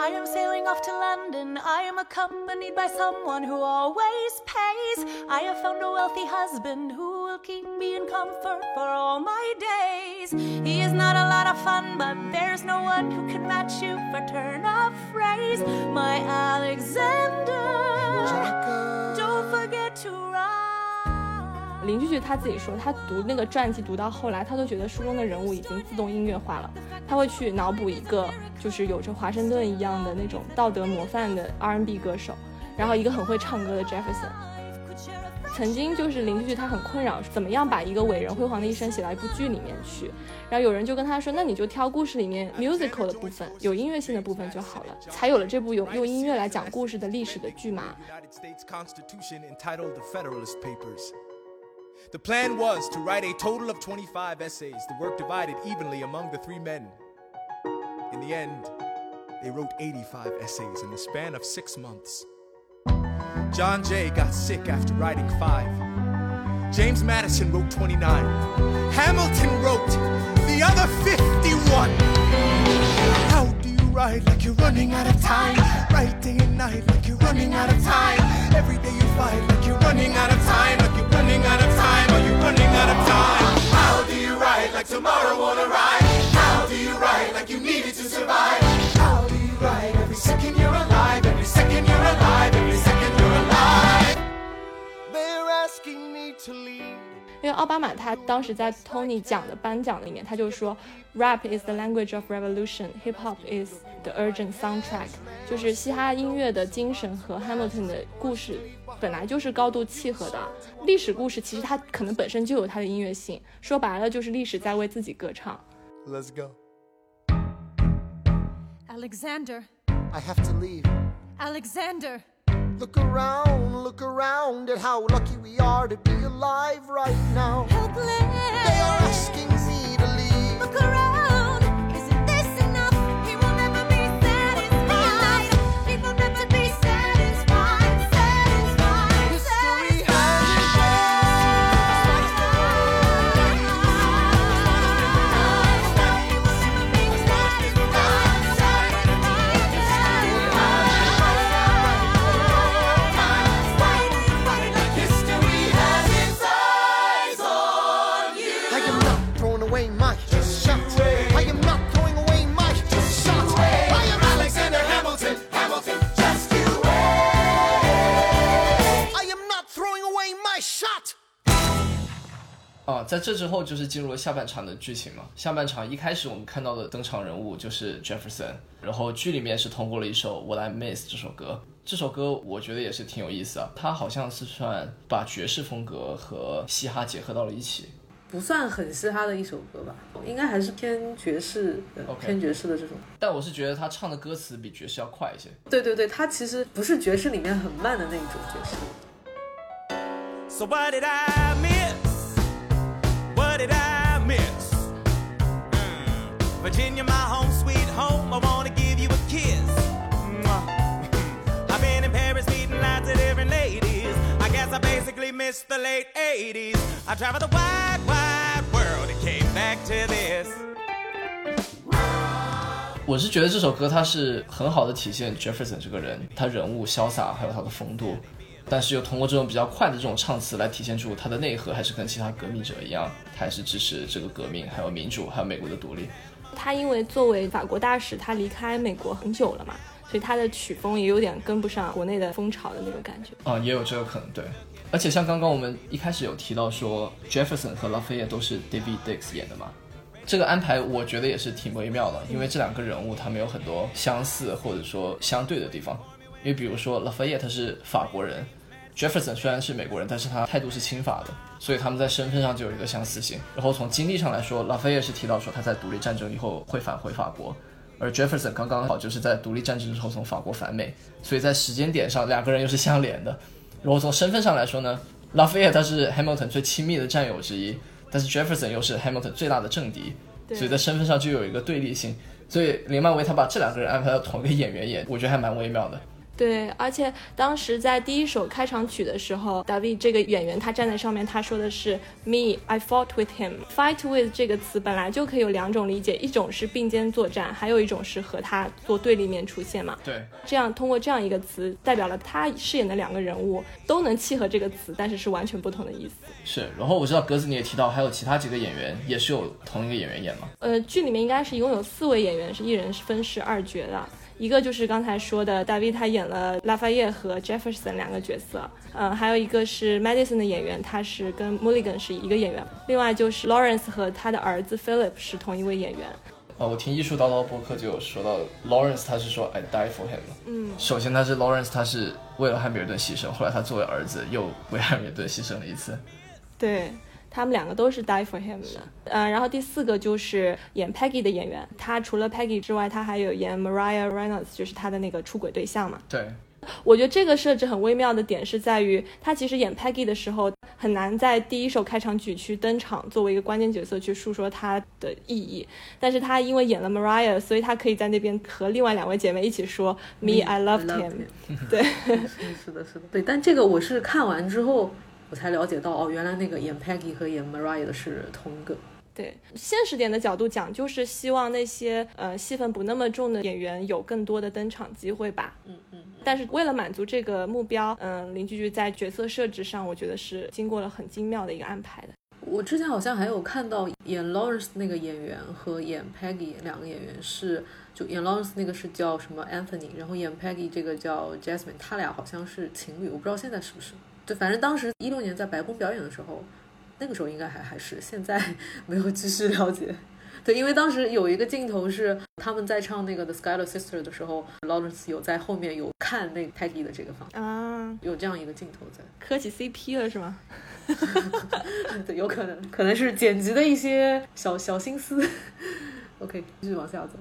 I am sailing off to London. I am accompanied by someone who always pays. I have found a wealthy husband who will keep me in comfort for all my days. He is not a lot of fun, but there's no one who can match you for turn of phrase. My Alexander, ride. 林句句他自己说，他读那个传记读到后来，他都觉得书中的人物已经自动音乐化了。他会去脑补一个就是有着华盛顿一样的那种道德模范的 R&B 歌手，然后一个很会唱歌的 Jefferson。曾经就是林句句他很困扰，怎么样把一个伟人辉煌的一生写到一部剧里面去。然后有人就跟他说，那你就挑故事里面 musical 的部分，有音乐性的部分就好了，才有了这部用用音乐来讲故事的历史的剧嘛。The plan was to write a total of 25 essays, the work divided evenly among the three men. In the end, they wrote 85 essays in the span of six months. John Jay got sick after writing five. James Madison wrote 29. Hamilton wrote the other 51. Ride like you're running out of time? Right day and night like you're running out of time. Every day you fight like you're running out of time. Like you're running out of time. Are you running out of time? How do you ride like tomorrow won't arrive? 因为奥巴马他当时在 Tony 奖的颁奖里面，他就说，Rap is the language of revolution, hip hop is the urgent soundtrack，就是嘻哈音乐的精神和 Hamilton 的故事本来就是高度契合的。历史故事其实它可能本身就有它的音乐性，说白了就是历史在为自己歌唱。Let's go. Alexander, I have to leave. Alexander. Look around, look around at how lucky we are to be alive right now. Helpless. They are asking me to leave. Look around. 啊，在这之后就是进入了下半场的剧情嘛。下半场一开始我们看到的登场人物就是 Jefferson，然后剧里面是通过了一首《What I Miss》这首歌。这首歌我觉得也是挺有意思啊，它好像是算把爵士风格和嘻哈结合到了一起。不算很嘻哈的一首歌吧，应该还是偏爵士偏爵士的这种。但我是觉得他唱的歌词比爵士要快一些。对对对，他其实不是爵士里面很慢的那一种爵士。So what did I miss? Did I miss? Virginia, my home sweet home. I wanna give you a kiss. I've been in Paris meeting lots of different ladies. I guess I basically missed the late 80s. I traveled the wide, wide world and came back to this. 我是觉得这首歌它是很好的体现 Jefferson 这个人，他人物潇洒，还有他的风度，但是又通过这种比较快的这种唱词来体现出他的内核，还是跟其他革命者一样，他还是支持这个革命，还有民主，还有美国的独立。他因为作为法国大使，他离开美国很久了嘛，所以他的曲风也有点跟不上国内的风潮的那种感觉。啊、也有这个可能，对。而且像刚刚我们一开始有提到说，Jefferson 和 Lafayette 都是 David Dix 演的嘛，这个安排我觉得也是挺微妙的，因为这两个人物他们有很多相似或者说相对的地方。因为比如说 Lafayette 他是法国人，Jefferson 虽然是美国人，但是他态度是亲法的，所以他们在身份上就有一个相似性。然后从经历上来说，Lafayette 是提到说他在独立战争以后会返回法国，而 Jefferson 刚刚好就是在独立战争之后从法国返美，所以在时间点上两个人又是相连的。然后从身份上来说呢，Lafayette 他是 Hamilton 最亲密的战友之一，但是 Jefferson 又是 Hamilton 最大的政敌，所以在身份上就有一个对立性。所以林曼威他把这两个人安排到同一个演员演，我觉得还蛮微妙的。对，而且当时在第一首开场曲的时候，David 这个演员他站在上面，他说的是 “Me, I fought with him”。“fight with” 这个词本来就可以有两种理解，一种是并肩作战，还有一种是和他做对立面出现嘛。对，这样通过这样一个词，代表了他饰演的两个人物都能契合这个词，但是是完全不同的意思。是。然后我知道格子你也提到，还有其他几个演员也是有同一个演员演吗？呃，剧里面应该是一共有四位演员，是一人分饰二角的。一个就是刚才说的大卫，他演了拉法叶和 Jefferson 两个角色，嗯，还有一个是 Madison 的演员，他是跟 Mulligan 是一个演员，另外就是 Lawrence 和他的儿子 Philip 是同一位演员。啊，我听艺术叨叨播客就有说到 Lawrence，他是说 I die for him。嗯，首先他是 Lawrence，他是为了汉密尔顿牺牲，后来他作为儿子又为汉密尔顿牺牲了一次。对。他们两个都是 die for him 的，嗯，然后第四个就是演 Peggy 的演员，他除了 Peggy 之外，他还有演 Mariah Reynolds，就是他的那个出轨对象嘛。对，我觉得这个设置很微妙的点是在于，他其实演 Peggy 的时候很难在第一首开场曲去登场，作为一个关键角色去述说他的意义，但是他因为演了 Mariah，所以他可以在那边和另外两位姐妹一起说 Me I loved him。对，是的，是的，对，但这个我是看完之后。我才了解到哦，原来那个演 Peggy 和演 Mariah 的是同一个。对，现实点的角度讲，就是希望那些呃戏份不那么重的演员有更多的登场机会吧。嗯嗯。但是为了满足这个目标，嗯，林居居在角色设置上，我觉得是经过了很精妙的一个安排的。我之前好像还有看到演 Lawrence 那个演员和演 Peggy 两个演员是，就演 Lawrence 那个是叫什么 Anthony，然后演 Peggy 这个叫 Jasmine，他俩好像是情侣，我不知道现在是不是。对，反正当时一六年在白宫表演的时候，那个时候应该还还是，现在 没有继续了解。对，因为当时有一个镜头是他们在唱那个 The Skylar Sister 的时候，Lawrence 有在后面有看那个 Peggy 的这个方啊，有这样一个镜头在，磕起 CP 了是吗？对，有可能，可能是剪辑的一些小小心思。OK，继续往下走。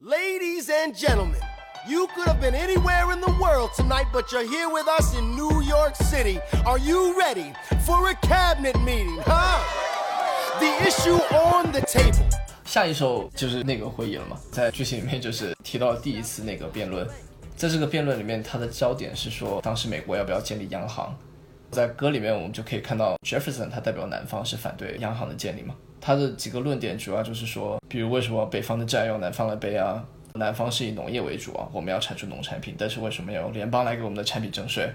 Ladies and gentlemen. You could have been anywhere in the world tonight, but you're here with us in New York City. Are you ready for a cabinet meeting, huh? The issue on the table. 下一首就是那个会议了嘛，在剧情里面就是提到第一次那个辩论，在这个辩论里面，它的焦点是说当时美国要不要建立央行。在歌里面我们就可以看到 Jefferson 他代表南方是反对央行的建立嘛，他的几个论点主要就是说，比如为什么北方的债要南方来背啊？南方是以农业为主啊，我们要产出农产品，但是为什么要用联邦来给我们的产品征税？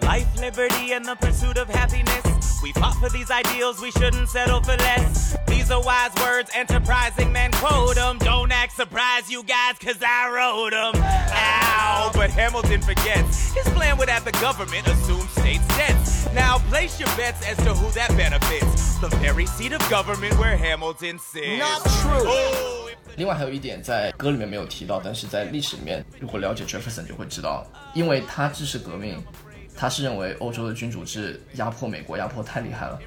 Life, liberty, and the pursuit of happiness. We fought for these ideals, we shouldn't settle for less. These are wise words, enterprising men quote them. Don't act surprised, you guys, cause I wrote them. Ow, but Hamilton forgets. His plan would have the government assume state's debts. Now place your bets as to who that benefits. The very seat of government where Hamilton sits. Not true. Oh, 另外还有一点，在歌里面没有提到，但是在历史里面，如果了解 Jefferson 就会知道，因为他支持革命，他是认为欧洲的君主制压迫美国压迫太厉害了，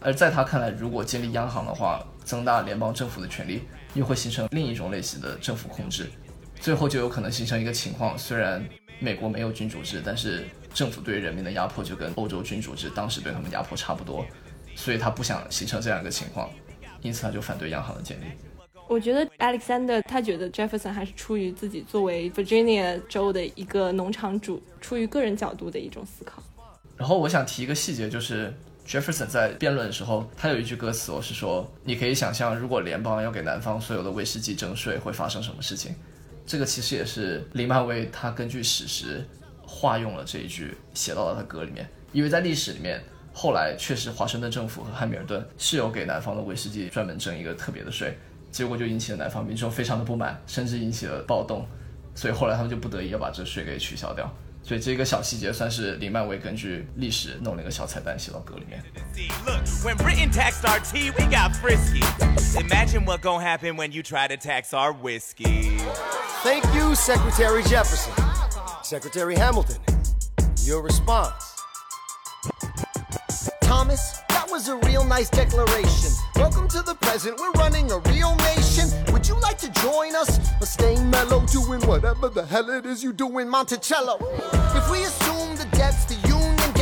而在他看来，如果建立央行的话，增大联邦政府的权力，又会形成另一种类型的政府控制，最后就有可能形成一个情况，虽然美国没有君主制，但是政府对人民的压迫就跟欧洲君主制当时对他们压迫差不多，所以他不想形成这样一个情况，因此他就反对央行的建立。我觉得 Alexander 他觉得 Jefferson 还是出于自己作为 Virginia 州的一个农场主，出于个人角度的一种思考。然后我想提一个细节，就是 Jefferson 在辩论的时候，他有一句歌词，我是说，你可以想象，如果联邦要给南方所有的威士忌征税，会发生什么事情。这个其实也是林曼威他根据史实化用了这一句写到了他歌里面，因为在历史里面，后来确实华盛顿政府和汉密尔顿是有给南方的威士忌专门征一个特别的税。结果就引起了南方民众非常的不满，甚至引起了暴动，所以后来他们就不得已要把这税给取消掉。所以这个小细节算是林曼威根据历史弄了一个小彩蛋写到歌里面。Thank you, Secretary Jefferson. Secretary Hamilton, your response. Thomas. Was a real nice declaration. Welcome to the present, we're running a real nation. Would you like to join us? Or stay mellow, doing whatever the hell it is you do in Monticello? If we assume the debts the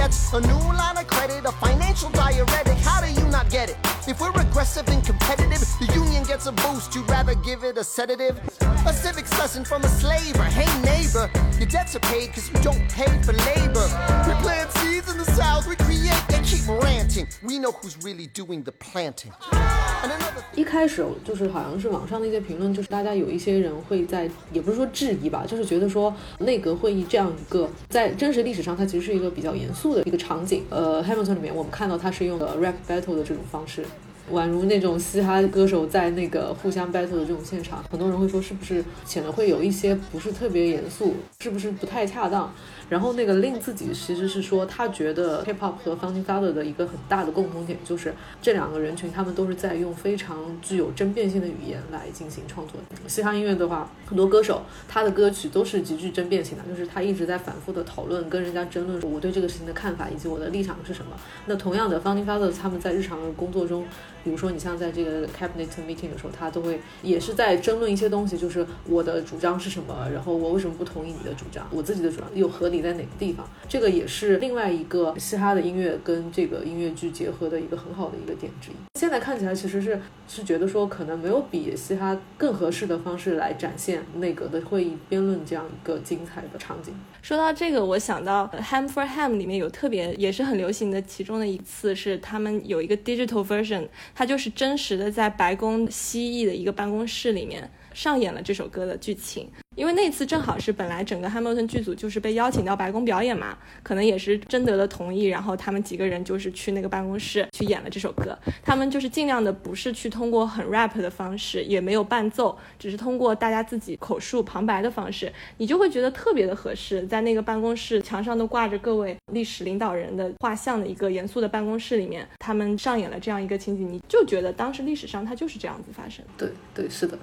That's a new line of credit, a financial diuretic. How do you not get it? If we're aggressive and competitive, the union gets a boost. You'd rather give it a sedative? A civics lesson from a slaver. Hey neighbor, your debts are paid because you don't pay for labor. We plant seeds in the south, we create, they keep ranting. We know who's really doing the planting. And another 一开始就是好像是网上的一些评论，就是大家有一些人会在，也不是说质疑吧，就是觉得说内阁会议这样一个在真实历史上它其实是一个比较严肃的 一个场景。呃，Hamilton 里面我们看到他是用的 rap battle 的这种方式。宛如那种嘻哈歌手在那个互相 battle 的这种现场，很多人会说是不是显得会有一些不是特别严肃，是不是不太恰当？然后那个令自己其实是说，他觉得 hip hop 和 Founding Father 的一个很大的共同点就是这两个人群他们都是在用非常具有争辩性的语言来进行创作。嘻哈音乐的话，很多歌手他的歌曲都是极具争辩性的，就是他一直在反复的讨论，跟人家争论我对这个事情的看法以及我的立场是什么。那同样的，Founding Father 他们在日常的工作中，比如说你像在这个 cabinet meeting 的时候，他都会也是在争论一些东西，就是我的主张是什么，然后我为什么不同意你的主张，我自己的主张又合理在哪个地方？这个也是另外一个嘻哈的音乐跟这个音乐剧结合的一个很好的一个点之一。现在看起来其实是是觉得说，可能没有比嘻哈更合适的方式来展现内阁的会议辩论这样一个精彩的场景。说到这个，我想到《Ham for Ham》里面有特别也是很流行的，其中的一次是他们有一个 digital version，他就是真实的在白宫西翼的一个办公室里面上演了这首歌的剧情。因为那次正好是本来整个 Hamilton 剧组就是被邀请到白宫表演嘛，可能也是征得了同意，然后他们几个人就是去那个办公室去演了这首歌。他们就是尽量的不是去通过很 rap 的方式，也没有伴奏，只是通过大家自己口述旁白的方式，你就会觉得特别的合适。在那个办公室墙上都挂着各位历史领导人的画像的一个严肃的办公室里面，他们上演了这样一个情景，你就觉得当时历史上它就是这样子发生。对对，是的。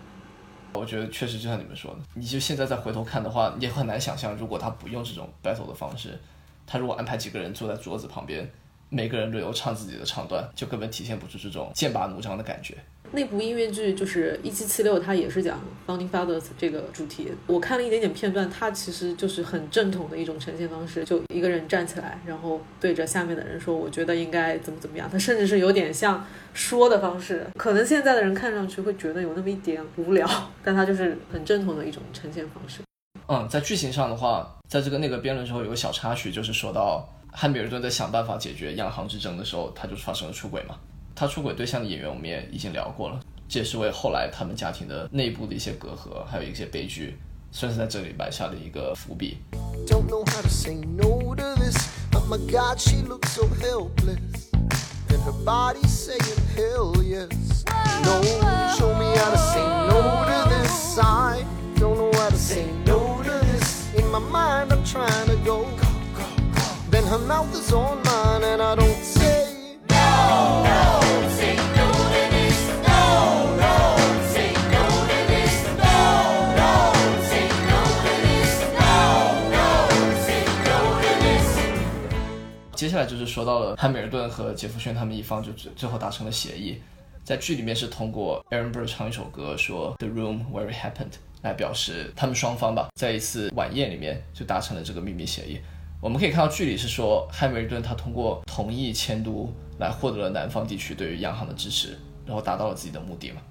我觉得确实就像你们说的，你就现在再回头看的话，你也很难想象，如果他不用这种 battle 的方式，他如果安排几个人坐在桌子旁边，每个人轮流唱自己的唱段，就根本体现不出这种剑拔弩张的感觉。那部音乐剧就是一七七六，它也是讲 Founding Fathers 这个主题。我看了一点点片段，它其实就是很正统的一种呈现方式，就一个人站起来，然后对着下面的人说：“我觉得应该怎么怎么样。”他甚至是有点像说的方式，可能现在的人看上去会觉得有那么一点无聊，但它就是很正统的一种呈现方式。嗯，在剧情上的话，在这个那个辩论之后有个小插曲，就是说到汉密尔顿在想办法解决央行之争的时候，他就发生了出轨嘛。他出轨对象的演员我们也已经聊过了，这也是为后来他们家庭的内部的一些隔阂，还有一些悲剧，算是在这里埋下了一个伏笔。Don't know how to say no to this. Oh 接下来就是说到了汉密尔顿和杰弗逊他们一方就最最后达成了协议，在剧里面是通过 Aaron Burr 唱一首歌说 The Room Where It Happened 来表示他们双方吧在一次晚宴里面就达成了这个秘密协议。我们可以看到剧里是说汉密尔顿他通过同意迁都来获得了南方地区对于央行的支持，然后达到了自己的目的嘛。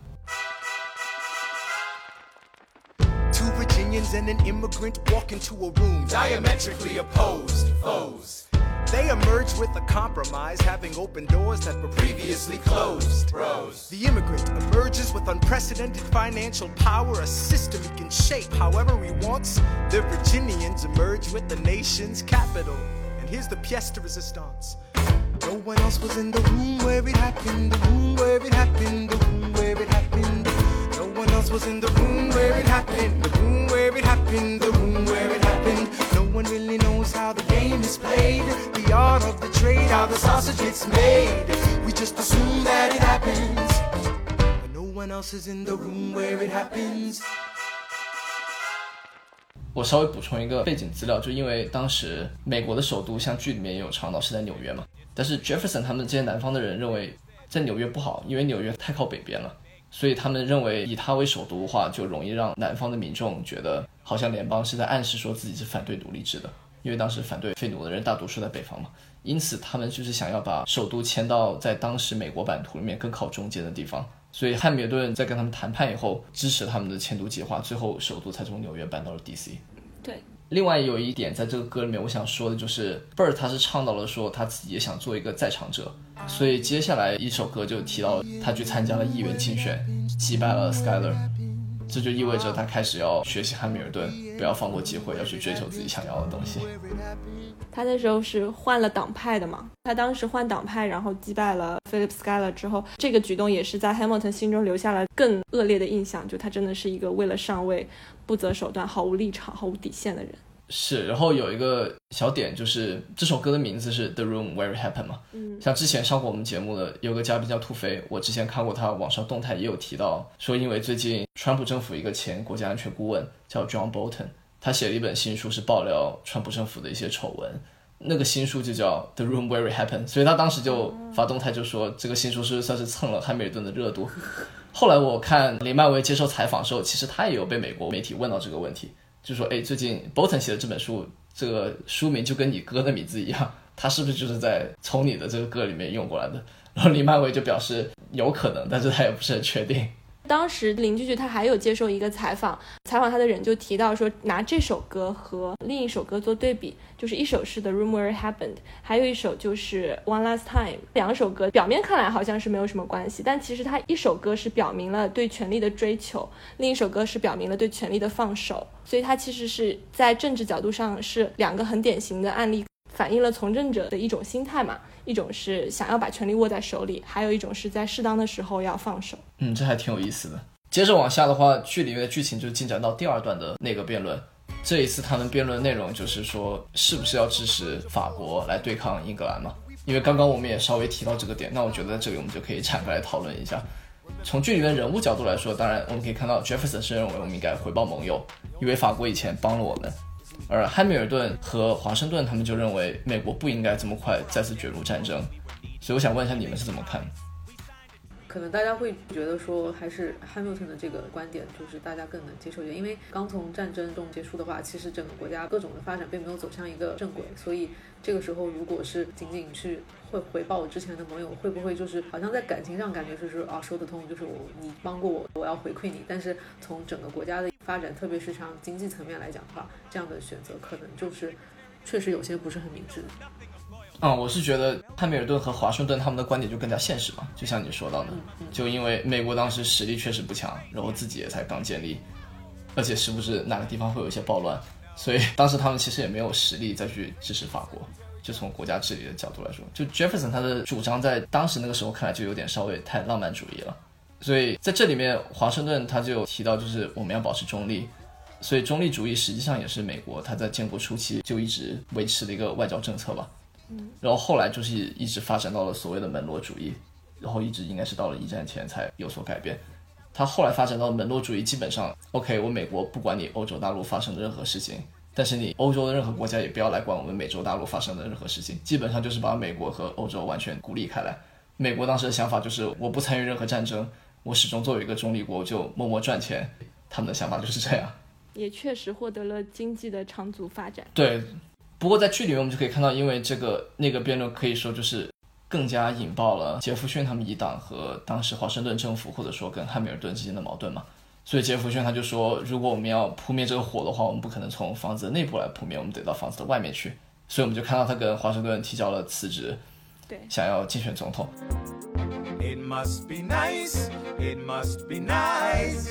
Virginians and an immigrant walk into a room diametrically opposed foes. They emerge with a compromise, having opened doors that were previously closed. Bros. The immigrant emerges with unprecedented financial power, a system he can shape however he wants. The Virginians emerge with the nation's capital. And here's the pièce de resistance. No one else was in the room where it happened, the room where it happened, the room one else was in the room where it happened, the room where it happened, the room where it happened. No one really knows how the game is played, the art of the trade, how the sausage gets made. We just assume that it happens, but no one else is in the room where it happens. 我稍微补充一个背景资料，就因为当时美国的首都像剧里面也有倡导是在纽约嘛，但是 Jefferson 他们这些南方的人认为在纽约不好，因为纽约太靠北边了，所以他们认为以他为首都的话，就容易让南方的民众觉得好像联邦是在暗示说自己是反对独立制的。因为当时反对废奴的人大多数在北方嘛，因此他们就是想要把首都迁到在当时美国版图里面更靠中间的地方。所以汉密尔顿在跟他们谈判以后，支持他们的迁都计划，最后首都才从纽约搬到了 DC。对，另外有一点，在这个歌里面，我想说的就是，Bird 他是唱到了说他自己也想做一个在场者，所以接下来一首歌就提到他去参加了议员竞选，击败了 Skyler，这就意味着他开始要学习汉密尔顿，不要放过机会，要去追求自己想要的东西。他那时候是换了党派的嘛？他当时换党派，然后击败了 Philip Skyler 之后，这个举动也是在 Hamilton 心中留下了更恶劣的印象，就他真的是一个为了上位不择手段、毫无立场、毫无底线的人。是，然后有一个小点就是这首歌的名字是 The Room Where It Happened 嘛？嗯，像之前上过我们节目的有个嘉宾叫兔飞，我之前看过他网上动态也有提到，说因为最近川普政府一个前国家安全顾问叫 John Bolton，他写了一本新书是爆料川普政府的一些丑闻。那个新书就叫《The Room Where It Happened》，所以他当时就发动态就说这个新书是算是蹭了汉密尔顿的热度。后来我看林曼威接受采访的时候，其实他也有被美国媒体问到这个问题，就说：“哎，最近 Bolton 写的这本书，这个书名就跟你哥的名字一样，他是不是就是在从你的这个歌里面用过来的？”然后李曼威就表示有可能，但是他也不是很确定。当时林俊杰他还有接受一个采访，采访他的人就提到说，拿这首歌和另一首歌做对比，就是一首是 The Rumor Happened，还有一首就是 One Last Time。两首歌表面看来好像是没有什么关系，但其实他一首歌是表明了对权力的追求，另一首歌是表明了对权力的放手，所以它其实是在政治角度上是两个很典型的案例，反映了从政者的一种心态嘛。一种是想要把权力握在手里，还有一种是在适当的时候要放手。嗯，这还挺有意思的。接着往下的话，剧里面的剧情就进展到第二段的那个辩论。这一次他们辩论内容就是说，是不是要支持法国来对抗英格兰嘛？因为刚刚我们也稍微提到这个点，那我觉得在这里我们就可以展开来讨论一下。从剧里面人物角度来说，当然我们可以看到，Jefferson 是认为我们应该回报盟友，因为法国以前帮了我们。而汉密尔顿和华盛顿他们就认为美国不应该这么快再次卷入战争，所以我想问一下你们是怎么看？可能大家会觉得说，还是 Hamilton 的这个观点就是大家更能接受一点，因为刚从战争中结束的话，其实整个国家各种的发展并没有走向一个正轨，所以这个时候如果是仅仅去会回报我之前的盟友，会不会就是好像在感情上感觉就是啊说得通，就是我你帮过我，我要回馈你，但是从整个国家的发展，特别是像经济层面来讲的话，这样的选择可能就是确实有些不是很明智。嗯，我是觉得汉密尔顿和华盛顿他们的观点就更加现实嘛，就像你说到的，就因为美国当时实力确实不强，然后自己也才刚建立，而且时不时哪个地方会有一些暴乱，所以当时他们其实也没有实力再去支持法国。就从国家治理的角度来说，就 Jefferson 他的主张在当时那个时候看来就有点稍微太浪漫主义了。所以在这里面，华盛顿他就提到，就是我们要保持中立。所以中立主义实际上也是美国他在建国初期就一直维持的一个外交政策吧。然后后来就是一直发展到了所谓的门罗主义，然后一直应该是到了一战前才有所改变。他后来发展到门罗主义，基本上 OK，我美国不管你欧洲大陆发生的任何事情，但是你欧洲的任何国家也不要来管我们美洲大陆发生的任何事情。基本上就是把美国和欧洲完全孤立开来。美国当时的想法就是我不参与任何战争，我始终作为一个中立国就默默赚钱。他们的想法就是这样，也确实获得了经济的长足发展。对。不过在剧里面我们就可以看到，因为这个那个辩论可以说就是更加引爆了杰弗逊他们一党和当时华盛顿政府或者说跟汉密尔顿之间的矛盾嘛。所以杰弗逊他就说，如果我们要扑灭这个火的话，我们不可能从房子的内部来扑灭，我们得到房子的外面去。所以我们就看到他跟华盛顿提交了辞职，对，想要竞选总统。It must be nice, it must be nice.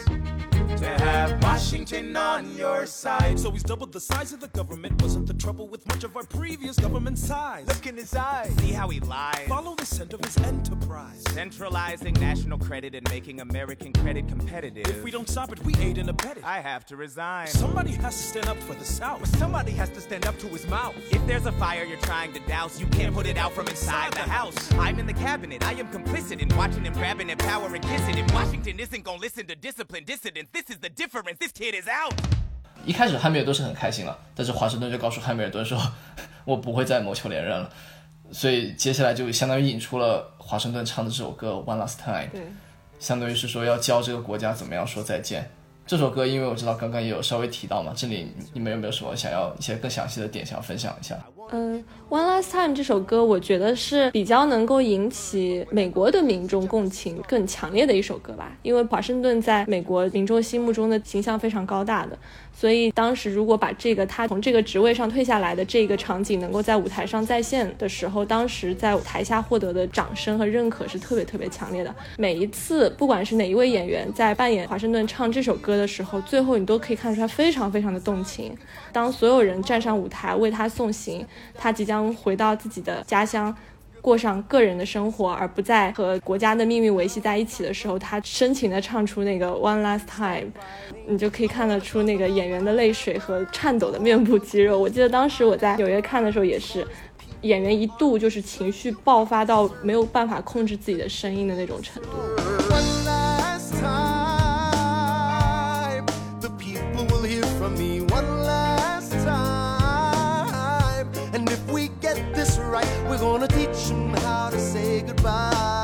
To have Washington on your side. So he's doubled the size of the government. Wasn't the trouble with much of our previous government size? Look in his eyes. See how he lies. Follow the scent of his enterprise. Centralizing national credit and making American credit competitive. If we don't stop it, we aid and abet it. I have to resign. Somebody has to stand up for the South. But somebody has to stand up to his mouth. If there's a fire you're trying to douse, you can't put it out from inside the house. I'm in the cabinet. I am complicit in watching him grabbing at power and kissing. If Washington isn't gonna listen to disciplined dissidents, this is the difference. This kid is out. 一开始汉密尔顿是很开心了，但是华盛顿就告诉汉密尔顿说：“ 我不会再谋求连任了。”所以接下来就相当于引出了华盛顿唱的这首歌《One Last Time》，对，相当于是说要教这个国家怎么样说再见。这首歌，因为我知道刚刚也有稍微提到嘛，这里你们有没有什么想要一些更详细的点想要分享一下？嗯，《One Last Time》这首歌，我觉得是比较能够引起美国的民众共情更强烈的一首歌吧。因为华盛顿在美国民众心目中的形象非常高大的，所以当时如果把这个他从这个职位上退下来的这个场景能够在舞台上再现的时候，当时在台下获得的掌声和认可是特别特别强烈的。每一次，不管是哪一位演员在扮演华盛顿唱这首歌的时候，最后你都可以看出他非常非常的动情。当所有人站上舞台为他送行，他即将回到自己的家乡，过上个人的生活，而不再和国家的命运维系在一起的时候，他深情地唱出那个 One Last Time，你就可以看得出那个演员的泪水和颤抖的面部肌肉。我记得当时我在纽约看的时候也是，演员一度就是情绪爆发到没有办法控制自己的声音的那种程度。Right, we're gonna teach them how to say goodbye.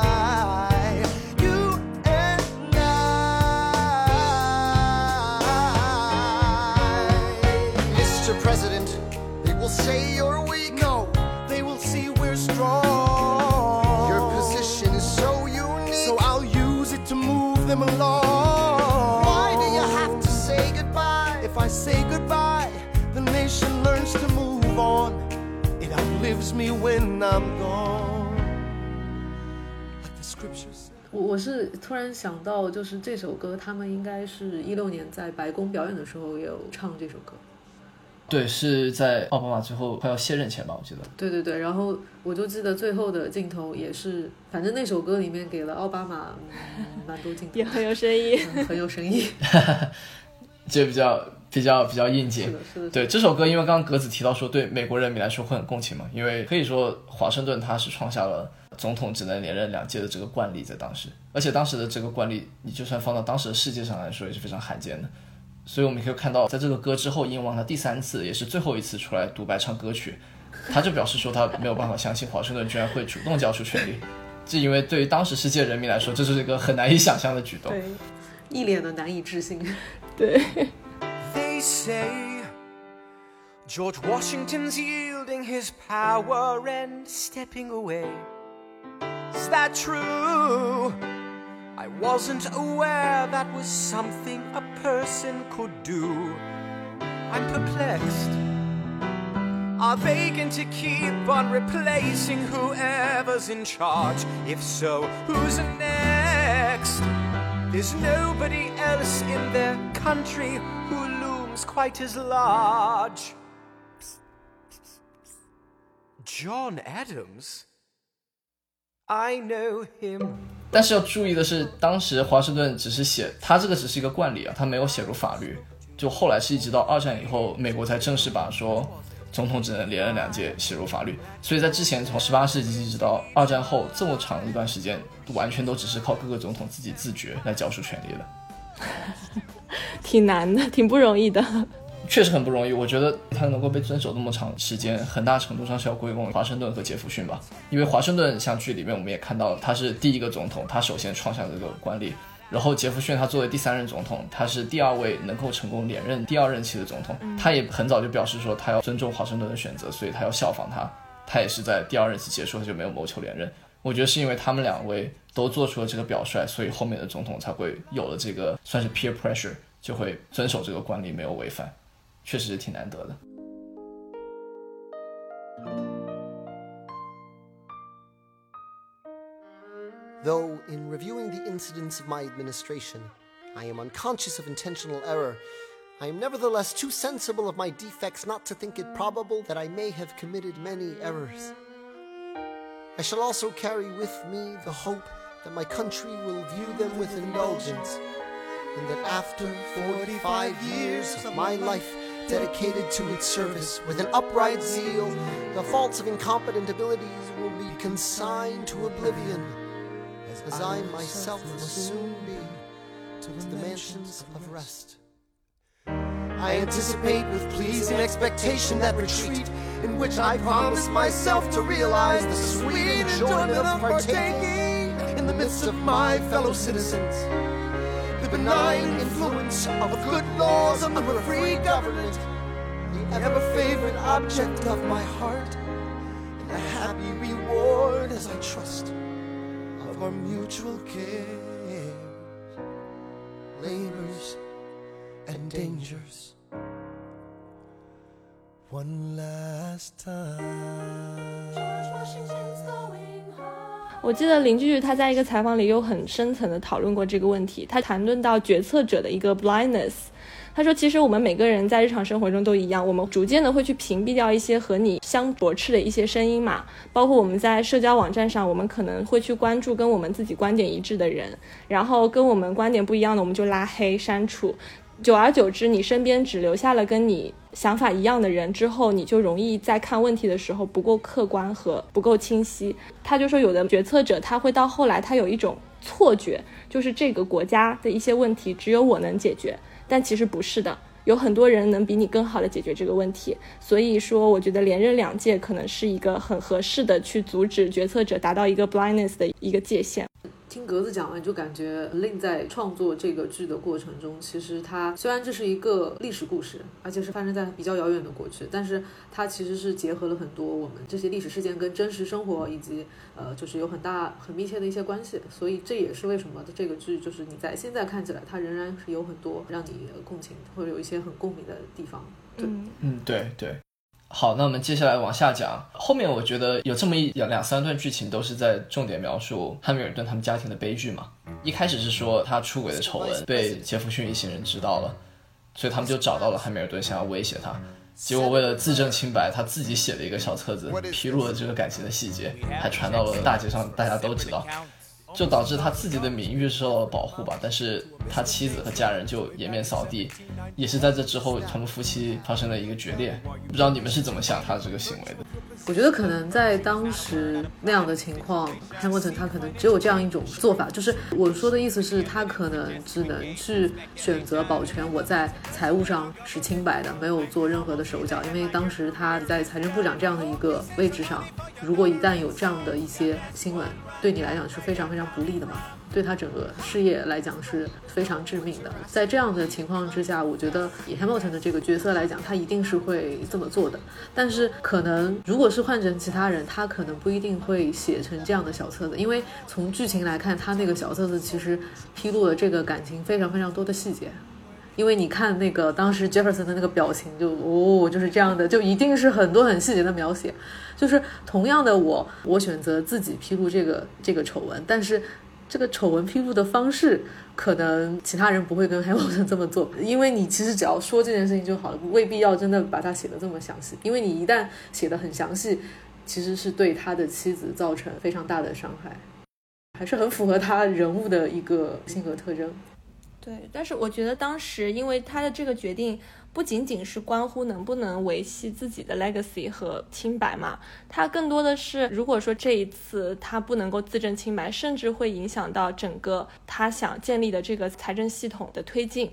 Outlives me when I'm gone. Like the scriptures. 我我是突然想到，就是这首歌，他们应该是一六年在白宫表演的时候也有唱这首歌。对，是在奥巴马最后快要卸任前吧，我记得。对对对，然后我就记得最后的镜头也是，反正那首歌里面给了奥巴马、嗯、蛮多镜头也，很有深意。嗯很有深意。就比较比较比较应景是的，。是的，对这首歌，因为刚刚格子提到说对美国人民来说会很共情嘛，因为可以说华盛顿他是创下了总统只能连任两届的这个惯例，在当时，而且当时的这个惯例，你就算放到当时的世界上来说也是非常罕见的。所以我们可以看到，在这个歌之后，英王他第三次也是最后一次出来独白唱歌曲，他就表示说他没有办法相信华盛顿居然会主动交出权力，这因为对于当时世界人民来说，这是一个很难以想象的举动。对一脸的难以置信。对，Say George Washington's yielding his power and stepping away. Is that true? I wasn't aware that was something a person could do. I'm perplexed. Are they going to keep on replacing whoever's in charge? If so, who's next? There's nobody else in their country who looms quite as large. John Adams? I know him. 但是要注意的是，当时华盛顿只是写他这个只是一个惯例啊，他没有写入法律。就后来是一直到二战以后，美国才正式把说总统只能连任两届写入法律。所以在之前，从十八世纪一直到二战后这么长一段时间，完全都只是靠各个总统自己自觉来交出权力的。挺难的，挺不容易的。确实很不容易。我觉得他能够被遵守那么长时间，很大程度上是要归功华盛顿和杰弗逊吧。因为华盛顿像剧里面我们也看到，他是第一个总统，他首先创下这个惯例。然后杰弗逊他作为第三任总统，他是第二位能够成功连任第二任期的总统。他也很早就表示说他要尊重华盛顿的选择，所以他要效仿他。他也是在第二任期结束后就没有谋求连任。我觉得是因为他们两位都做出了这个表率，所以后面的总统才会有了这个算是 peer pressure，就会遵守这个惯例，没有违反。确实是挺难得的。 Though, in reviewing the incidents of my administration, I am unconscious of intentional error, I am nevertheless too sensible of my defects not to think it probable that I may have committed many errors. I shall also carry with me the hope that my country will view them with indulgence, and that after 45 years of my life dedicated to its service with an upright zeal, the faults of incompetent abilities will be consigned to oblivion, as I myself will soon be to the mansions of rest. I anticipate with pleasing expectation that retreat in which I promise myself to realize the sweet enjoyment of partaking in the midst of my fellow citizens. The benign influence of good laws of a free government, the ever favorite object of my heart, and a happy reward as I trust of our mutual cares, labors and dangers. One last time. 我记得林居居他在一个采访里有很深层的讨论过这个问题，他谈论到决策者的一个 blindness。他说，其实我们每个人在日常生活中都一样，我们逐渐的会去屏蔽掉一些和你相驳斥的一些声音嘛，包括我们在社交网站上，我们可能会去关注跟我们自己观点一致的人，然后跟我们观点不一样的，我们就拉黑删除。久而久之，你身边只留下了跟你想法一样的人，之后你就容易在看问题的时候不够客观和不够清晰。他就说，有的决策者他会到后来，他有一种错觉，就是这个国家的一些问题只有我能解决，但其实不是的，有很多人能比你更好的解决这个问题。所以说，我觉得连任两届可能是一个很合适的去阻止决策者达到一个 blindness 的一个界限。听格子讲完，就感觉令在创作这个剧的过程中，其实它虽然这是一个历史故事，而且是发生在比较遥远的过去，但是它其实是结合了很多我们这些历史事件跟真实生活以及呃，就是有很大很密切的一些关系。所以这也是为什么这个剧就是你在现在看起来，它仍然是有很多让你共情或者有一些很共鸣的地方。对，嗯，对对。好，那我们接下来往下讲。后面我觉得有这么一两两三段剧情，都是在重点描述汉密尔顿他们家庭的悲剧嘛。一开始是说他出轨的丑闻被杰弗逊一行人知道了，所以他们就找到了汉密尔顿，想要威胁他。结果为了自证清白，他自己写了一个小册子，披露了这个感情的细节，还传到了大街上，大家都知道。就导致他自己的名誉受到了保护吧，但是他妻子和家人就颜面扫地，也是在这之后，他们夫妻发生了一个决裂。不知道你们是怎么想他这个行为的？我觉得可能在当时那样的情况，Hamilton 他可能只有这样一种做法，就是我说的意思是，他可能只能去选择保全我在财务上是清白的，没有做任何的手脚，因为当时他在财政部长这样的一个位置上，如果一旦有这样的一些新闻，对你来讲是非常非常。不利的嘛，对他整个事业来讲是非常致命的。在这样的情况之下，我觉得以 Hamilton 的这个角色来讲，他一定是会这么做的。但是可能如果是换成其他人，他可能不一定会写成这样的小册子，因为从剧情来看，他那个小册子其实披露了这个感情非常非常多的细节。因为你看那个当时 Jefferson 的那个表情，就哦就是这样的，就一定是很多很细节的描写。就是同样的，我我选择自己披露这个这个丑闻，但是这个丑闻披露的方式，可能其他人不会跟海默生这么做，因为你其实只要说这件事情就好了，未必要真的把它写的这么详细。因为你一旦写的很详细，其实是对他的妻子造成非常大的伤害，还是很符合他人物的一个性格特征。对，但是我觉得当时，因为他的这个决定不仅仅是关乎能不能维系自己的 legacy 和清白嘛，他更多的是，如果说这一次他不能够自证清白，甚至会影响到整个他想建立的这个财政系统的推进，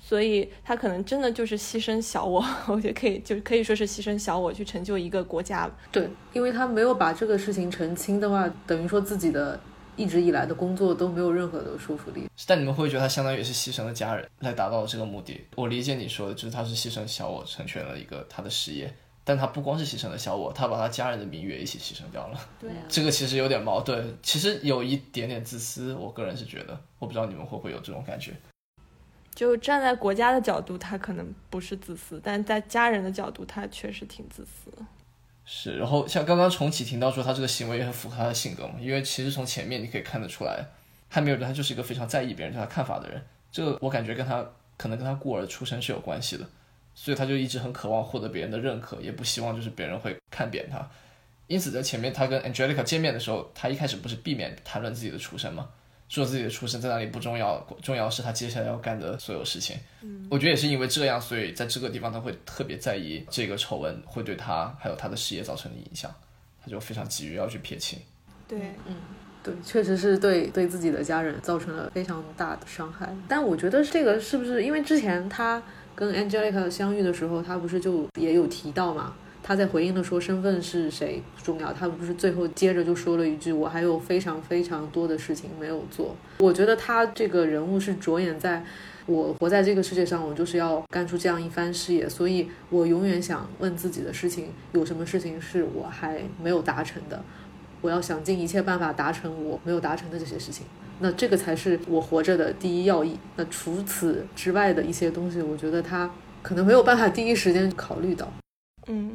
所以他可能真的就是牺牲小我，我觉得可以，就是可以说是牺牲小我去成就一个国家。对，因为他没有把这个事情澄清的话，等于说自己的。一直以来的工作都没有任何的说服力，但你们会觉得他相当于也是牺牲了家人来达到这个目的。我理解你说的，就是他是牺牲小我，成全了一个他的事业。但他不光是牺牲了小我，他把他家人的名誉也一起牺牲掉了。对，这个其实有点矛盾，其实有一点点自私。我个人是觉得，我不知道你们会不会有这种感觉。就站在国家的角度，他可能不是自私，但在家人的角度，他确实挺自私。是，然后像刚刚重启提到说他这个行为也很符合他的性格嘛，因为其实从前面你可以看得出来，汉密尔顿他就是一个非常在意别人对他看法的人，这个我感觉跟他可能跟他孤儿出身是有关系的，所以他就一直很渴望获得别人的认可，也不希望就是别人会看扁他，因此在前面他跟 Angelica 见面的时候，他一开始不是避免谈论自己的出身吗？说自己的出身在哪里不重要，重要是他接下来要干的所有事情。嗯，我觉得也是因为这样，所以在这个地方他会特别在意这个丑闻会对他还有他的事业造成的影响，他就非常急于要去撇清。对，嗯，对，确实是对对自己的家人造成了非常大的伤害。但我觉得这个是不是因为之前他跟 Angelica 相遇的时候，他不是就也有提到嘛？他在回应的说身份是谁不重要，他不是最后接着就说了一句我还有非常非常多的事情没有做。我觉得他这个人物是着眼在。我活在这个世界上，我就是要干出这样一番事业，所以我永远想问自己的事情：有什么事情是我还没有达成的？我要想尽一切办法达成我没有达成的这些事情。那这个才是我活着的第一要义。那除此之外的一些东西，我觉得他可能没有办法第一时间考虑到。嗯，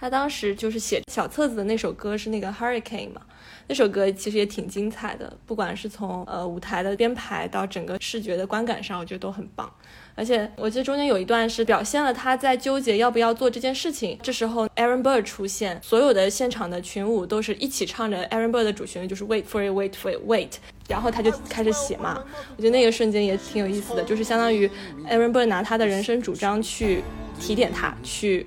他当时就是写小册子的那首歌是那个 Hurricane 嘛。那首歌其实也挺精彩的，不管是从呃舞台的编排到整个视觉的观感上，我觉得都很棒。而且我记得中间有一段是表现了他在纠结要不要做这件事情。这时候 Aaron Burr 出现，所有的现场的群舞都是一起唱着 Aaron Burr 的主旋律，就是 Wait for it, wait for it, wait。然后他就开始写嘛，我觉得那个瞬间也挺有意思的，就是相当于 Aaron Burr 拿他的人生主张去提点他，去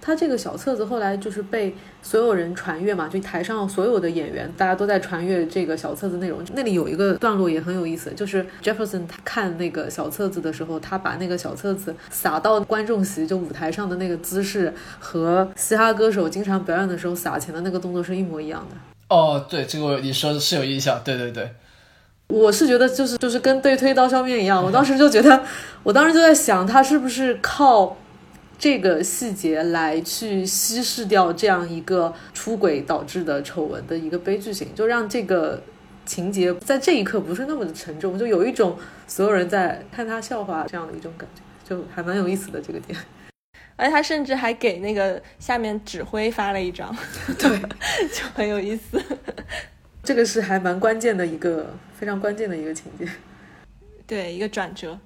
他这个小册子后来就是被所有人传阅嘛，就台上所有的演员，大家都在传阅这个小册子内容。那里有一个段落也很有意思，就是 Jefferson 他看那个小册子的时候，他把那个小册子撒到观众席，就舞台上的那个姿势，和嘻哈歌手经常表演的时候撒钱的那个动作是一模一样的。哦，对，这个你说是有印象，对对对。我是觉得就是就是跟对推刀削面一样，我当时就觉得，我当时就在想，他是不是靠。这个细节来去稀释掉这样一个出轨导致的丑闻的一个悲剧性，就让这个情节在这一刻不是那么的沉重，就有一种所有人在看他笑话这样的一种感觉，就还蛮有意思的这个点。而且他甚至还给那个下面指挥发了一张，对，就很有意思。这个是还蛮关键的一个非常关键的一个情节，对，一个转折。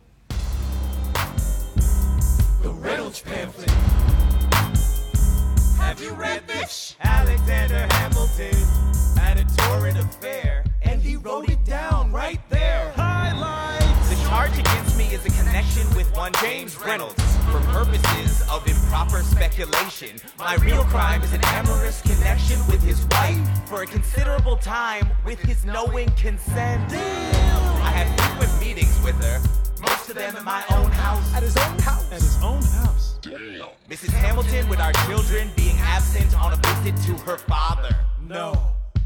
The Reynolds pamphlet. Have you read this? Alexander Hamilton had a torrent affair, and he wrote it down right there. Highlights. The charge against me is a connection with one James Reynolds for purposes of improper speculation. My real crime is an amorous connection with his wife for a considerable time with his knowing consent. I had frequent meetings with her most of them in my own house. At his own house. At his own house. Damn. Mrs. Hamilton, with our children being absent on a visit to her father. No.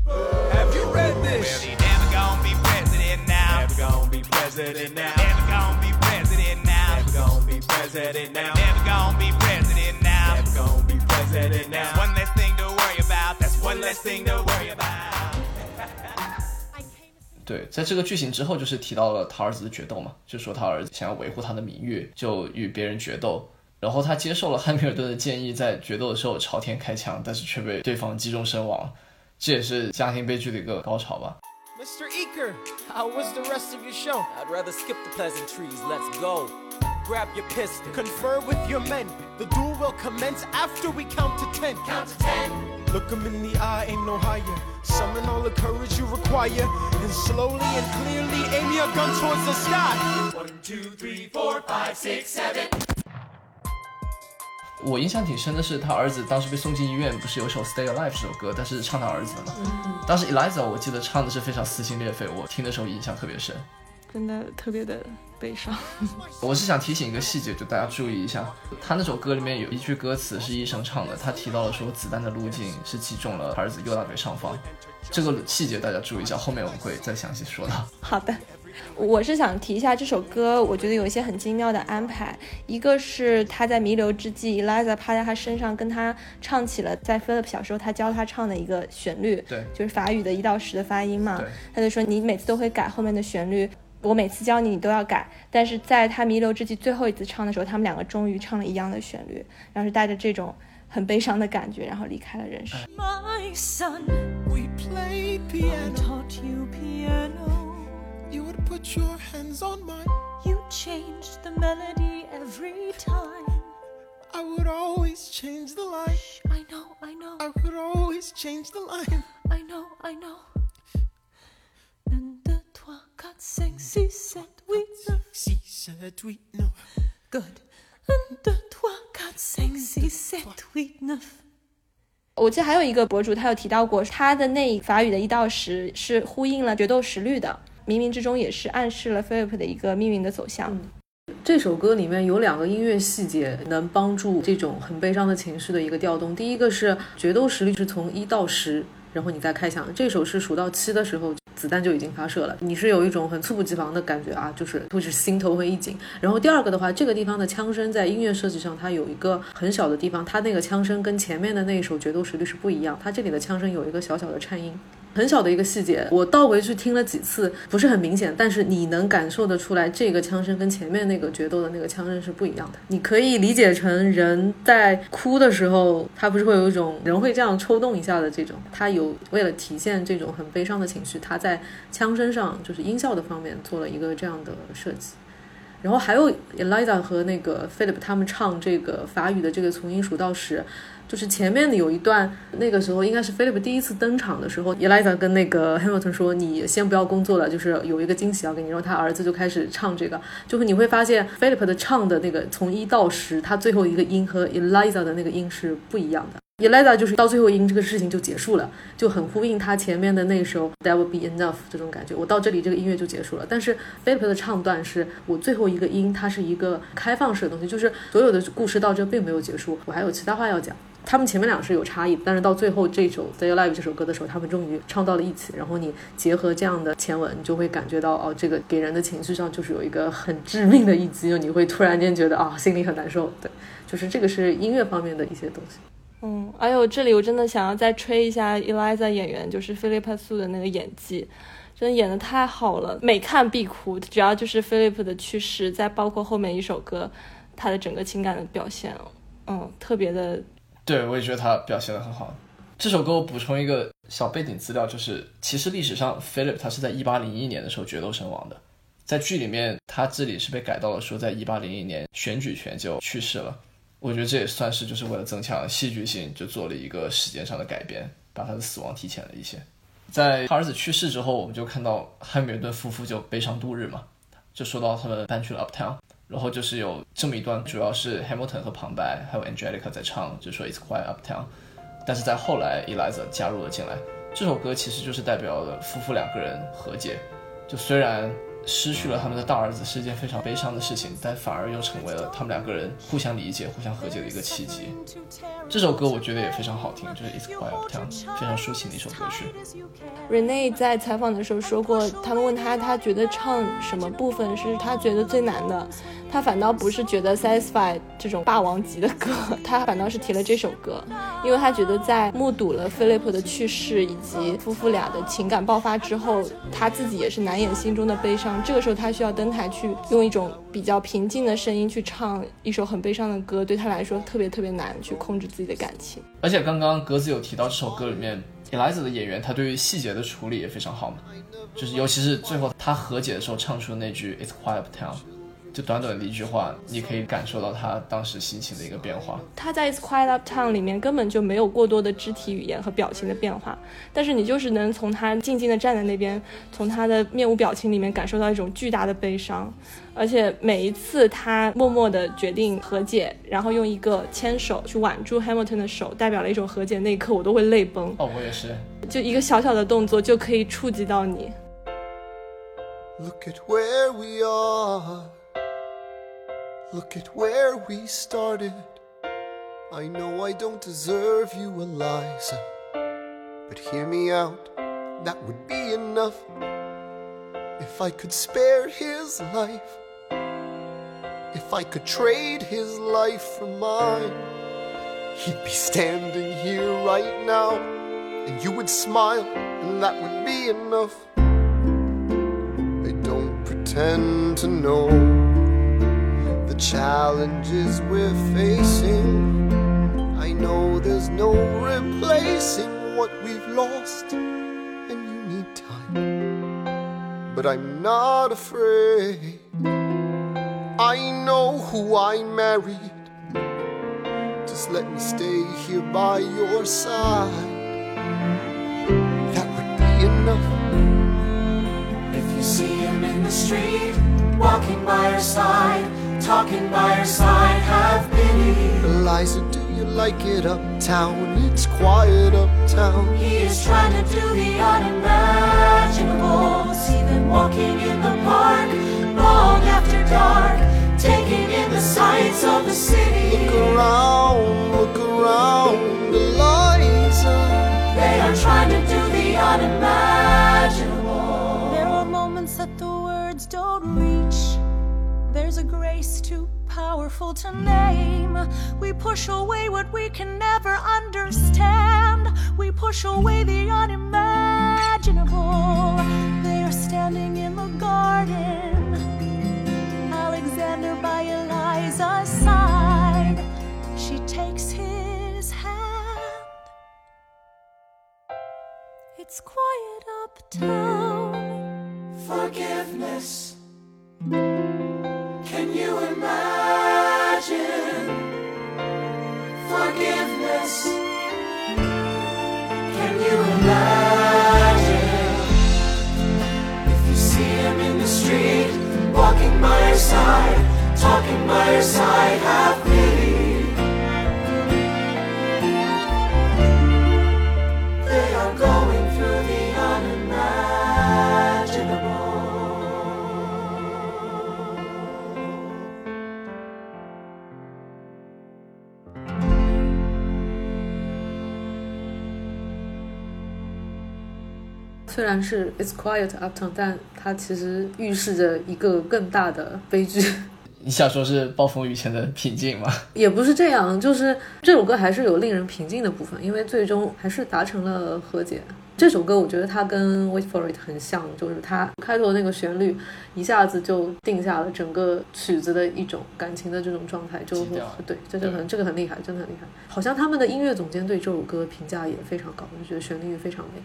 Have you read this? Well, he never gonna be president now. Never gonna be president now. Never gonna be president now. Never gonna be president now. Never gonna be president now. Never gonna be president now. That's one less thing to worry about. That's one less thing to worry about. 对，在这个剧情之后，就是提到了他儿子的决斗嘛，就说他儿子想要维护他的名誉，就与别人决斗，然后他接受了汉密尔顿的建议，在决斗的时候朝天开枪，但是却被对方击中身亡，这也是家庭悲剧的一个高潮吧。Mr. Eaker, how was the rest of your show? I'd rather skip the pleasantries. Let's go. Grab your pistol. Confer with your men. The duel will commence after we count to ten. Count to ten. Look him in the eye, ain't no higher. Summon all the courage you require. And slowly and clearly aim your gun towards the sky. One, two, three, four, five, six, seven. 我印象挺深的是，他儿子当时被送进医院，不是有首《Stay Alive》这首歌，但是唱他儿子的嘛。当时 Eliza 我记得唱的是非常撕心裂肺，我听的时候印象特别深，真的特别的悲伤。我是想提醒一个细节，就大家注意一下，他那首歌里面有一句歌词是医生唱的，他提到了说子弹的路径是击中了儿子右大腿上方，这个细节大家注意一下，后面我们会再详细说到。好的。我是想提一下这首歌，我觉得有一些很精妙的安排。一个是他在弥留之际，Eliza 趴在他身上，跟他唱起了在 Philip 小时候他教他唱的一个旋律，对，就是法语的一到十的发音嘛。对，他就说你每次都会改后面的旋律，我每次教你你都要改。但是在他弥留之际最后一次唱的时候，他们两个终于唱了一样的旋律，然后是带着这种很悲伤的感觉，然后离开了人世。My son, We play piano. taught you piano. You would put your hands on mine. You changed the melody every time. I would always change the line. I know, I know, I would always change the line. I know, I know. God and the 2 God Saints is set with love。我记得还有一个博主，他有提到过，他的那法语的一到十是呼应了决斗实力的，冥冥之中也是暗示了 Philip 的一个命运的走向。这首歌里面有两个音乐细节能帮助这种很悲伤的情绪的一个调动。第一个是决斗实力是从一到十。然后你再开枪。这首是数到七的时候，子弹就已经发射了，你是有一种很猝不及防的感觉啊，就是会是心头会一紧。然后第二个的话，这个地方的枪声在音乐设计上，它有一个很小的地方，它那个枪声跟前面的那一首决斗实力是不一样，它这里的枪声有一个小小的颤音。很小的一个细节，我倒回去听了几次，不是很明显，但是你能感受得出来，这个枪声跟前面那个决斗的那个枪声是不一样的。你可以理解成人在哭的时候，他不是会有一种人会这样抽动一下的这种，他有为了体现这种很悲伤的情绪，他在枪声上就是音效的方面做了一个这样的设计。然后还有 Eliza 和那个 Philip 他们唱这个法语的这个从音数到十，就是前面的有一段，那个时候应该是 Philip 第一次登场的时候，Eliza 跟那个 Hamilton 说：“你先不要工作了，就是有一个惊喜要给你。”然后他儿子就开始唱这个，就是你会发现 Philip 的唱的那个从一到十，他最后一个音和 Eliza 的那个音是不一样的。Eliza 就是到最后音这个事情就结束了，就很呼应他前面的那首 That Will Be Enough 这种感觉。我到这里这个音乐就结束了，但是 Philip 的唱段是我最后一个音，它是一个开放式的东西，就是所有的故事到这并没有结束，我还有其他话要讲。他们前面两个是有差异，但是到最后这首 Stay Alive 这首歌的时候，他们终于唱到了一起。然后你结合这样的前文，你就会感觉到哦，这个给人的情绪上就是有一个很致命的一击，你会突然间觉得啊、心里很难受。对，就是这个是音乐方面的一些东西。嗯，哎呦，这里我真的想要再吹一下 Eliza 演员，就是 Philip s u 的那个演技，真的演的太好了，每看必哭。只要就是 Philip 的去世，再包括后面一首歌，他的整个情感的表现，嗯，特别的对，我也觉得他表现的很好。这首歌我补充一个小背景资料，就是其实历史上 Philip 他是在一八零一年的时候决斗身亡的，在剧里面他这里是被改到了说在一八零一年选举权就去世了。我觉得这也算是就是为了增强戏剧性，就做了一个时间上的改编，把他的死亡提前了一些。在他儿子去世之后，我们就看到汉密尔顿夫妇就悲伤度日嘛，就说到他们搬去了 Uptown，然后就是有这么一段，主要是 Hamilton 和旁白还有 Angelica 在唱，就说 It's Quite Uptown，但是在后来 Eliza 加入了进来，这首歌其实就是代表了夫妇两个人和解，就虽然失去了他们的大儿子是一件非常悲伤的事情，但反而又成为了他们两个人互相理解、互相和解的一个契机。这首歌我觉得也非常好听，就是 It's quiet Town 非常抒情的一首歌曲。Rene 在采访的时候说过，他们问他，他觉得唱什么部分是他觉得最难的，他反倒不是觉得 Satisfy 这种霸王级的歌，他反倒是提了这首歌，因为他觉得在目睹了 Philip 的去世以及夫妇俩的情感爆发之后，他自己也是难掩心中的悲伤。这个时候他需要登台去用一种比较平静的声音去唱一首很悲伤的歌，对他来说特别特别难去控制自己的感情。而且刚刚格子有提到这首歌里面 Eliza 的演员，他对于细节的处理也非常好嘛，就是尤其是最后他和解的时候唱出的那句 It's quiet Town 就短短的一句话，你可以感受到他当时心情的一个变化。他在《It's Quiet Uptown》里面根本就没有过多的肢体语言和表情的变化，但是你就是能从他静静的站在那边，从他的面无表情里面感受到一种巨大的悲伤。而且每一次他默默的决定和解，然后用一个牵手去挽住 Hamilton 的手，代表了一种和解。那一刻我都会泪崩。哦，我也是。就一个小小的动作就可以触及到你。Look at where we are. Look at where we started. I know I don't deserve you, Eliza. But hear me out, that would be enough. If I could spare his life, if I could trade his life for mine, he'd be standing here right now, and you would smile, and that would be enough. I don't pretend to know the challenges we're facing. I know there's no replacing what we've lost, and you need time. But I'm not afraid. I know who I married Just let me stay here by your side. That would be enough. If you see him in the street, walking by your side, talking by your side, have pity. Eliza, do you like it uptown? It's quiet uptown. He is trying to do the unimaginable. See them walking in the park, long after dark, taking in the sights of the city. Look around, look around, Eliza. They are trying to do the unimaginable. Too powerful to name. We push away what we can never understand. We push away the unimaginable. They are standing in the garden. Alexander by Eliza's side. She takes his hand. It's quiet uptown. Forgiveness. You imagine? Forgiveness. Can you imagine? If you see him in the street, walking by your side, talking by your side, have 虽然是 It's quiet uptown，但它其实预示着一个更大的悲剧。你想说是暴风雨前的平静吗？也不是这样，就是这首歌还是有令人平静的部分，因为最终还是达成了和解。这首歌我觉得它跟 Wait for It 很像，就是它开头那个旋律一下子就定下了整个曲子的一种感情的这种状态，就对，这就很这个很厉害，真的很厉害。好像他们的音乐总监对这首歌评价也非常高，我就觉得旋律非常美。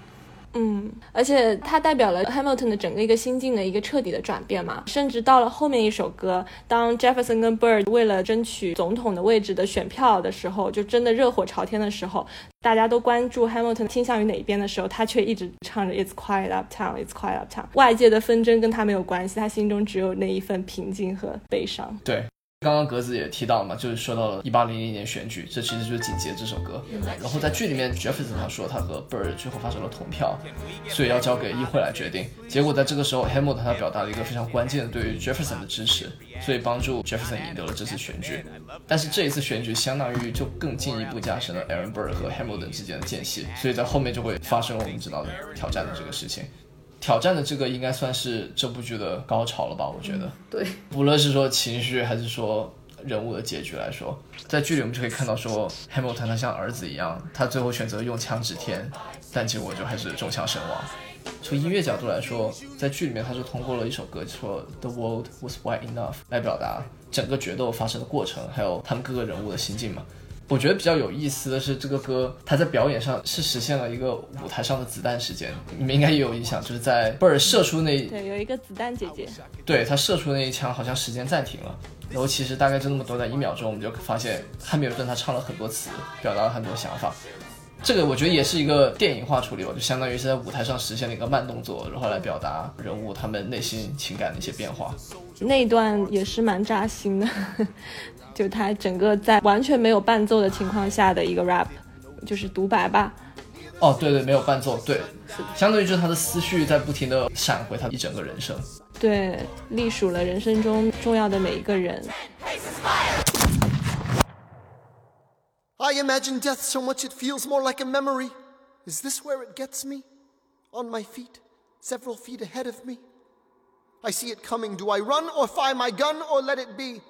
嗯，而且它代表了 Hamilton 的整个一个心境的一个彻底的转变嘛，甚至到了后面一首歌，当 Jefferson 跟 Bird 为了争取总统的位置的选票的时候，就真的热火朝天的时候，大家都关注 Hamilton 倾向于哪一边的时候，他却一直唱着 It's quiet uptown, It's quiet uptown，外界的纷争跟他没有关系，他心中只有那一份平静和悲伤。对，刚刚格子也提到了嘛，就是说到了一八零零年选举，这其实就是紧接这首歌。然后在剧里面，Jefferson 他说他和 Bird 最后发生了同票，所以要交给议会来决定。结果在这个时候，Hamilton 他表达了一个非常关键的对于 Jefferson 的支持，所以帮助 Jefferson 赢得了这次选举。但是这一次选举相当于就更进一步加深了 Aaron Burr 和 Hamilton 之间的间隙，所以在后面就会发生我们知道的挑战的这个事情。挑战的这个应该算是这部剧的高潮了吧？我觉得。对，无论是说情绪还是说人物的结局来说，在剧里我们就可以看到说，Hamilton 他像儿子一样，他最后选择用枪指天，但结果就还是中枪身亡。从音乐角度来说，在剧里面他是通过了一首歌说 The world was wide enough 来表达整个决斗发生的过程，还有他们各个人物的心境嘛。我觉得比较有意思的是，这个歌它在表演上是实现了一个舞台上的子弹时间，你们应该也有印象，就是在贝尔射出那对，有一个子弹姐姐，对他射出那一枪，好像时间暂停了，然后其实大概就那么短短一秒钟，我们就发现汉密尔顿他唱了很多词，表达了很多想法。这个我觉得也是一个电影化处理吧，就相当于是在舞台上实现了一个慢动作，然后来表达人物他们内心情感的一些变化。那一段也是蛮扎心的，就他整个在完全没有伴奏的情况下的一个 rap，就是独白吧。哦，对对，没有伴奏，对，相当于就是他的思绪在不停的闪回他一整个人生。对，隶属了人生中重要的每一个人。I imagine death so much it feels more like a memory. Is this where it gets me? On my feet, several feet ahead of me. I see it coming. Do I run or fire my gun or let it be?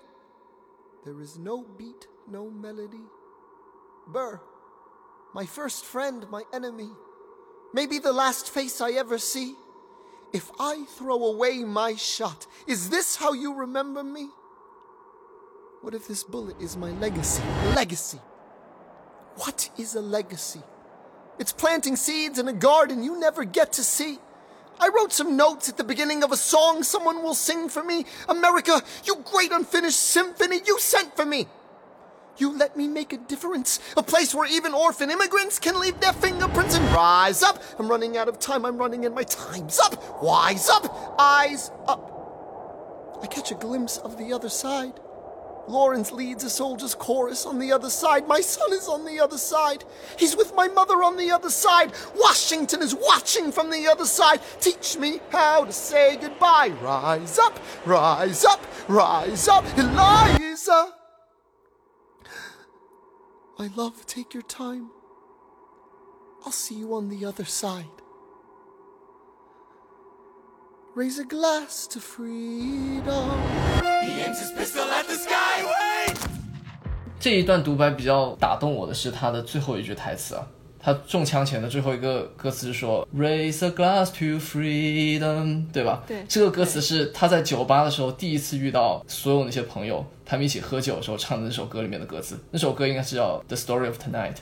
There is no beat, no melody. Burr, my first friend, my enemy. Maybe the last face I ever see. If I throw away my shot, is this how you remember me? What if this bullet is my legacy? Legacy. What is a legacy? It's planting seeds in a garden you never get to see. I wrote some notes at the beginning of a song someone will sing for me. America, you great unfinished symphony you sent for me. You let me make a difference. A place where even orphan immigrants can leave their fingerprints and rise up. I'm running out of time. I'm running and my time's up. Wise up. Eyes up. I catch a glimpse of the other side. Lawrence leads a soldier's chorus on the other side. My son is on the other side. He's with my mother on the other side. Washington is watching from the other side. Teach me how to say goodbye. Rise up, rise up, rise up, Eliza. My love, take your time. I'll see you on the other side. Raise a glass to freedom. He aims his pistol at the sky. 这一段独白比较打动我的是他的最后一句台词啊，他中枪前的最后一个歌词是说 “Raise a glass to freedom”，对吧？对这个歌词是他在酒吧的时候第一次遇到所有那些朋友，他们一起喝酒的时候唱的那首歌里面的歌词。那首歌应该是叫《The Story of Tonight》。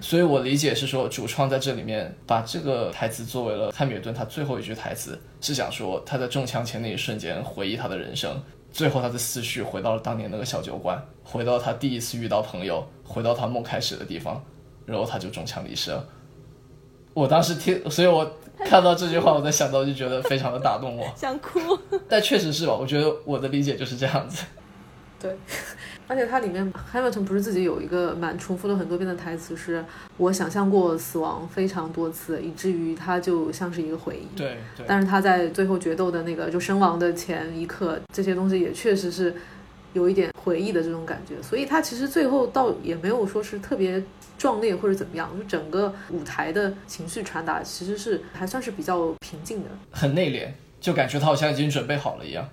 所以我理解是说，主创在这里面把这个台词作为了汉密尔顿他最后一句台词，是想说他在中枪前那一瞬间回忆他的人生，最后他的思绪回到了当年那个小酒馆，回到他第一次遇到朋友，回到他梦开始的地方，然后他就中枪离世了。我当时听，所以我看到这句话，我在想到就觉得非常的打动我。想哭。但确实是吧，我觉得我的理解就是这样子。对，而且它里面 Hamilton 不是自己有一个蛮重复了很多遍的台词，是我想象过死亡非常多次，以至于它就像是一个回忆。对对。但是他在最后决斗的那个就身亡的前一刻，这些东西也确实是有一点回忆的这种感觉，所以他其实最后倒也没有说是特别壮烈或者怎么样，就整个舞台的情绪传达其实是还算是比较平静的。很内敛，就感觉他好像已经准备好了一样。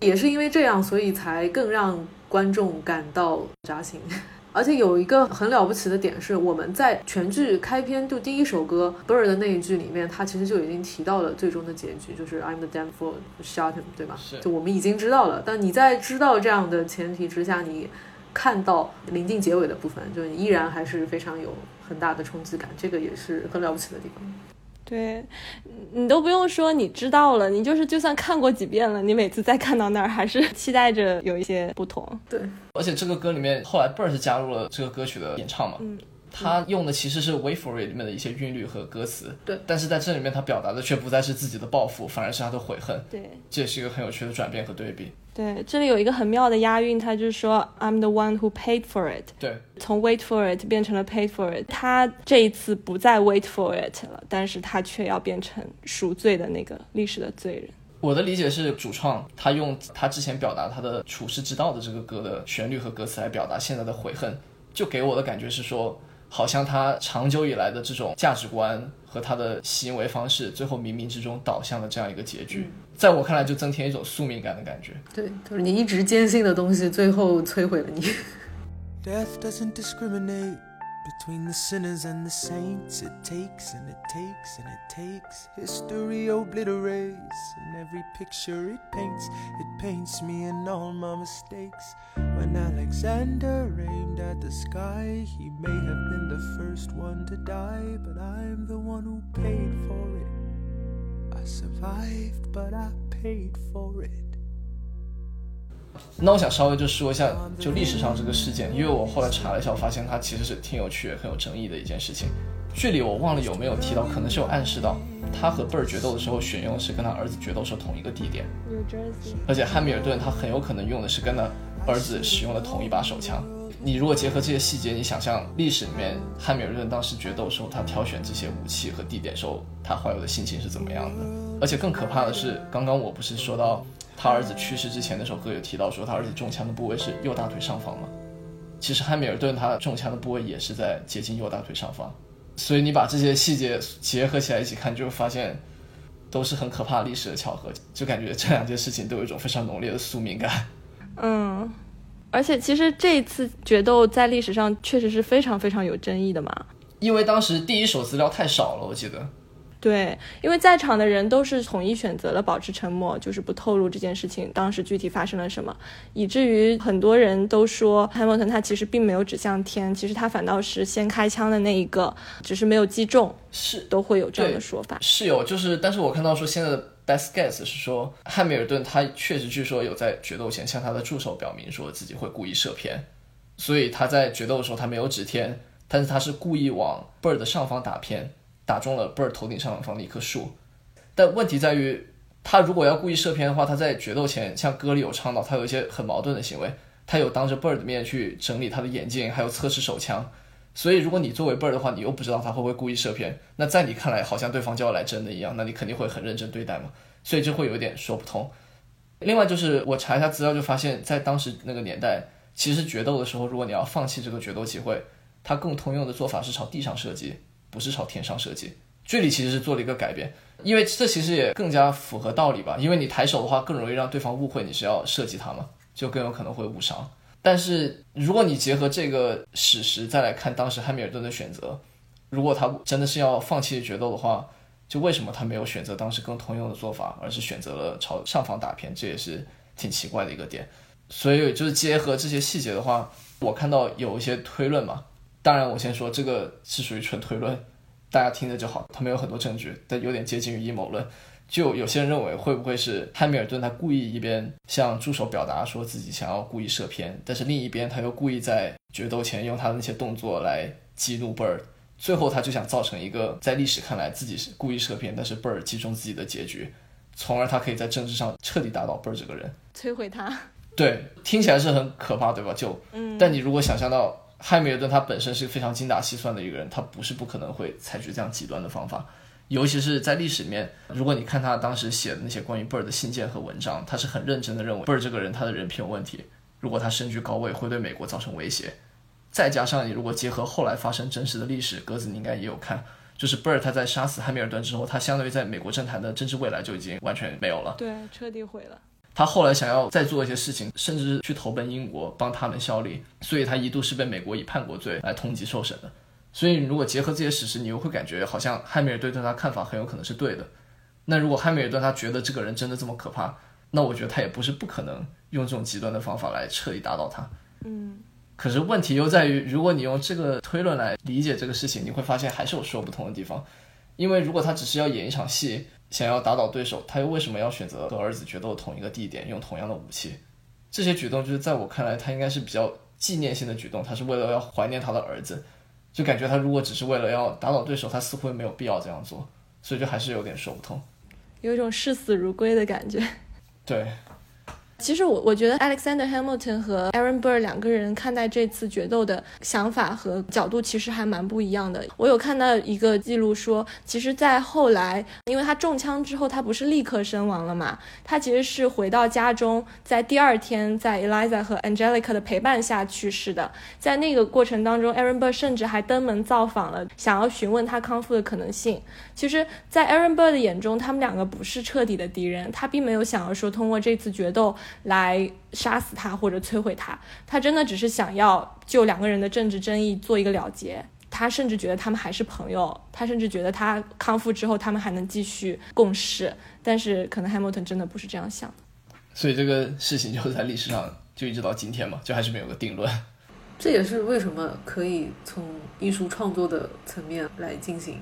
也是因为这样，所以才更让观众感到扎心。而且有一个很了不起的点是，我们在全剧开篇就第一首歌 Bird 的那一句里面，他其实就已经提到了最终的结局，就是 I'm the damn fool shot him，对吧？是就我们已经知道了。但你在知道这样的前提之下，你看到临近结尾的部分，就你依然还是非常有很大的冲击感，这个也是很了不起的地方。对，你都不用说，你知道了，你就是就算看过几遍了，你每次再看到那儿，还是 期待着有一些不同。对，而且这个歌里面后来 Bird 是加入了这个歌曲的演唱嘛，嗯，他用的其实是 Wait for It 里面的一些韵律和歌词，对，但是在这里面他表达的却不再是自己的抱负，反而是他的悔恨，对，这也是一个很有趣的转变和对比。对，这里有一个很妙的押韵，他就是说 I'm the one who paid for it。对，从 wait for it 变成了 paid for it。他这一次不再 wait for it 了，但是他却要变成赎罪的那个历史的罪人。我的理解是，主创他用他之前表达他的处世之道的这个歌的旋律和歌词来表达现在的悔恨，就给我的感觉是说，好像他长久以来的这种价值观和他的行为方式，最后冥冥之中导向了这样一个结局。在我看来，就增添一种宿命感的感觉。对，就是你一直坚信的东西，最后摧毁了你。Death doesn't discriminate between the sinners and the saints. It takes and it takes and it takes. History obliterates and every picture it paints. It paints me and all my mistakes. When Alexander aimed at the sky, he may have been the first one to die, but I'm the one who paid for it. I survived, but I paid for it. 那我想稍微就说一下，就历史上这个事件，因为我后来查了一下，我发现它其实是挺有趣、很有争议的一件事情。剧里我忘了有没有提到，可能是有暗示到，他和贝尔决斗的时候选用的是跟他儿子决斗时候同一个地点。而且汉密尔顿他很有可能用的是跟他儿子使用的同一把手枪。你如果结合这些细节，你想象历史里面汉密尔顿当时决斗的时候，他挑选这些武器和地点时候，他怀有的心情是怎么样的？而且更可怕的是，刚刚我不是说到他儿子去世之前那首歌有提到说他儿子中枪的部位是右大腿上方嘛？其实汉密尔顿他中枪的部位也是在接近右大腿上方，所以你把这些细节结合起来一起看，就会发现都是很可怕的历史的巧合，就感觉这两件事情都有一种非常浓烈的宿命感。嗯，而且其实这一次决斗在历史上确实是非常非常有争议的嘛。因为当时第一手资料太少了，我记得。对，因为在场的人都是统一选择了保持沉默，就是不透露这件事情当时具体发生了什么，以至于很多人都说 Hamilton 他其实并没有指向天，其实他反倒是先开枪的那一个，只是没有击中，是都会有这样的说法。是有，就是，但是我看到说现在的 best guess 是说汉密尔顿他确实据说有在决斗前向他的助手表明说自己会故意射偏，所以他在决斗的时候他没有指天，但是他是故意往 Bird 的上方打偏，打中了 Bird 头顶上方的一棵树。但问题在于，他如果要故意射偏的话，他在决斗前像歌里有唱到，他有一些很矛盾的行为，他有当着 Bird 的面去整理他的眼镜，还有测试手枪。所以如果你作为 Bird 的话，你又不知道他会不会故意射偏，那在你看来好像对方就要来真的一样，那你肯定会很认真对待嘛。所以这会有一点说不通。另外就是我查一下资料，就发现，在当时那个年代，其实决斗的时候，如果你要放弃这个决斗机会，它更通用的做法是朝地上射击，不是朝天上射击。剧里其实是做了一个改变，因为这其实也更加符合道理吧。因为你抬手的话，更容易让对方误会你是要射击他嘛，就更有可能会误伤。但是如果你结合这个史实再来看当时汉密尔顿的选择，如果他真的是要放弃决斗的话，就为什么他没有选择当时更通用的做法，而是选择了朝上方打偏？这也是挺奇怪的一个点。所以就是结合这些细节的话，我看到有一些推论嘛。当然，我先说这个是属于纯推论，大家听着就好。他没有很多证据，但有点接近于阴谋论。就有些人认为，会不会是汉密尔顿他故意一边向助手表达说自己想要故意射偏，但是另一边他又故意在决斗前用他的那些动作来激怒 Bird，最后他就想造成一个在历史看来自己是故意射偏，但是 Bird 击中自己的结局，从而他可以在政治上彻底打倒 Bird 这个人，摧毁他。对，听起来是很可怕，对吧？就，嗯，但你如果想象到汉密尔顿他本身是非常精打细算的一个人，他不是不可能会采取这样极端的方法。尤其是在历史里面，如果你看他当时写的那些关于 Bird 的信件和文章，他是很认真的认为 Bird 这个人他的人品有问题，如果他身居高位会对美国造成威胁。再加上你如果结合后来发生真实的历史，鸽子你应该也有看，就是 Bird 他在杀死汉密尔顿之后，他相当于在美国政坛的政治未来就已经完全没有了，对，彻底毁了。他后来想要再做一些事情，甚至去投奔英国帮他们效力，所以他一度是被美国以叛国罪来通缉受审的。所以，如果结合这些史实，你又会感觉好像汉密尔顿对他看法很有可能是对的。那如果汉密尔顿他觉得这个人真的这么可怕，那我觉得他也不是不可能用这种极端的方法来彻底打倒他。嗯。可是问题又在于，如果你用这个推论来理解这个事情，你会发现还是有说不通的地方。因为如果他只是要演一场戏，想要打倒对手，他又为什么要选择和儿子决斗同一个地点，用同样的武器？这些举动就是在我看来，他应该是比较纪念性的举动，他是为了要怀念他的儿子。就感觉他如果只是为了要打倒对手，他似乎没有必要这样做，所以就还是有点说不通，有一种视死如归的感觉。对。其实我我觉得 Alexander Hamilton 和 Aaron Burr 两个人看待这次决斗的想法和角度其实还蛮不一样的。我有看到一个记录说，其实，在后来，因为他中枪之后，他不是立刻身亡了嘛？他其实是回到家中，在第二天，在 Eliza 和 Angelica 的陪伴下去世的。在那个过程当中，Aaron Burr 甚至还登门造访了，想要询问他康复的可能性。其实，在 Aaron Burr 的眼中，他们两个不是彻底的敌人，他并没有想要说通过这次决斗。来杀死他或者摧毁他，他真的只是想要就两个人的政治争议做一个了结。他甚至觉得他们还是朋友，他甚至觉得他康复之后他们还能继续共事。但是可能 Hamilton 真的不是这样想，所以这个事情就在历史上就一直到今天嘛，就还是没有个定论。这也是为什么可以从艺术创作的层面来进行。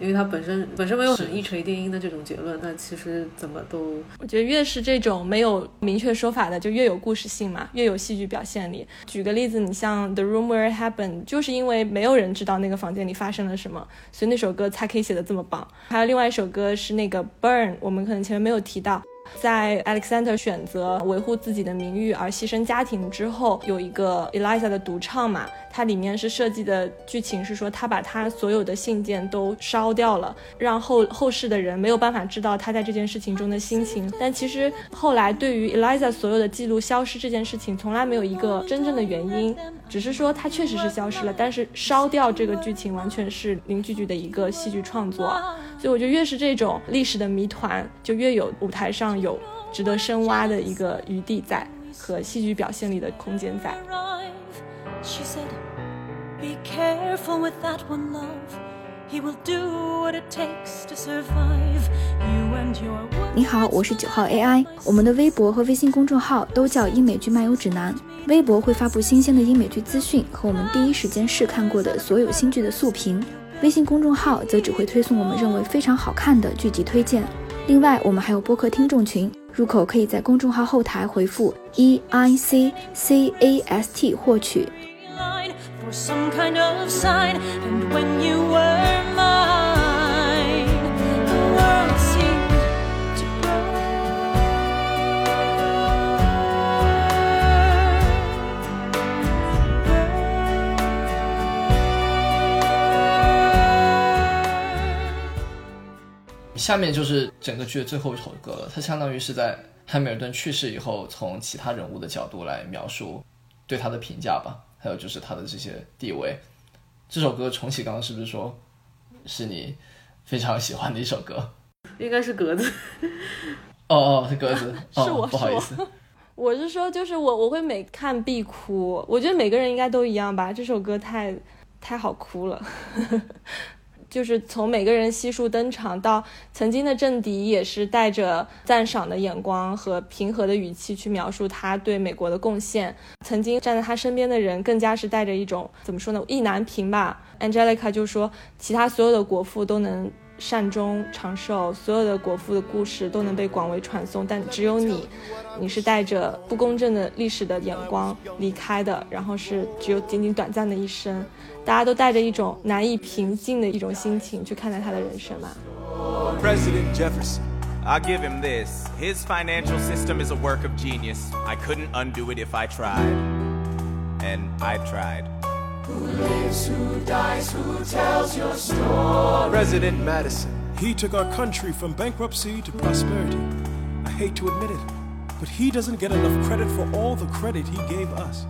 因为它本身本身没有很一锤定音的这种结论，那其实怎么都，我觉得越是这种没有明确说法的，就越有故事性嘛，越有戏剧表现力。举个例子，你像《The Room Where It Happened》，就是因为没有人知道那个房间里发生了什么，所以那首歌才可以写的这么棒。还有另外一首歌是那个《Burn》，我们可能前面没有提到。在 Alexander 选择维护自己的名誉而牺牲家庭之后，有一个 Eliza 的独唱嘛，它里面是设计的剧情是说，他把他所有的信件都烧掉了，让后后世的人没有办法知道他在这件事情中的心情。但其实后来对于 Eliza 所有的记录消失这件事情，从来没有一个真正的原因，只是说他确实是消失了。但是烧掉这个剧情完全是林句句的一个戏剧创作，所以我觉得越是这种历史的谜团，就越有舞台上上。有值得深挖的一个余地在，和戏剧表现力的空间在。你好，我是九号 AI。我们的微博和微信公众号都叫英美剧漫游指南。微博会发布新鲜的英美剧资讯和我们第一时间试看过的所有新剧的速评，微信公众号则只会推送我们认为非常好看的剧集推荐。另外，我们还有播客听众群，入口可以在公众号后台回复 E I C C A S T 获取。for some kind of sign. And when you were mine, 下面就是整个剧的最后一首歌了，它相当于是在汉密尔顿去世以后，从其他人物的角度来描述对他的评价吧，还有就是他的这些地位。这首歌重启刚刚是不是说是你非常喜欢的一首歌？应该是格子。哦哦，是格子，哦、是我不好意思。我是说，就是我我会每看必哭。我觉得每个人应该都一样吧。这首歌太太好哭了，就是从每个人悉数登场到曾经的政敌，也是带着赞赏的眼光和平和的语气去描述他对美国的贡献。曾经站在他身边的人，更加是带着一种怎么说呢，意难平吧。Angelica 就说，其他所有的国父都能。善终长寿，所有的国父的故事都能被广为传颂，但只有你，你是带着不公正的历史的眼光离开的，然后是只有仅仅短暂的一生，大家都带着一种难以平静的一种心情去看待他的人生嘛。 President Jefferson. I'll give him this. His financial system is a work of genius. I couldn't undo it if I tried. And I tried. President Madison. He took our country from bankruptcy to prosperity. I hate to admit it, but he doesn't get enough credit for all the credit he gave us.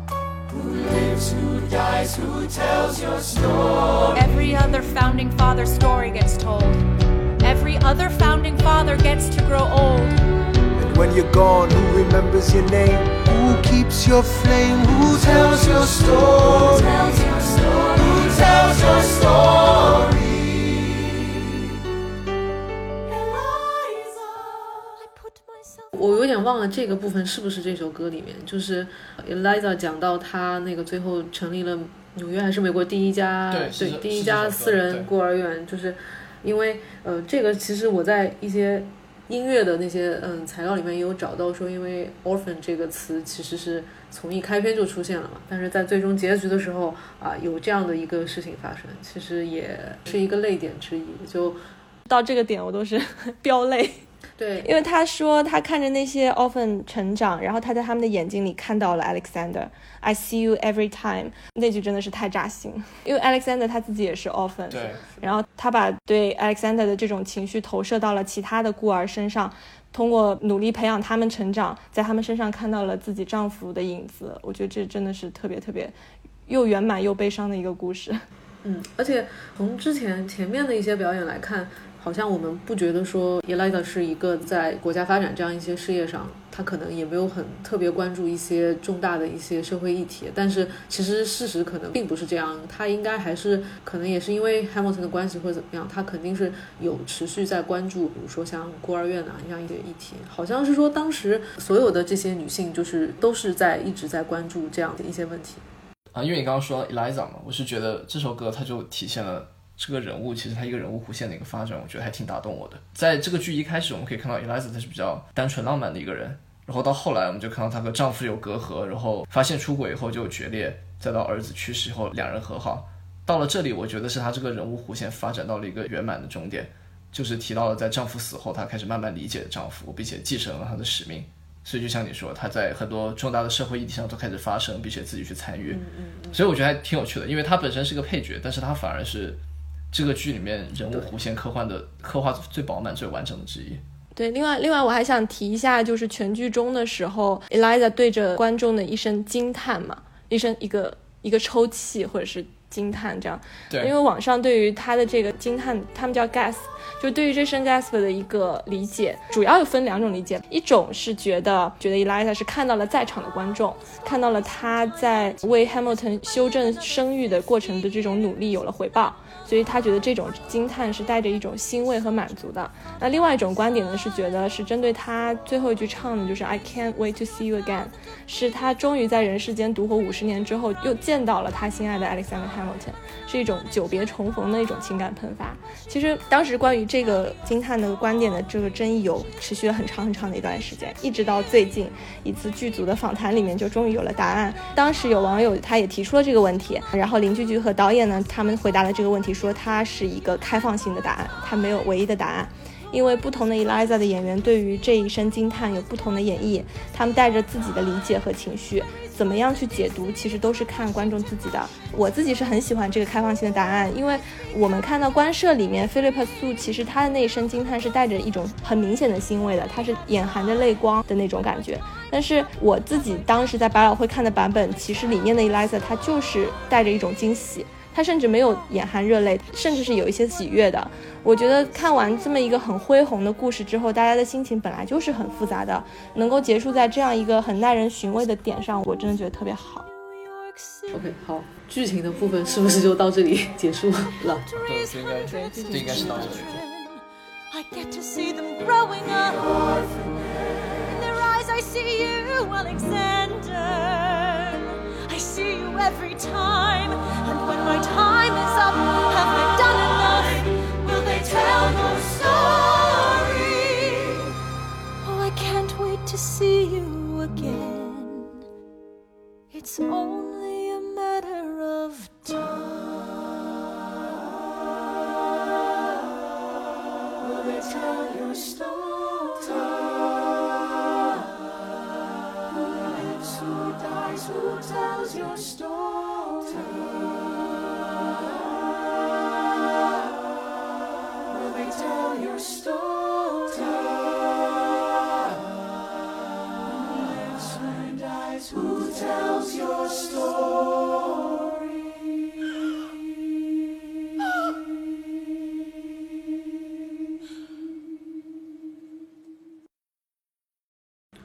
Every other founding father story gets told. Every other founding father gets to grow old. And when you're gone, who remembers your name? Who keeps your flame? Who tells your story? Who tells your story? Eliza, 我有点忘了这个部分是不是这首歌里面，就是 Eliza 讲到他那个最后成立了纽约还是美国第一家对第一家私人孤儿院，就是因为呃这个其实我在一些音乐的那些嗯材料里面也有找到说，因为 orphan 这个词其实是从一开篇就出现了嘛，但是在最终结局的时候啊有这样的一个事情发生，其实也是一个泪点之一，就到这个点我都是 飙泪。对因为他说他看着那些 orphan 成长，然后他在他们的眼睛里看到了 Alexander，I see you every time，那句真的是太扎心。因为 Alexander 他自己也是 orphan，对，然后他把对 Alexander 的这种情绪投射到了其他的孤儿身上，通过努力培养他们成长，在他们身上看到了自己丈夫的影子。我觉得这真的是特别特别又圆满又悲伤的一个故事。嗯，而且从之前前面的一些表演来看，好像我们不觉得说 Eliza 是一个在国家发展这样一些事业上，他可能也没有很特别关注一些重大的一些社会议题。但是其实事实可能并不是这样，他应该还是可能也是因为 Hamilton 的关系或者怎么样，他肯定是有持续在关注，比如说像孤儿院啊这样一些议题。好像是说当时所有的这些女性就是都是在一直在关注这样的一些问题。啊，因为你刚刚说 Eliza 嘛，我是觉得这首歌它就体现了这个人物，其实他一个人物弧线的一个发展，我觉得还挺打动我的。在这个剧一开始，我们可以看到 Eliza 她是比较单纯浪漫的一个人，然后到后来我们就看到她和丈夫有隔阂，然后发现出轨以后就有决裂，再到儿子去世后两人和好。到了这里，我觉得是她这个人物弧线发展到了一个圆满的终点，就是提到了在丈夫死后，她开始慢慢理解丈夫，并且继承了他的使命。所以就像你说，她在很多重大的社会议题上都开始发声，并且自己去参与。所以我觉得还挺有趣的，因为她本身是个配角，但是她反而是这个剧里面人物弧线刻画的刻画最饱满、最完整的之一。对，另外另外我还想提一下，就是全剧中的时候，Eliza 对着观众的一声惊叹嘛，一声一个一个抽泣或者是惊叹这样。对因为网上对于他的这个惊叹，他们叫 gasp，就对于这声 gasp 的一个理解，主要有分两种理解，一种是觉得觉得 Eliza 是看到了在场的观众，看到了他在为 Hamilton 修正声誉的过程的这种努力有了回报。所以他觉得这种惊叹是带着一种欣慰和满足的。那另外一种观点呢，是觉得是针对他最后一句唱的，就是 I can't wait to see you again，是他终于在人世间独活五十年之后，又见到了他心爱的 Alexander Hamilton，是一种久别重逢的一种情感喷发。其实当时关于这个惊叹的观点的这个争议有持续了很长很长的一段时间，一直到最近一次剧组的访谈里面就终于有了答案。当时有网友他也提出了这个问题，然后林剧剧和导演呢，他们回答了这个问题，说它是一个开放性的答案，它没有唯一的答案。因为不同的 Eliza 的演员对于这一声惊叹有不同的演绎，他们带着自己的理解和情绪，怎么样去解读，其实都是看观众自己的。我自己是很喜欢这个开放性的答案，因为我们看到官摄里面 Philip Sue 其实他的那一声惊叹是带着一种很明显的欣慰的，他是眼含着泪光的那种感觉。但是我自己当时在百老汇看的版本，其实里面的 Eliza 他就是带着一种惊喜。他甚至没有眼含热泪，甚至是有一些喜悦的。我觉得看完这么一个很恢宏的故事之后，大家的心情本来就是很复杂的，能够结束在这样一个很耐人寻味的点上，我真的觉得特别好。OK，好，剧情的部分是不是就到这里结束了？对，这应该这应该是到这里。Every time. And when my time is up, have I done enough? Will they tell no story? Oh, I can't wait to see you again. It's only a matter of time. Will they tell your story? Who? Who tells your story? Will they tell your story? Lives? Who dies? Who tells your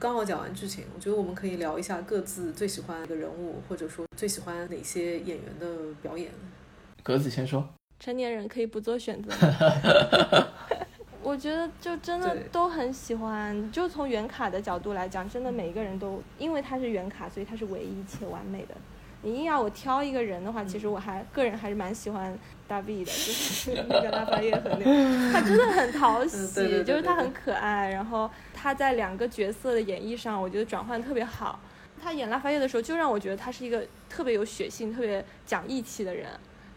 刚好讲完剧情，我觉得我们可以聊一下各自最喜欢的人物，或者说最喜欢哪些演员的表演。格子先说。成年人可以不做选择。我觉得就真的都很喜欢。就从原卡的角度来讲，真的每一个人都，因为他是原卡，所以他是唯一且完美的。你硬要我挑一个人的话，其实我还个人还是蛮喜欢大 B 的，就是那个拉法叶和那个，他真的很讨喜，就是他很可爱，然后他在两个角色的演绎上，我觉得转换特别好。他演拉法叶的时候，就让我觉得他是一个特别有血性、特别讲义气的人。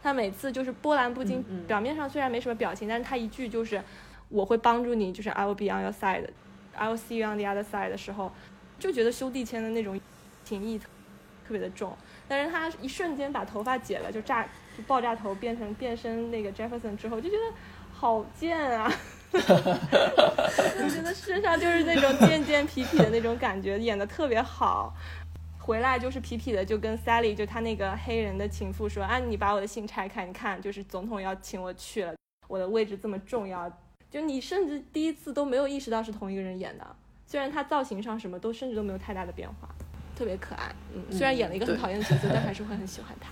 他每次就是波澜不惊，表面上虽然没什么表情，但是他一句就是我会帮助你，就是 I will be on your side，I will see you on the other side 的时候，就觉得兄弟签的那种情谊特别的重。但是他一瞬间把头发解了，就炸就爆炸头变成变身那个 Jefferson 之后，就觉得好贱啊！我觉得身上就是那种贱贱痞痞的那种感觉，演的特别好。回来就是痞痞的，就跟 Sally 就他那个黑人的情妇说：“啊，你把我的信拆开，你看，就是总统要请我去了，我的位置这么重要。”就你甚至第一次都没有意识到是同一个人演的，虽然他造型上什么都甚至都没有太大的变化。特别可爱，嗯，虽然演了一个很讨厌的角色，但还是会很喜欢他。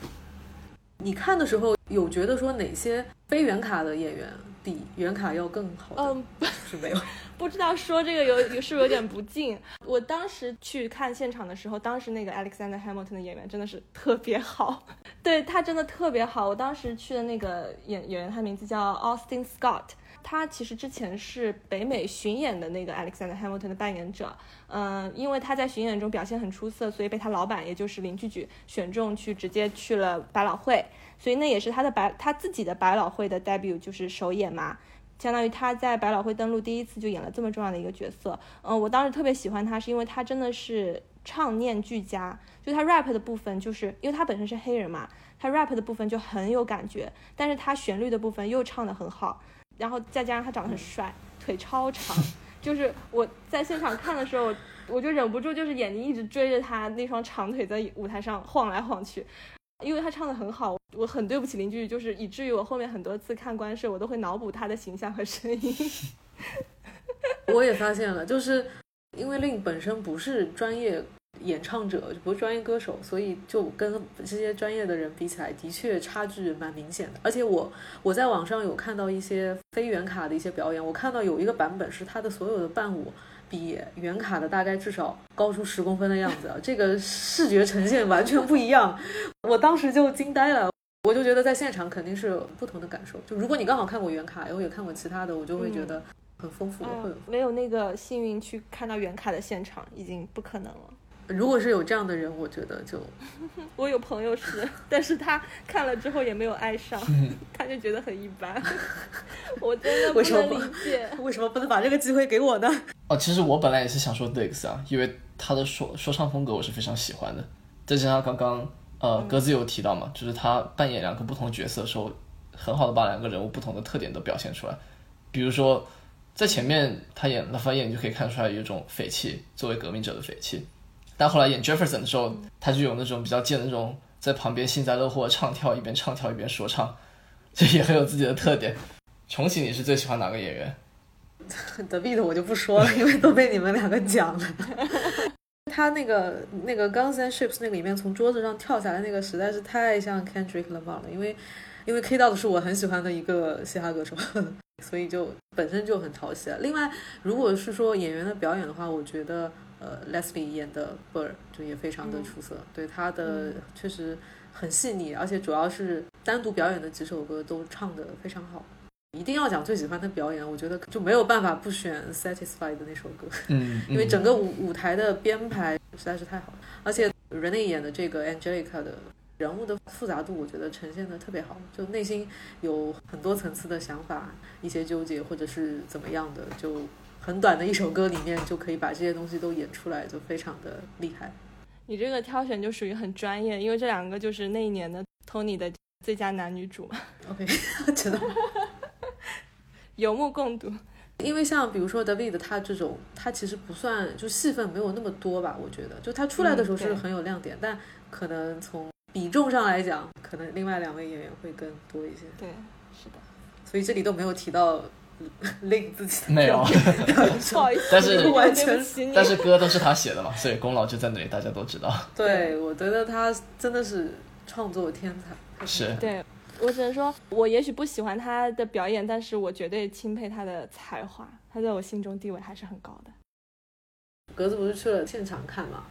你看的时候有觉得说哪些非原卡的演员比原卡要更好？嗯，是没有，不知道说这个有有是不是有点不敬。我当时去看现场的时候，当时那个 Alexander Hamilton 的演员真的是特别好，对他真的特别好。我当时去的那个演演员，他名字叫 Austin Scott。他其实之前是北美巡演的那个 Alexander Hamilton 的扮演者，嗯，因为他在巡演中表现很出色，所以被他老板，也就是林剧剧选中去直接去了百老汇，所以那也是他的百他自己的百老汇的 debut，就是首演嘛，相当于他在百老汇登陆第一次就演了这么重要的一个角色，嗯，我当时特别喜欢他，是因为他真的是唱念俱佳，就他 rap 的部分，就是因为他本身是黑人嘛，他 rap 的部分就很有感觉，但是他旋律的部分又唱得很好。然后再加上他长得很帅，腿超长，就是我在现场看的时候，我就忍不住就是眼睛一直追着他那双长腿在舞台上晃来晃去，因为他唱的很好，我很对不起邻居，就是以至于我后面很多次看官摄，我都会脑补他的形象和声音。我也发现了，就是因为令本身不是专业。演唱者不是专业歌手，所以就跟这些专业的人比起来，的确差距蛮明显的。而且我我在网上有看到一些非原卡的一些表演，我看到有一个版本是他的所有的伴舞比原卡的大概至少高出十公分的样子，这个视觉呈现完全不一样。我当时就惊呆了。我就觉得在现场肯定是有不同的感受。就如果你刚好看过原卡，然后也看过其他的，我就会觉得很丰富，会有。没有那个幸运去看到原卡的现场，已经不可能了。如果是有这样的人，我觉得就 我有朋友是，但是他看了之后也没有爱上，他就觉得很一般。我真的不能理解，为什么不能把这个机会给我呢？哦，其实我本来也是想说 Dix 啊，因为他的说说唱风格我是非常喜欢的。再加上刚刚呃格子有提到嘛，就是他扮演两个不同角色的时候，很好的把两个人物不同的特点都表现出来。比如说在前面他演拉法叶，你就可以看出来有一种匪气，作为革命者的匪气。但后来演 Jefferson 的时候，他就有那种比较贱的那种，在旁边幸灾乐祸唱跳，一边唱跳一边说唱，这也很有自己的特点。重启，你是最喜欢哪个演员？德比的我就不说了，因为都被你们两个讲了。他那个那个《Guns and Ships》那个里面从桌子上跳下来那个实在是太像 Kendrick Lamar 了，因为因为 K 道的是我很喜欢的一个嘻哈歌手，所以就本身就很讨喜。另外，如果是说演员的表演的话，我觉得。呃，Leslie 演的 Bird 就也非常的出色，对他的确实很细腻，而且主要是单独表演的几首歌都唱的非常好。一定要讲最喜欢的表演，我觉得就没有办法不选 Satisfied 的那首歌，嗯，因为整个舞舞台的编排实在是太好了，而且 Rene 演的这个 Angelica 的人物的复杂度，我觉得呈现的特别好，就内心有很多层次的想法，一些纠结或者是怎么样的就。很短的一首歌里面就可以把这些东西都演出来，就非常的厉害。你这个挑选就属于很专业，因为这两个就是那一年的 Tony 的最佳男女主。OK，知道。有目共睹。因为像比如说 David 他这种，他其实不算就戏份没有那么多吧？我觉得，就他出来的时候是很有亮点，但可能从比重上来讲，可能另外两位演员会更多一些。对，是的。所以这里都没有提到。令自己没有，不好意思，但是完全，但是歌都是他写的嘛，所以功劳就在那里，大家都知道。对，我觉得他真的是创作天才。是，对我只能说，我也许不喜欢他的表演，但是我绝对钦佩他的才华，他在我心中地位还是很高的。格子不是去了现场看嘛？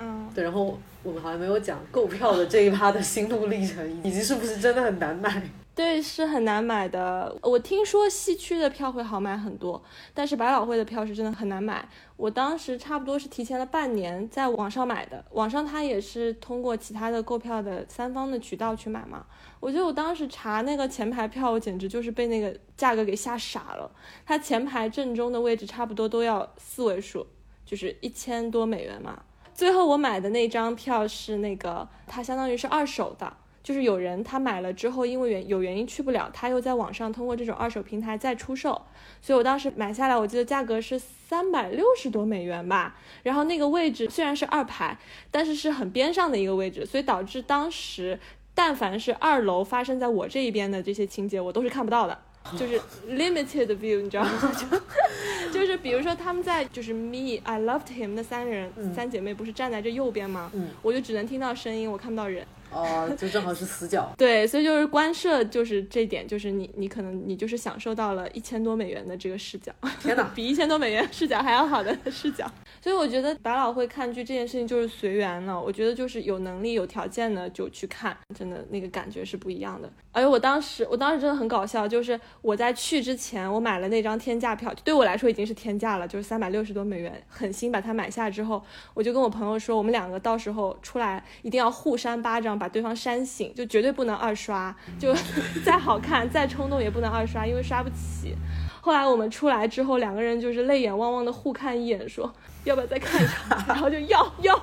嗯，对，然后我们好像没有讲购票的这一趴的心路历程，以及是不是真的很难买。对，是很难买的。我听说西区的票会好买很多，但是百老汇的票是真的很难买。我当时差不多是提前了半年在网上买的，网上它也是通过其他的购票的三方的渠道去买嘛。我觉得我当时查那个前排票，我简直就是被那个价格给吓傻了。它前排正中的位置差不多都要四位数，就是一千多美元嘛。最后我买的那张票是那个，它相当于是二手的。就是有人他买了之后，因为原有原因去不了，他又在网上通过这种二手平台再出售，所以我当时买下来，我记得价格是三百六十多美元吧。然后那个位置虽然是二排，但是是很边上的一个位置，所以导致当时但凡是二楼发生在我这一边的这些情节，我都是看不到的，就是 limited view，你知道吗？就就是比如说他们在就是 me I loved him 那三个人三姐妹不是站在这右边吗？嗯，我就只能听到声音，我看不到人。哦，就正好是死角。对，所以就是官摄，就是这点，就是你你可能你就是享受到了一千多美元的这个视角。天哪，比一千多美元视角还要好的视角。所以我觉得百老汇看剧这件事情就是随缘了。我觉得就是有能力有条件的就去看，真的那个感觉是不一样的。而且我当时我当时真的很搞笑，就是我在去之前我买了那张天价票，对我来说已经是天价了，就是三百六十多美元，狠心把它买下之后，我就跟我朋友说，我们两个到时候出来一定要互扇巴掌，把对方扇醒。就绝对不能二刷，就 再好看再冲动也不能二刷，因为刷不起。后来我们出来之后，两个人就是泪眼汪汪的互看一眼，说要不要再看一场，然后就要要，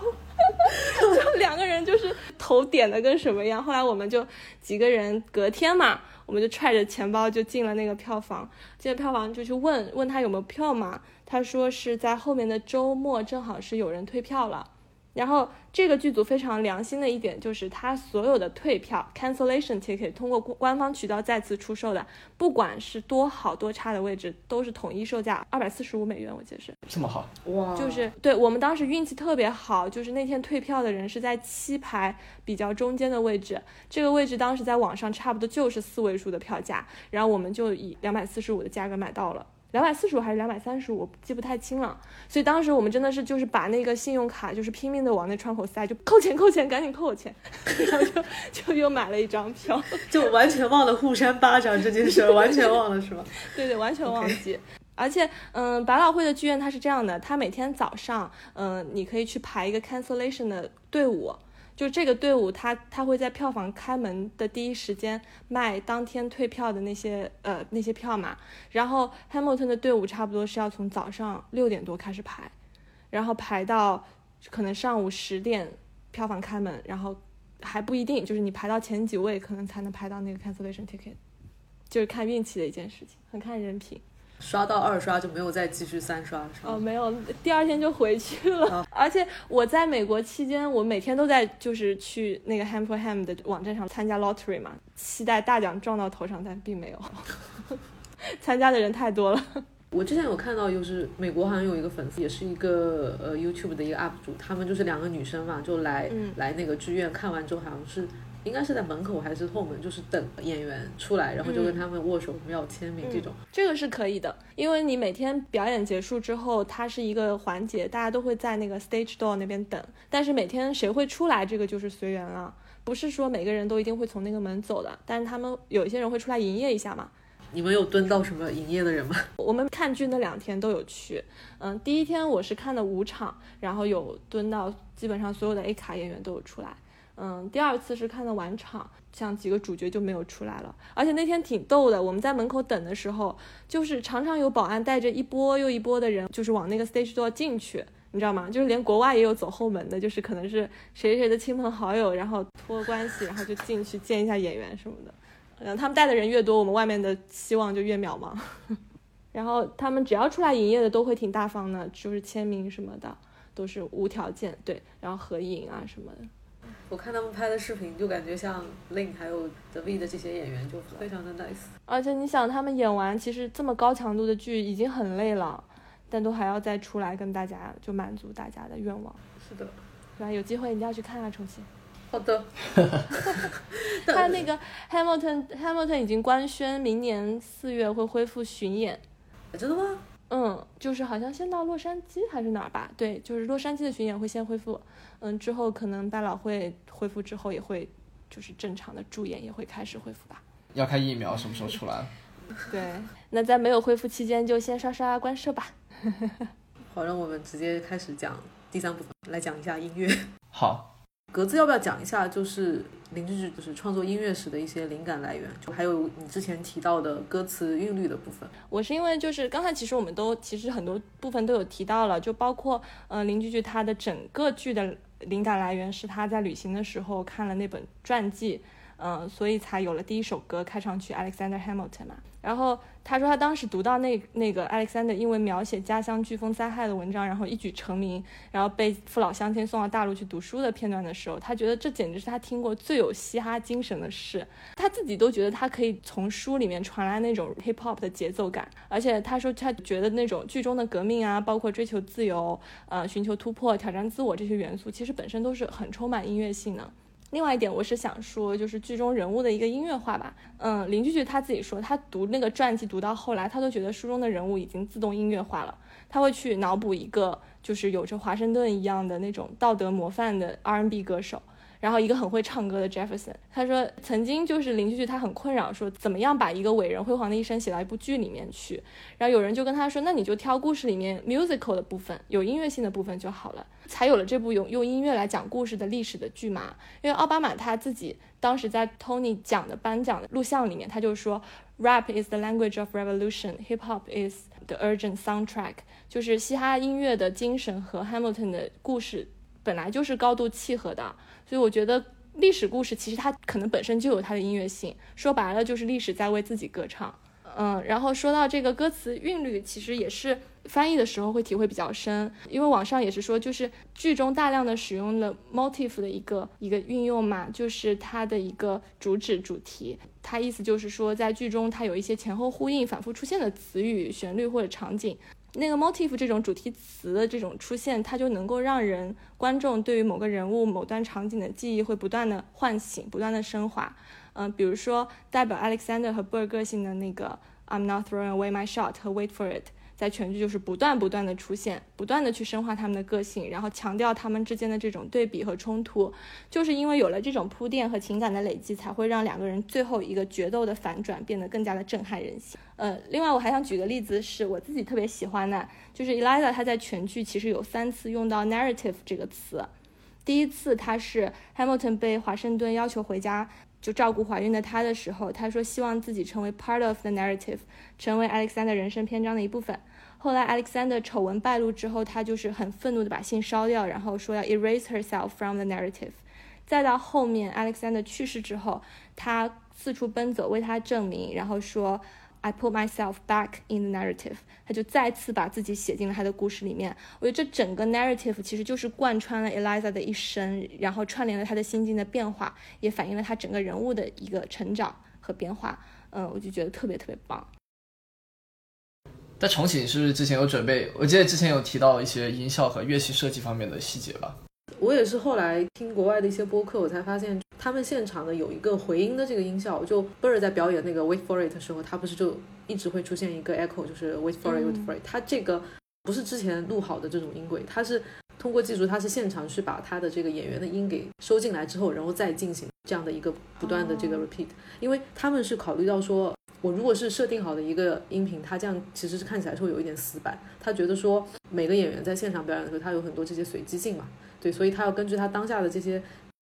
就两个人就是头点的跟什么一样。后来我们就几个人隔天嘛，我们就揣着钱包就进了那个票房，进了票房就去问问他有没有票嘛，他说是在后面的周末正好是有人退票了。然后这个剧组非常良心的一点就是，他所有的退票 （cancellation ticket） 通过官方渠道再次出售的，不管是多好多差的位置，都是统一售价二百四十五美元，我记得是这么好哇！就是对我们当时运气特别好，就是那天退票的人是在七排比较中间的位置，这个位置当时在网上差不多就是四位数的票价，然后我们就以两百四十五的价格买到了。两百四十五还是两百三十五，我记不太清了。所以当时我们真的是就是把那个信用卡就是拼命的往那窗口塞，就扣钱扣钱，赶紧扣我钱，然后就就又买了一张票，就完全忘了互扇巴掌这件事，完全忘了是吧？对对，完全忘记。而且，嗯，百老汇的剧院它是这样的，它每天早上，嗯，你可以去排一个 cancellation 的队伍。就这个队伍，他他会在票房开门的第一时间卖当天退票的那些呃那些票嘛。然后 Hamilton 的队伍差不多是要从早上六点多开始排，然后排到可能上午十点票房开门，然后还不一定，就是你排到前几位可能才能排到那个 cancellation ticket，就是看运气的一件事情，很看人品。刷到二刷就没有再继续三刷是哦，没有，第二天就回去了。而且我在美国期间，我每天都在就是去那个 Ham for Ham 的网站上参加 lottery 嘛，期待大奖撞到头上，但并没有。参加的人太多了。我之前有看到，就是美国好像有一个粉丝，也是一个呃 YouTube 的一个 UP 主，他们就是两个女生嘛，就来来那个剧院看完之后，好像是。应该是在门口还是后门，就是等演员出来，然后就跟他们握手，要签名这种。这个是可以的，因为你每天表演结束之后，它是一个环节，大家都会在那个 stage door 那边等。但是每天谁会出来，这个就是随缘了，不是说每个人都一定会从那个门走的。但是他们有一些人会出来营业一下嘛。你们有蹲到什么营业的人吗？我们看剧那两天都有去。嗯，第一天我是看的五场，然后有蹲到基本上所有的 A 卡演员都有出来。嗯，第二次是看的晚场，像几个主角就没有出来了。而且那天挺逗的，我们在门口等的时候，就是常常有保安带着一波又一波的人，就是往那个 stage door 进去，你知道吗？就是连国外也有走后门的，就是可能是谁谁的亲朋好友，然后托关系，然后就进去见一下演员什么的。嗯，他们带的人越多，我们外面的希望就越渺茫。然后他们只要出来营业的都会挺大方的，就是签名什么的都是无条件，对，然后合影啊什么的。我看他们拍的视频，就感觉像 Lin 还有 David 的这些演员就非常的 nice。而且你想，他们演完其实这么高强度的剧已经很累了，但都还要再出来跟大家就满足大家的愿望。是的，对吧？有机会一定要去看啊，重庆。好的。他那个 Hamilton Hamilton 已经官宣明年四月会恢复巡演。真的吗？嗯，就是好像先到洛杉矶还是哪儿吧？对，就是洛杉矶的巡演会先恢复。嗯，之后可能百老汇恢复之后也会，就是正常的驻演也会开始恢复吧。要看疫苗什么时候出来？对，那在没有恢复期间就先刷刷关社吧。好，让我们直接开始讲第三部分，来讲一下音乐。好。格子要不要讲一下，就是林志志就是创作音乐时的一些灵感来源，就还有你之前提到的歌词韵律的部分。我是因为就是刚才其实我们都其实很多部分都有提到了，就包括呃林志志他的整个剧的灵感来源是他在旅行的时候看了那本传记，嗯，所以才有了第一首歌开场曲 Alexander Hamilton 嘛，然后。他说他当时读到那那个 Alexander 因为描写家乡飓风灾害的文章，然后一举成名，然后被父老乡亲送到大陆去读书的片段的时候，他觉得这简直是他听过最有嘻哈精神的事。他自己都觉得他可以从书里面传来那种 hip hop 的节奏感，而且他说他觉得那种剧中的革命啊，包括追求自由、呃寻求突破、挑战自我这些元素，其实本身都是很充满音乐性的。另外一点，我是想说，就是剧中人物的一个音乐化吧。嗯，林俊杰他自己说，他读那个传记读到后来，他都觉得书中的人物已经自动音乐化了。他会去脑补一个，就是有着华盛顿一样的那种道德模范的 R&B 歌手。然后一个很会唱歌的 Jefferson，他说曾经就是邻居，他很困扰，说怎么样把一个伟人辉煌的一生写到一部剧里面去。然后有人就跟他说，那你就挑故事里面 musical 的部分，有音乐性的部分就好了，才有了这部用用音乐来讲故事的历史的剧嘛。因为奥巴马他自己当时在 Tony 讲的颁奖的录像里面，他就说 rap is the language of revolution，hip hop is the urgent soundtrack，就是嘻哈音乐的精神和 Hamilton 的故事本来就是高度契合的。所以我觉得历史故事其实它可能本身就有它的音乐性，说白了就是历史在为自己歌唱。嗯，然后说到这个歌词韵律，其实也是翻译的时候会体会比较深，因为网上也是说，就是剧中大量的使用了 motif 的一个一个运用嘛，就是它的一个主旨主题，它意思就是说在剧中它有一些前后呼应、反复出现的词语、旋律或者场景。那个 motif 这种主题词的这种出现，它就能够让人观众对于某个人物、某段场景的记忆会不断的唤醒、不断的升华。嗯，比如说代表 Alexander 和 Bird 个性的那个 I'm not throwing away my shot 和 Wait for it。在全剧就是不断不断的出现，不断的去深化他们的个性，然后强调他们之间的这种对比和冲突，就是因为有了这种铺垫和情感的累积，才会让两个人最后一个决斗的反转变得更加的震撼人心。呃，另外我还想举个例子，是我自己特别喜欢的，就是 Eliza 她在全剧其实有三次用到 narrative 这个词，第一次他是 Hamilton 被华盛顿要求回家。就照顾怀孕的她的时候，她说希望自己成为 part of the narrative，成为 Alexander 人生篇章的一部分。后来 Alexander 丑闻败露之后，他就是很愤怒的把信烧掉，然后说要 erase herself from the narrative。再到后面 Alexander 去世之后，他四处奔走为他证明，然后说。I put myself back in the narrative，他就再次把自己写进了他的故事里面。我觉得这整个 narrative 其实就是贯穿了 Eliza 的一生，然后串联了他的心境的变化，也反映了他整个人物的一个成长和变化。嗯，我就觉得特别特别棒。在重启是不是之前有准备？我记得之前有提到一些音效和乐器设计方面的细节吧。我也是后来听国外的一些播客，我才发现他们现场的有一个回音的这个音效。就 Bird 在表演那个 Wait for it 的时候，他不是就一直会出现一个 echo，就是 Wait for it，Wait for it。他这个不是之前录好的这种音轨，他是通过技术，他是现场去把他的这个演员的音给收进来之后，然后再进行这样的一个不断的这个 repeat。因为他们是考虑到说，我如果是设定好的一个音频，它这样其实是看起来是会有一点死板。他觉得说每个演员在现场表演的时候，他有很多这些随机性嘛。对，所以他要根据他当下的这些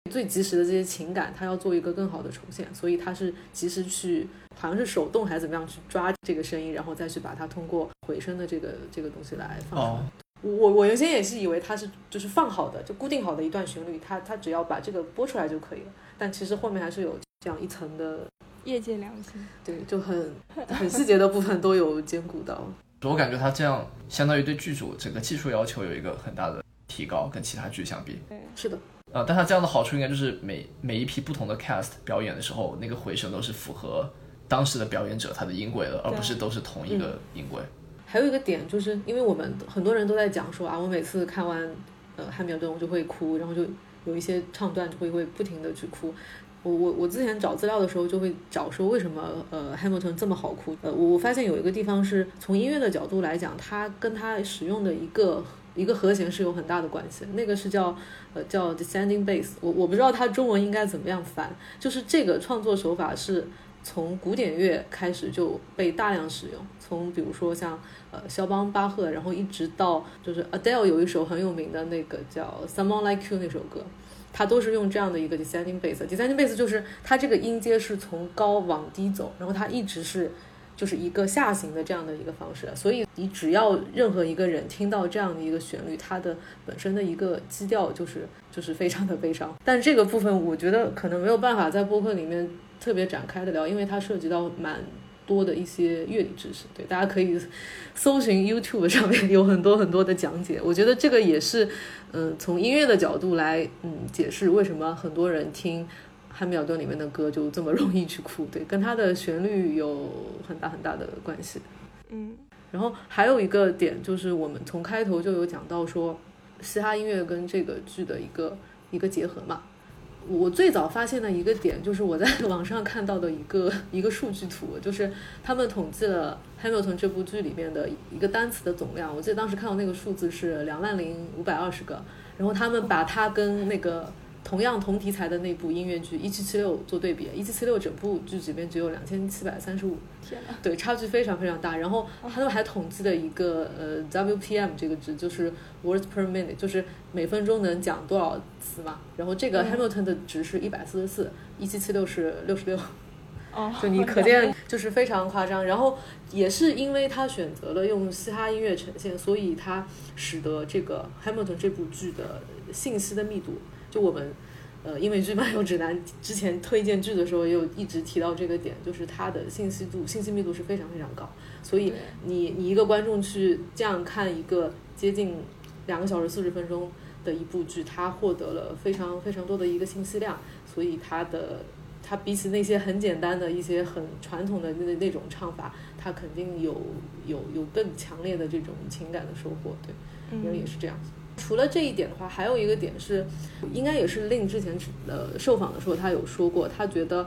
最及时的这些情感，他要做一个更好的重现，所以他是及时去，好像是手动还是怎么样去抓这个声音，然后再去把它通过回声的这个这个东西来放。哦，我我原先也是以为它是就是放好的，就固定好的一段旋律，它它只要把这个播出来就可以了。但其实后面还是有这样一层的业界良心，对，就很很细节的部分都有兼顾到。我感觉他这样相当于对剧组整个技术要求有一个很大的。提高跟其他剧相比，是的，呃，但它这样的好处应该就是每每一批不同的 cast 表演的时候，那个回声都是符合当时的表演者他的音轨的，而不是都是同一个音轨。还有一个点就是，因为我们很多人都在讲说啊，我每次看完呃汉密尔顿我就会哭，然后就有一些唱段就会会不停的去哭。我我我之前找资料的时候就会找说为什么呃 Hamilton 这么好哭？呃，我发现有一个地方是从音乐的角度来讲，它跟它使用的一个。一个和弦是有很大的关系，那个是叫呃叫 descending bass，我我不知道它中文应该怎么样翻，就是这个创作手法是从古典乐开始就被大量使用，从比如说像呃肖邦、巴赫，然后一直到就是 Adele 有一首很有名的那个叫 Someone Like You 那首歌，它都是用这样的一个 descending bass，descending bass 就是它这个音阶是从高往低走，然后它一直是。就是一个下行的这样的一个方式，所以你只要任何一个人听到这样的一个旋律，它的本身的一个基调就是就是非常的悲伤。但这个部分我觉得可能没有办法在播客里面特别展开的聊，因为它涉及到蛮多的一些乐理知识。对，大家可以搜寻 YouTube 上面有很多很多的讲解。我觉得这个也是，嗯，从音乐的角度来，嗯，解释为什么很多人听。汉密尔顿里面的歌就这么容易去哭，对，跟它的旋律有很大很大的关系。嗯，然后还有一个点就是，我们从开头就有讲到说，嘻哈音乐跟这个剧的一个一个结合嘛。我最早发现的一个点就是我在 网上看到的一个一个数据图，就是他们统计了 Hamilton 这部剧里面的一个单词的总量。我记得当时看到那个数字是两万零五百二十个，然后他们把它跟那个。同样同题材的那部音乐剧《一七七六》做对比，《一七七六》整部剧里面只有两千七百三十五，天呐，对，差距非常非常大。然后他们还统计了一个呃 WPM 这个值，就是 words per minute，就是每分钟能讲多少词嘛。然后这个 Hamilton 的值是一百四十四，一七七六是六十六，哦，就你可见就是非常夸张。然后也是因为他选择了用嘻哈音乐呈现，所以他使得这个 Hamilton 这部剧的信息的密度。就我们，呃，因为剧漫游指南之前推荐剧的时候，也有一直提到这个点，就是它的信息度、信息密度是非常非常高。所以你你一个观众去这样看一个接近两个小时四十分钟的一部剧，它获得了非常非常多的一个信息量，所以它的它比起那些很简单的一些很传统的那那种唱法，它肯定有有有更强烈的这种情感的收获。对，因为也是这样子。除了这一点的话，还有一个点是，应该也是令之前呃受访的时候他有说过，他觉得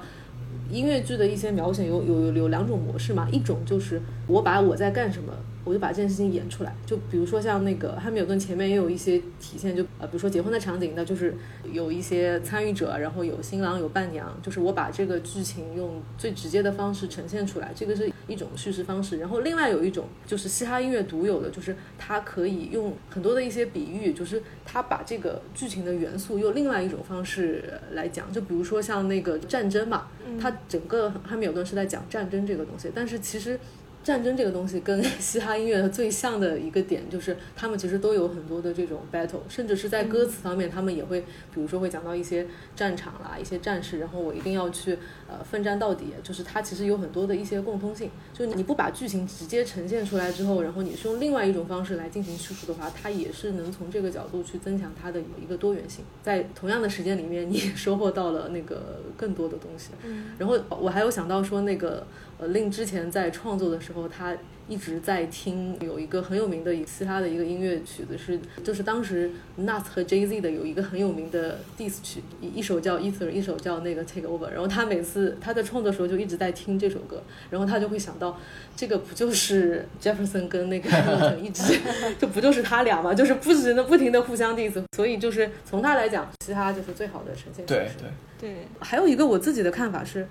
音乐剧的一些描写有有有有两种模式嘛，一种就是我把我在干什么，我就把这件事情演出来。就比如说像那个汉密尔顿前面也有一些体现，就呃比如说结婚的场景，那就是有一些参与者，然后有新郎有伴娘，就是我把这个剧情用最直接的方式呈现出来，这个是一种叙事方式。然后另外有一种就是嘻哈音乐独有的，就是它可以用很多的一些比喻，就是它把这个剧情的元素用另外一种方式来讲。就比如说像那个战争嘛，它整个汉密尔顿是在讲战争这个东西，但是其实。战争这个东西跟嘻哈音乐最像的一个点，就是他们其实都有很多的这种 battle，甚至是在歌词方面，他们也会，比如说会讲到一些战场啦、一些战士，然后我一定要去呃奋战到底，就是它其实有很多的一些共通性。就你不把剧情直接呈现出来之后，然后你是用另外一种方式来进行叙述的话，它也是能从这个角度去增强它的一个多元性，在同样的时间里面，你也收获到了那个更多的东西。然后我还有想到说那个。呃，令之前在创作的时候，他一直在听有一个很有名的嘻哈的一个音乐曲子，是就是当时 Nas 和 Jay Z 的有一个很有名的 diss 曲，一一首叫 Ether，一首叫那个 Take Over。然后他每次他在创作的时候就一直在听这首歌，然后他就会想到，这个不就是 Jefferson 跟那个 Hamilton 一直就不就是他俩嘛，就是不停的不停的互相 diss。所以就是从他来讲，嘻哈就是最好的呈现对对对。还有一个我自己的看法是。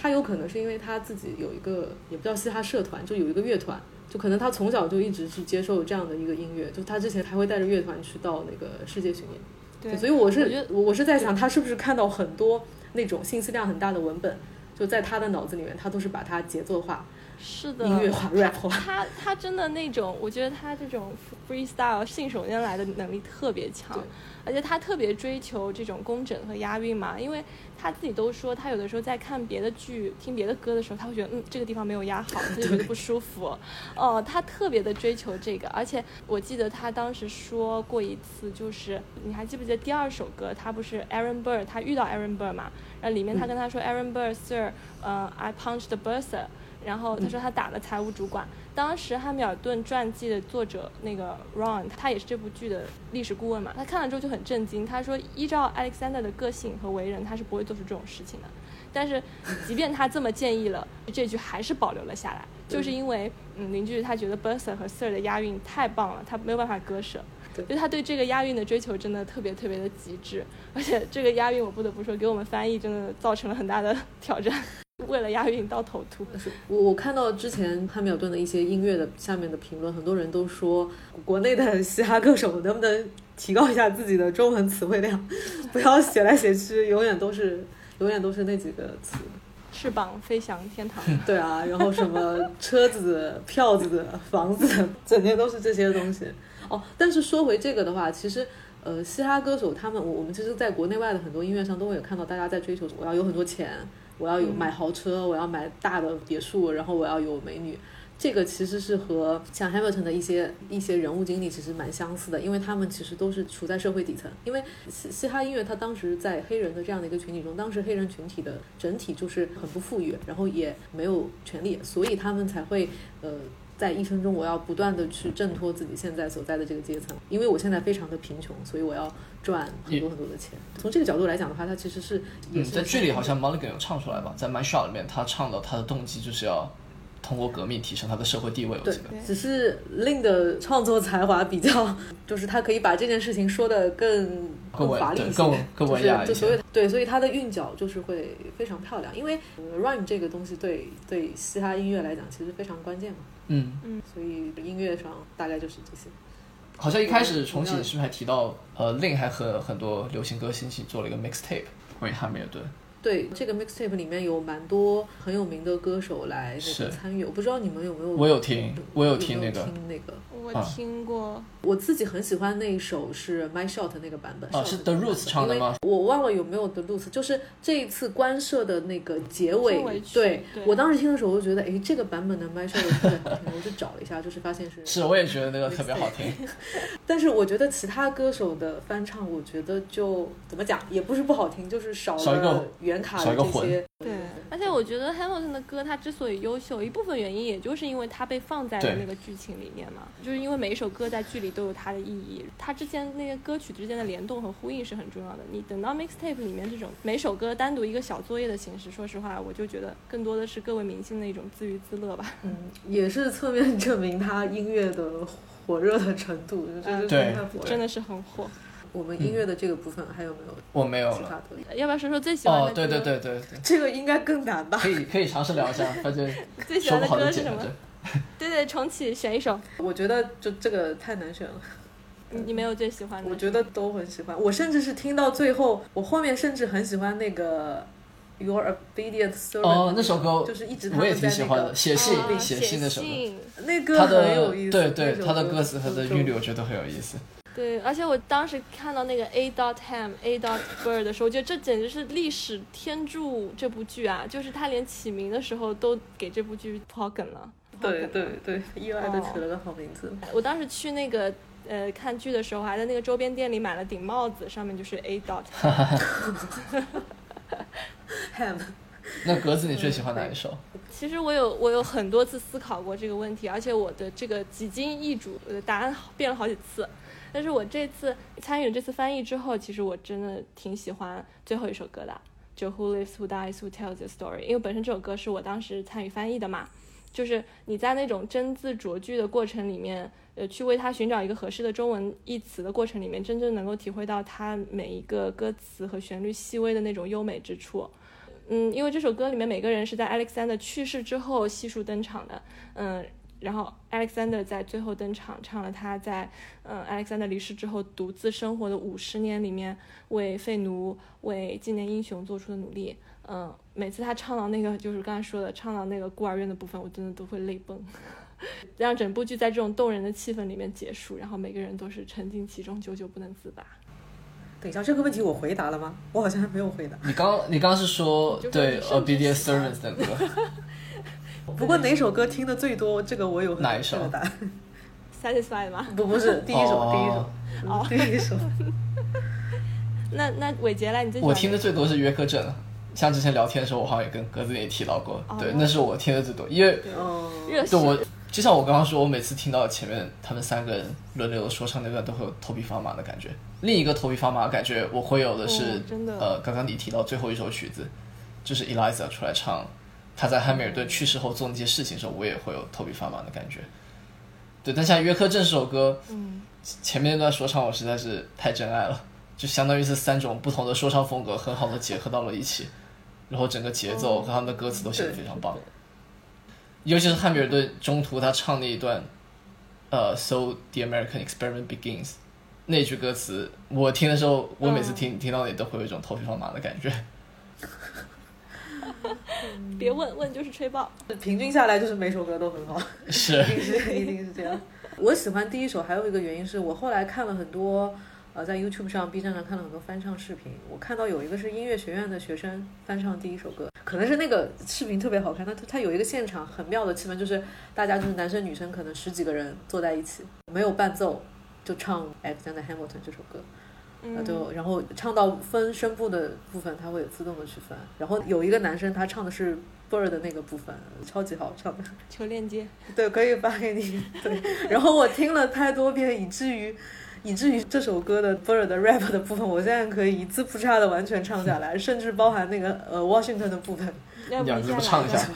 他有可能是因为他自己有一个也不叫嘻哈社团，就有一个乐团，就可能他从小就一直去接受这样的一个音乐，就他之前还会带着乐团去到那个世界巡演。对，所以我是我是在想，他是不是看到很多那种信息量很大的文本，就在他的脑子里面，他都是把它节奏化。是的，音乐化 rap 化，他他真的那种，我觉得他这种 freestyle 信手拈来的能力特别强，而且他特别追求这种工整和押韵嘛，因为他自己都说，他有的时候在看别的剧、听别的歌的时候，他会觉得嗯这个地方没有押好，他就觉得不舒服。哦，他特别的追求这个，而且我记得他当时说过一次，就是你还记不记得第二首歌，他不是 Aaron Burr，他遇到 Aaron Burr 嘛，然后里面他跟他说 Aaron Burr Sir，呃，I punched Burr。然后他说他打了财务主管。当时汉密尔顿传记的作者那个 Ron，他也是这部剧的历史顾问嘛。他看了之后就很震惊，他说依照 Alexander 的个性和为人，他是不会做出这种事情的。但是即便他这么建议了，这句还是保留了下来，就是因为嗯邻居他觉得 Burser 和 Sir 的押韵太棒了，他没有办法割舍。就他对这个押韵的追求真的特别特别的极致，而且这个押韵我不得不说给我们翻译真的造成了很大的挑战。为了押韵到头秃。我我看到之前汉密尔顿的一些音乐的下面的评论，很多人都说国内的嘻哈歌手能不能提高一下自己的中文词汇量，不要写来写去永远都是 永远都是那几个词。翅膀飞翔天堂。对啊，然后什么车子、票子、房子，整天都是这些东西。哦，但是说回这个的话，其实呃，嘻哈歌手他们，我们其实在国内外的很多音乐上都会有看到大家在追求，我要有很多钱。我要有买豪车，我要买大的别墅，然后我要有美女，这个其实是和像 Hamilton 的一些一些人物经历其实蛮相似的，因为他们其实都是处在社会底层。因为嘻嘻哈音乐它当时在黑人的这样的一个群体中，当时黑人群体的整体就是很不富裕，然后也没有权利，所以他们才会呃。在一生中，我要不断的去挣脱自己现在所在的这个阶层，因为我现在非常的贫穷，所以我要赚很多很多的钱。从这个角度来讲的话，他其实是嗯，在剧里好像 Mulligan 有唱出来吧，在 My Shot 里面，他唱的他的动机就是要。通过革命提升他的社会地位，我记得，只是令的创作才华比较，就是他可以把这件事情说的更更华丽一些，更文雅一些。对，所以他的韵脚就是会非常漂亮，因为 rhyme 这个东西对对嘻哈音乐来讲其实非常关键嘛。嗯嗯，所以音乐上大概就是这些。好像一开始重启是不是还提到，呃，，Lin 还和很多流行歌星一起做了一个 mixtape，关于汉密尔顿。对这个 mixtape 里面有蛮多很有名的歌手来那个参与，我不知道你们有没有？我有听，我有听那个。听那个。我听过，我自己很喜欢那一首是 My Shot 那个版本。哦，是 The Roots 唱的吗？我忘了有没有 The Roots，就是这一次官设的那个结尾。对，我当时听的时候，我就觉得，哎，这个版本的 My Shot 特别好听，我就找了一下，就是发现是。是，我也觉得那个特别好听。但是我觉得其他歌手的翻唱，我觉得就怎么讲，也不是不好听，就是少了原卡的这些，对，而且我觉得 Hamilton 的歌它之所以优秀，一部分原因也就是因为它被放在了那个剧情里面嘛，就是因为每一首歌在剧里都有它的意义，它之间那些歌曲之间的联动和呼应是很重要的。你等到 mixtape 里面这种每首歌单独一个小作业的形式，说实话，我就觉得更多的是各位明星的一种自娱自乐吧。嗯，也是侧面证明他音乐的火热的程度，就是对太火。真的是很火。我们音乐的这个部分还有没有我没有其他了。的？要不要说说最喜欢的哦歌？，对对对对对，这个应该更难吧？可以可以尝试聊一下，反正 最喜欢的歌是什么？对对，重启选一首，我觉得就这个太难选了。你你没有最喜欢的？我觉得都很喜欢。我甚至是听到最后，我后面甚至很喜欢那个 Your Obedient Servant。哦，那首歌就是一直他我也在那个挺喜欢的，写信啊写信那首那歌很有意思。对对他的歌词和的韵律，我觉得很有意思。对，而且我当时看到那个 A dot Ham A dot Bird 的时候，我觉得这简直是历史天助这部剧啊！就是他连起名的时候都给这部剧铺好梗了。对对对，意外的哦取了个好名字。我当时去那个呃看剧的时候，还在那个周边店里买了顶帽子，上面就是 A dot。Ham，那格子，你最喜欢哪一首？其实我有我有很多次思考过这个问题，而且我的这个几经易主，我的答案变了好几次。但是我这次参与了这次翻译之后，其实我真的挺喜欢最后一首歌的，就 Who Lives Who Dies Who Tells Your Story，因为本身这首歌是我当时参与翻译的嘛，就是你在那种真字酌句的过程里面，呃，去为它寻找一个合适的中文译词的过程里面，真正能够体会到它每一个歌词和旋律细微的那种优美之处。嗯，因为这首歌里面每个人是在 Alexander 去世之后悉数登场的，嗯，然后 Alexander 在最后登场，唱了他在嗯 Alexander 离世之后独自生活的五十年里面为废奴、为纪念英雄做出的努力。嗯，每次他唱到那个就是刚才说的，唱到那个孤儿院的部分，我真的都会泪崩。让整部剧在这种动人的气氛里面结束，然后每个人都是沉浸其中，久久不能自拔。等一下，这个问题我回答了吗？我好像还没有回答。你刚你刚是说对 Obedient 喜欢 Servants 的歌 不过哪首歌听的最多？这个我有很哪一首 Satisfied 吗？不，不是第一首，哦第一首，嗯第一首。那那伟杰来，你最喜欢我听的最多是约克镇。像之前聊天的时候，我好像也跟格子也提到过，对，那是我听的最多，因为对。我就像我刚刚说，我每次听到前面他们三个人轮流的说唱那段，都会有头皮发麻的感觉。另一个头皮发麻的感觉，我会有的是，哦真的。呃，刚刚你提到最后一首曲子，就是 Eliza 出来唱，他在汉密尔顿去世后做那些事情的时候，我也会有头皮发麻的感觉。对，但像约克镇这首歌，嗯，前面那段说唱我实在是太真爱了，就相当于是三种不同的说唱风格很好的结合到了一起，然后整个节奏和他们的歌词都写得非常棒。尤其是汉密尔顿中途他唱那一段，呃，So the American Experiment begins，那句歌词，我听的时候，我每次听、听到你都会有一种头皮发麻的感觉。别问问就是吹爆。平均下来就是每首歌都很好。是 一定是一定是这样。我喜欢第一首，还有一个原因是我后来看了很多，呃，在 YouTube 上、B 站上看了很多翻唱视频。我看到有一个是音乐学院的学生翻唱第一首歌，可能是那个视频特别好看。它它有一个现场很妙的气氛，就是大家就是男生女生可能十几个人坐在一起，没有伴奏，就唱 Alexander Hamilton 这首歌。呃，嗯，就然后唱到分声部的部分，它会自动的去分。然后有一个男生他唱的是 Bird 的那个部分，超级好唱的。求链接。对，可以发给你。对，然后我听了太多遍，以至于以至于这首歌的 Bird 的 rap 的部分，我现在可以一字不差的完全唱下来，甚至包含那个呃 Washington 的部分。要不你唱一下？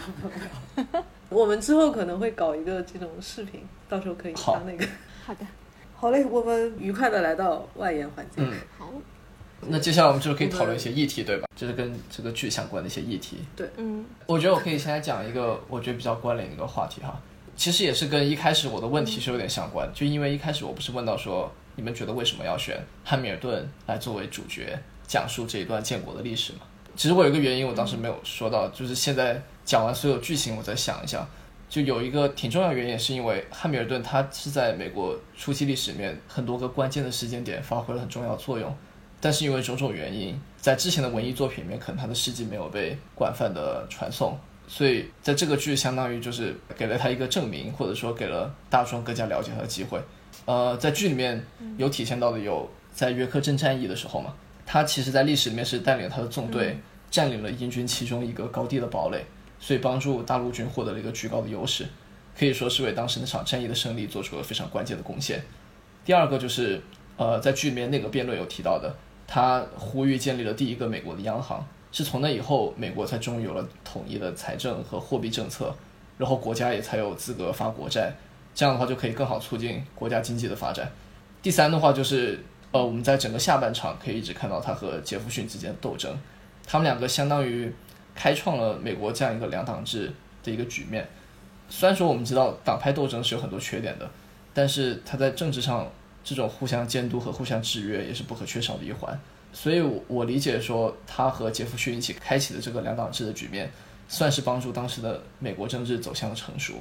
我们之后可能会搞一个这种视频，到时候可以好发那个。好的，好嘞，我们愉快的来到外延环节。嗯，好，那接下来我们就可以讨论一些议题，对吧？就是跟这个剧相关的一些议题。对嗯我觉得我可以先来讲一个我觉得比较关联的一个话题哈，其实也是跟一开始我的问题是有点相关，就因为一开始我不是问到说你们觉得为什么要选汉密尔顿来作为主角，讲述这一段建国的历史嘛？其实我有一个原因我当时没有说到，就是现在讲完所有剧情，我再想一下，就有一个挺重要的原因，是因为汉密尔顿他是在美国初期历史里面很多个关键的时间点发挥了很重要的作用，但是因为种种原因，在之前的文艺作品里面，可能他的事迹没有被广泛的传颂，所以在这个剧相当于就是给了他一个证明，或者说给了大众更加了解他的机会。呃，在剧里面有体现到的有在约克镇战役的时候嘛，他其实在历史里面是带领他的纵队占领了英军其中一个高地的堡垒，所以帮助大陆军获得了一个居高的优势，可以说是为当时那场战役的胜利做出了非常关键的贡献。第二个就是呃，在剧里面那个辩论有提到的，他呼吁建立了第一个美国的央行，是从那以后美国才终于有了统一的财政和货币政策，然后国家也才有资格发国债，这样的话就可以更好促进国家经济的发展。第三的话就是呃，我们在整个下半场可以一直看到他和杰弗逊之间的斗争。他们两个相当于开创了美国这样一个两党制的一个局面。虽然说我们知道党派斗争是有很多缺点的，但是他在政治上这种互相监督和互相制约也是不可缺少的一环。所以，我理解说他和杰弗逊一起开启的这个两党制的局面，算是帮助当时的美国政治走向了成熟。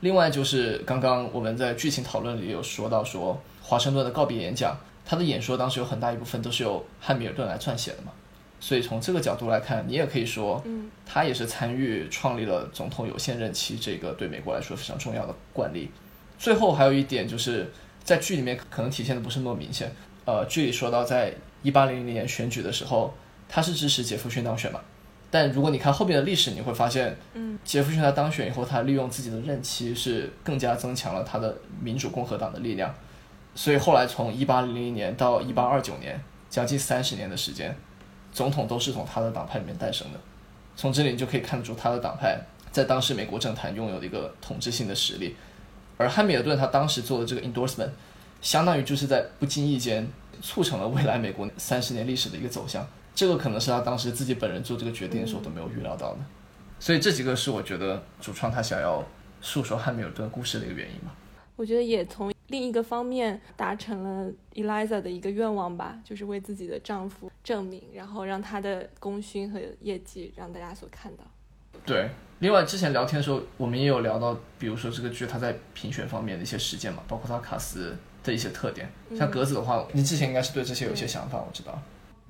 另外，就是刚刚我们在剧情讨论里有说到说华盛顿的告别演讲，他的演说当时有很大一部分都是由汉密尔顿来撰写的嘛。所以从这个角度来看，你也可以说，嗯，他也是参与创立了总统有限任期这个对美国来说非常重要的惯例。最后还有一点就是在剧里面可能体现的不是那么明显。呃，剧里说到，在一八零零年选举的时候，他是支持杰弗逊当选嘛？但如果你看后面的历史，你会发现，嗯，杰弗逊他当选以后，他利用自己的任期是更加增强了他的民主共和党的力量。所以后来从一八零零年到一八二九年，将近三十年的时间。总统都是从他的党派里面诞生的，从这里你就可以看得出他的党派在当时美国政坛拥有的一个统治性的实力。而汉密尔顿他当时做的这个 endorsement，相当于就是在不经意间促成了未来美国三十年历史的一个走向。这个可能是他当时自己本人做这个决定的时候都没有预料到的。所以这几个是我觉得主创他想要诉说汉密尔顿故事的一个原因吧。我觉得也从。另一个方面达成了 Eliza 的一个愿望吧，就是为自己的丈夫证明，然后让他的功勋和业绩让大家所看到。对，另外之前聊天的时候，我们也有聊到，比如说这个剧它在评选方面的一些实践嘛，包括它卡斯的一些特点。像格子的话，你之前应该是对这些有一些想法，我知道。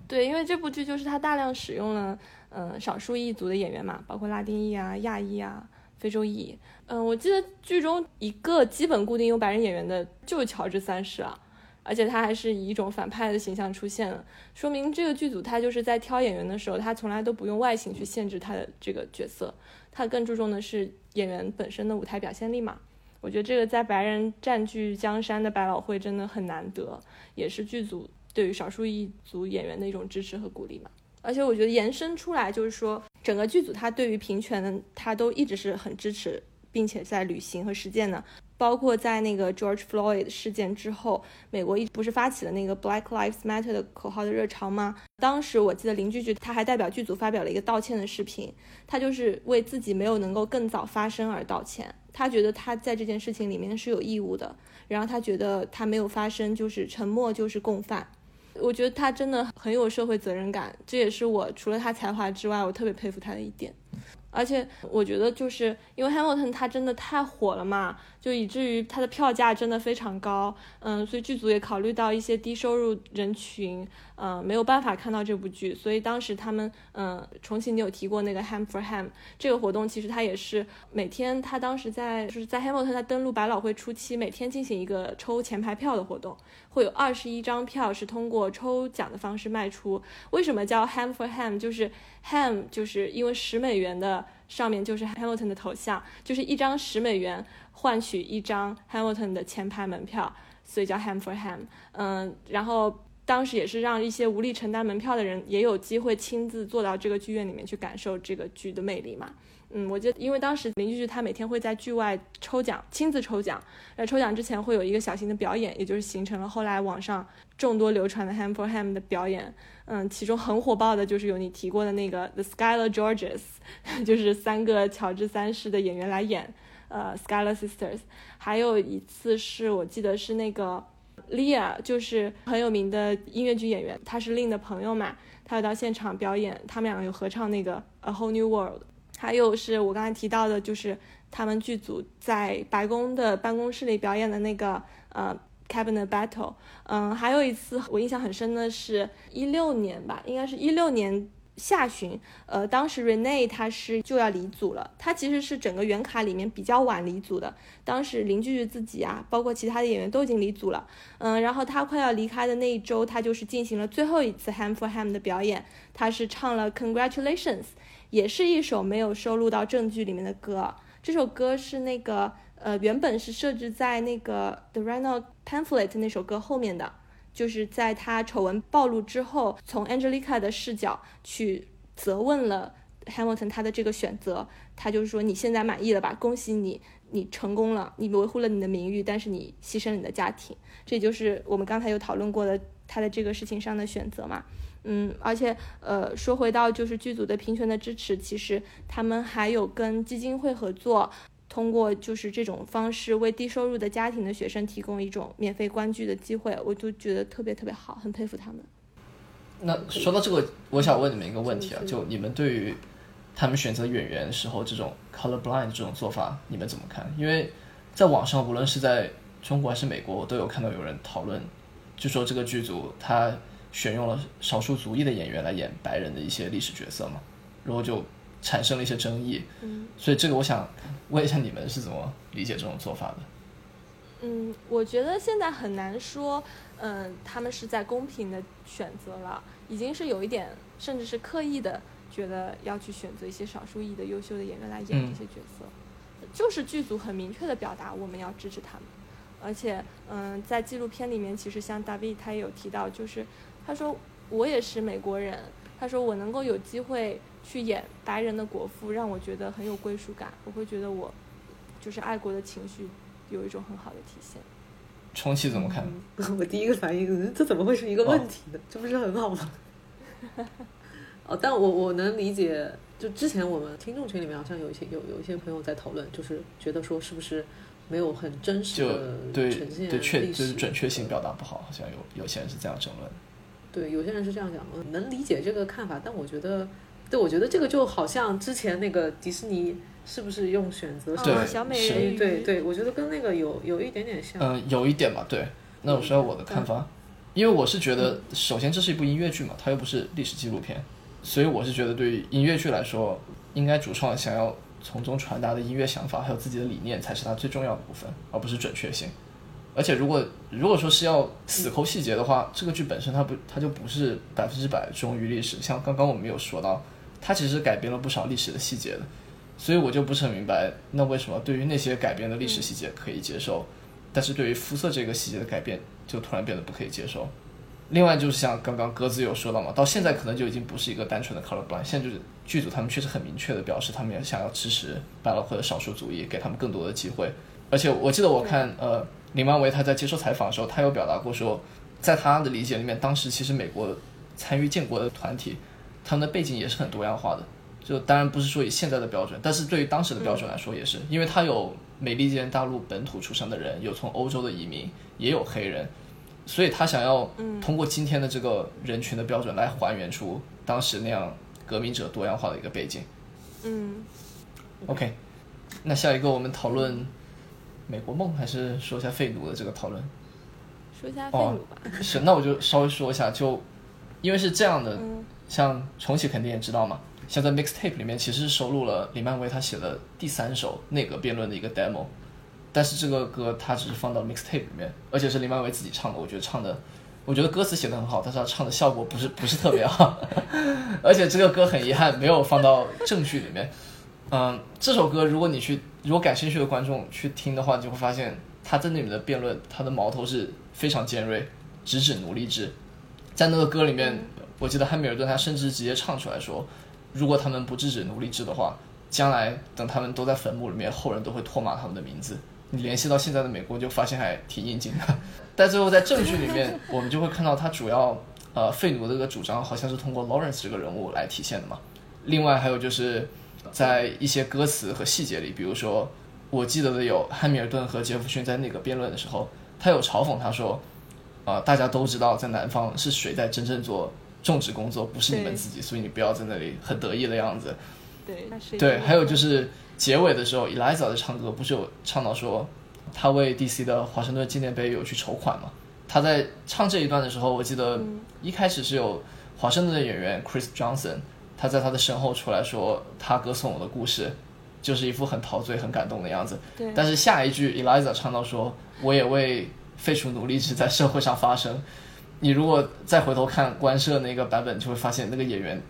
对，因为这部剧就是它大量使用了嗯少数裔族的演员嘛，包括拉丁裔啊、亚裔啊。非洲裔，嗯，我记得剧中一个基本固定用白人演员的就是乔治三世啊，而且他还是以一种反派的形象出现了，说明这个剧组他就是在挑演员的时候，他从来都不用外形去限制他的这个角色，他更注重的是演员本身的舞台表现力嘛。我觉得这个在白人占据江山的百老汇真的很难得，也是剧组对于少数一族演员的一种支持和鼓励嘛。而且我觉得延伸出来就是说。整个剧组他对于平权，他都一直是很支持，并且在履行和实践的。包括在那个 George Floyd 事件之后，美国一不是发起了那个 Black Lives Matter 的口号的热潮吗？当时我记得林剧剧他还代表剧组发表了一个道歉的视频，他就是为自己没有能够更早发声而道歉。他觉得他在这件事情里面是有义务的，然后他觉得他没有发生就是沉默就是共犯。我觉得他真的很有社会责任感，这也是我除了他才华之外，我特别佩服他的一点。而且我觉得，就是因为 Hamilton 他真的太火了嘛。就以至于它的票价真的非常高，嗯，所以剧组也考虑到一些低收入人群，嗯，没有办法看到这部剧，所以当时他们，嗯，重庆你有提过那个 Ham for Ham 这个活动，其实它也是每天，他当时在就是在 Hamilton 它登陆百老汇初期，每天进行一个抽前排票的活动，会有二十一张票是通过抽奖的方式卖出。为什么叫 Ham for Ham？就是 Ham 就是因为十美元的上面就是 Hamilton 的头像，就是一张十美元。换取一张 Hamilton 的前排门票，所以叫 Ham for Ham。嗯，然后当时也是让一些无力承担门票的人也有机会亲自坐到这个剧院里面去感受这个剧的魅力嘛。嗯，我觉得因为当时林剧剧他每天会在剧外抽奖，亲自抽奖。在抽奖之前会有一个小型的表演，也就是形成了后来网上众多流传的 Ham for Ham 的表演。嗯，其中很火爆的就是有你提过的那个 The Skylar Georges，就是三个乔治三世的演员来演。呃，Skylar Sisters，还有一次是我记得是那个 Lia，就是很有名的音乐剧演员，他是 Lin 的朋友嘛，他有到现场表演，他们两个有合唱那个 A Whole New World。还有是我刚才提到的，就是他们剧组在白宫的办公室里表演的那个呃 Cabinet Battle。嗯，还有一次我印象很深的是，一六年吧，应该是一六年。下旬，呃，当时 Rene 他是就要离组了，他其实是整个原卡里面比较晚离组的。当时林句句自己啊，包括其他的演员都已经离组了，嗯，然后他快要离开的那一周，他就是进行了最后一次 Ham for Ham 的表演，他是唱了 Congratulations，也是一首没有收录到正剧里面的歌。这首歌是那个呃，原本是设置在那个 The Rhino Pamphlet 那首歌后面的。就是在他丑闻暴露之后，从 Angelica 的视角去责问了 Hamilton 他的这个选择，他就是说你现在满意了吧？恭喜你，你成功了，你维护了你的名誉，但是你牺牲了你的家庭，这就是我们刚才有讨论过的他的这个事情上的选择嘛。嗯，而且呃，说回到就是剧组的平权的支持，其实他们还有跟基金会合作。通过就是这种方式为低收入的家庭的学生提供一种免费观剧的机会，我就觉得特别特别好，很佩服他们。那说到这个，我想问你们一个问题啊，就你们对于他们选择演员时候这种 color blind 这种做法，你们怎么看？因为在网上，无论是在中国还是美国，我都有看到有人讨论，就说这个剧组他选用了少数族裔的演员来演白人的一些历史角色嘛，然后就。产生了一些争议，嗯，所以这个我想问一下你们是怎么理解这种做法的？嗯，我觉得现在很难说，嗯，他们是在公平的选择了，已经是有一点，甚至是刻意的，觉得要去选择一些少数裔的优秀的演员来演这些角色，就是剧组很明确的表达我们要支持他们，而且，嗯，在纪录片里面，其实像大卫他也有提到，就是他说我也是美国人，他说我能够有机会。去演白人的国父，让我觉得很有归属感。我会觉得我就是爱国的情绪有一种很好的体现。重启怎么看？我第一个反应，这怎么会是一个问题呢？这不是很好吗？哦，但我我能理解。就之前我们听众群里面好像有一些有有一些朋友在讨论，就是觉得说是不是没有很真实的呈现对确就是准确性表达不好，好像有有些人是这样争论。对，有些人是这样讲，能理解这个看法，但我觉得。对，我觉得这个就好像之前那个迪士尼是不是用选择小美人鱼？对对，我觉得跟那个有有一点点像。嗯，有一点吧。对，那我说下我的看法，因为我是觉得，首先这是一部音乐剧嘛，它又不是历史纪录片，所以我是觉得对于音乐剧来说，应该主创想要从中传达的音乐想法还有自己的理念才是它最重要的部分，而不是准确性。而且如果如果说是要死抠细节的话，这个剧本身它不它就不是百分之百忠于历史，像刚刚我们有说到。它其实改变了不少历史的细节的，所以我就不是很明白，那为什么对于那些改变的历史细节可以接受，但是对于肤色这个细节的改变就突然变得不可以接受？另外就是像刚刚鸽子有说到嘛，到现在可能就已经不是一个单纯的 color blind，现在就是剧组他们确实很明确的表示，他们也想要支持白老或者少数族裔，给他们更多的机会。而且我记得我看呃林万维他在接受采访的时候，他有表达过说，在他的理解里面，当时其实美国参与建国的团体。他们的背景也是很多样化的，就当然不是说以现在的标准，但是对于当时的标准来说也是，因为他有美利坚大陆本土出生的人，有从欧洲的移民，也有黑人，所以他想要通过今天的这个人群的标准来还原出当时那样革命者多样化的一个背景。嗯，OK，那下一个我们讨论美国梦，还是说一下废奴的这个讨论？说一下废奴吧。是，那我就稍微说一下，就因为是这样的。像重启肯定也知道嘛，像在 mixtape 里面其实是收录了李曼威他写的第三首那个辩论的一个 demo，但是这个歌他只是放到 mixtape 里面，而且是李曼威自己唱的，我觉得唱的，我觉得歌词写的很好，但是他唱的效果不是 不是特别好，而且这个歌很遗憾没有放到正剧里面。嗯，这首歌如果你去如果感兴趣的观众去听的话，你就会发现他在那里面的辩论，他的矛头是非常尖锐，直指奴隶制，在那个歌里面。我记得汉密尔顿他甚至直接唱出来说，如果他们不制止奴隶制的话，将来等他们都在坟墓里面，后人都会唾骂他们的名字。你联系到现在的美国，就发现还挺应景的。但最后在证据里面，我们就会看到他主要呃废奴的这个主张，好像是通过 Lawrence 这个人物来体现的嘛。另外还有就是在一些歌词和细节里，比如说我记得的有汉密尔顿和杰弗逊在那个辩论的时候，他有嘲讽他说，啊大家都知道在南方是谁在真正做。种植工作不是你们自己，所以你不要在那里很得意的样子。对，对，还有就是结尾的时候，Eliza 在唱歌，不是有唱到说他为 DC 的华盛顿纪念碑有去筹款吗？他在唱这一段的时候，我记得一开始是有华盛顿的演员 Chris Johnson 他在他的身后出来说他歌颂我的故事，就是一副很陶醉、很感动的样子。对但是下一句 Eliza 唱到说，我也为废除奴隶制在社会上发声。你如果再回头看官摄那个版本，就会发现那个演员，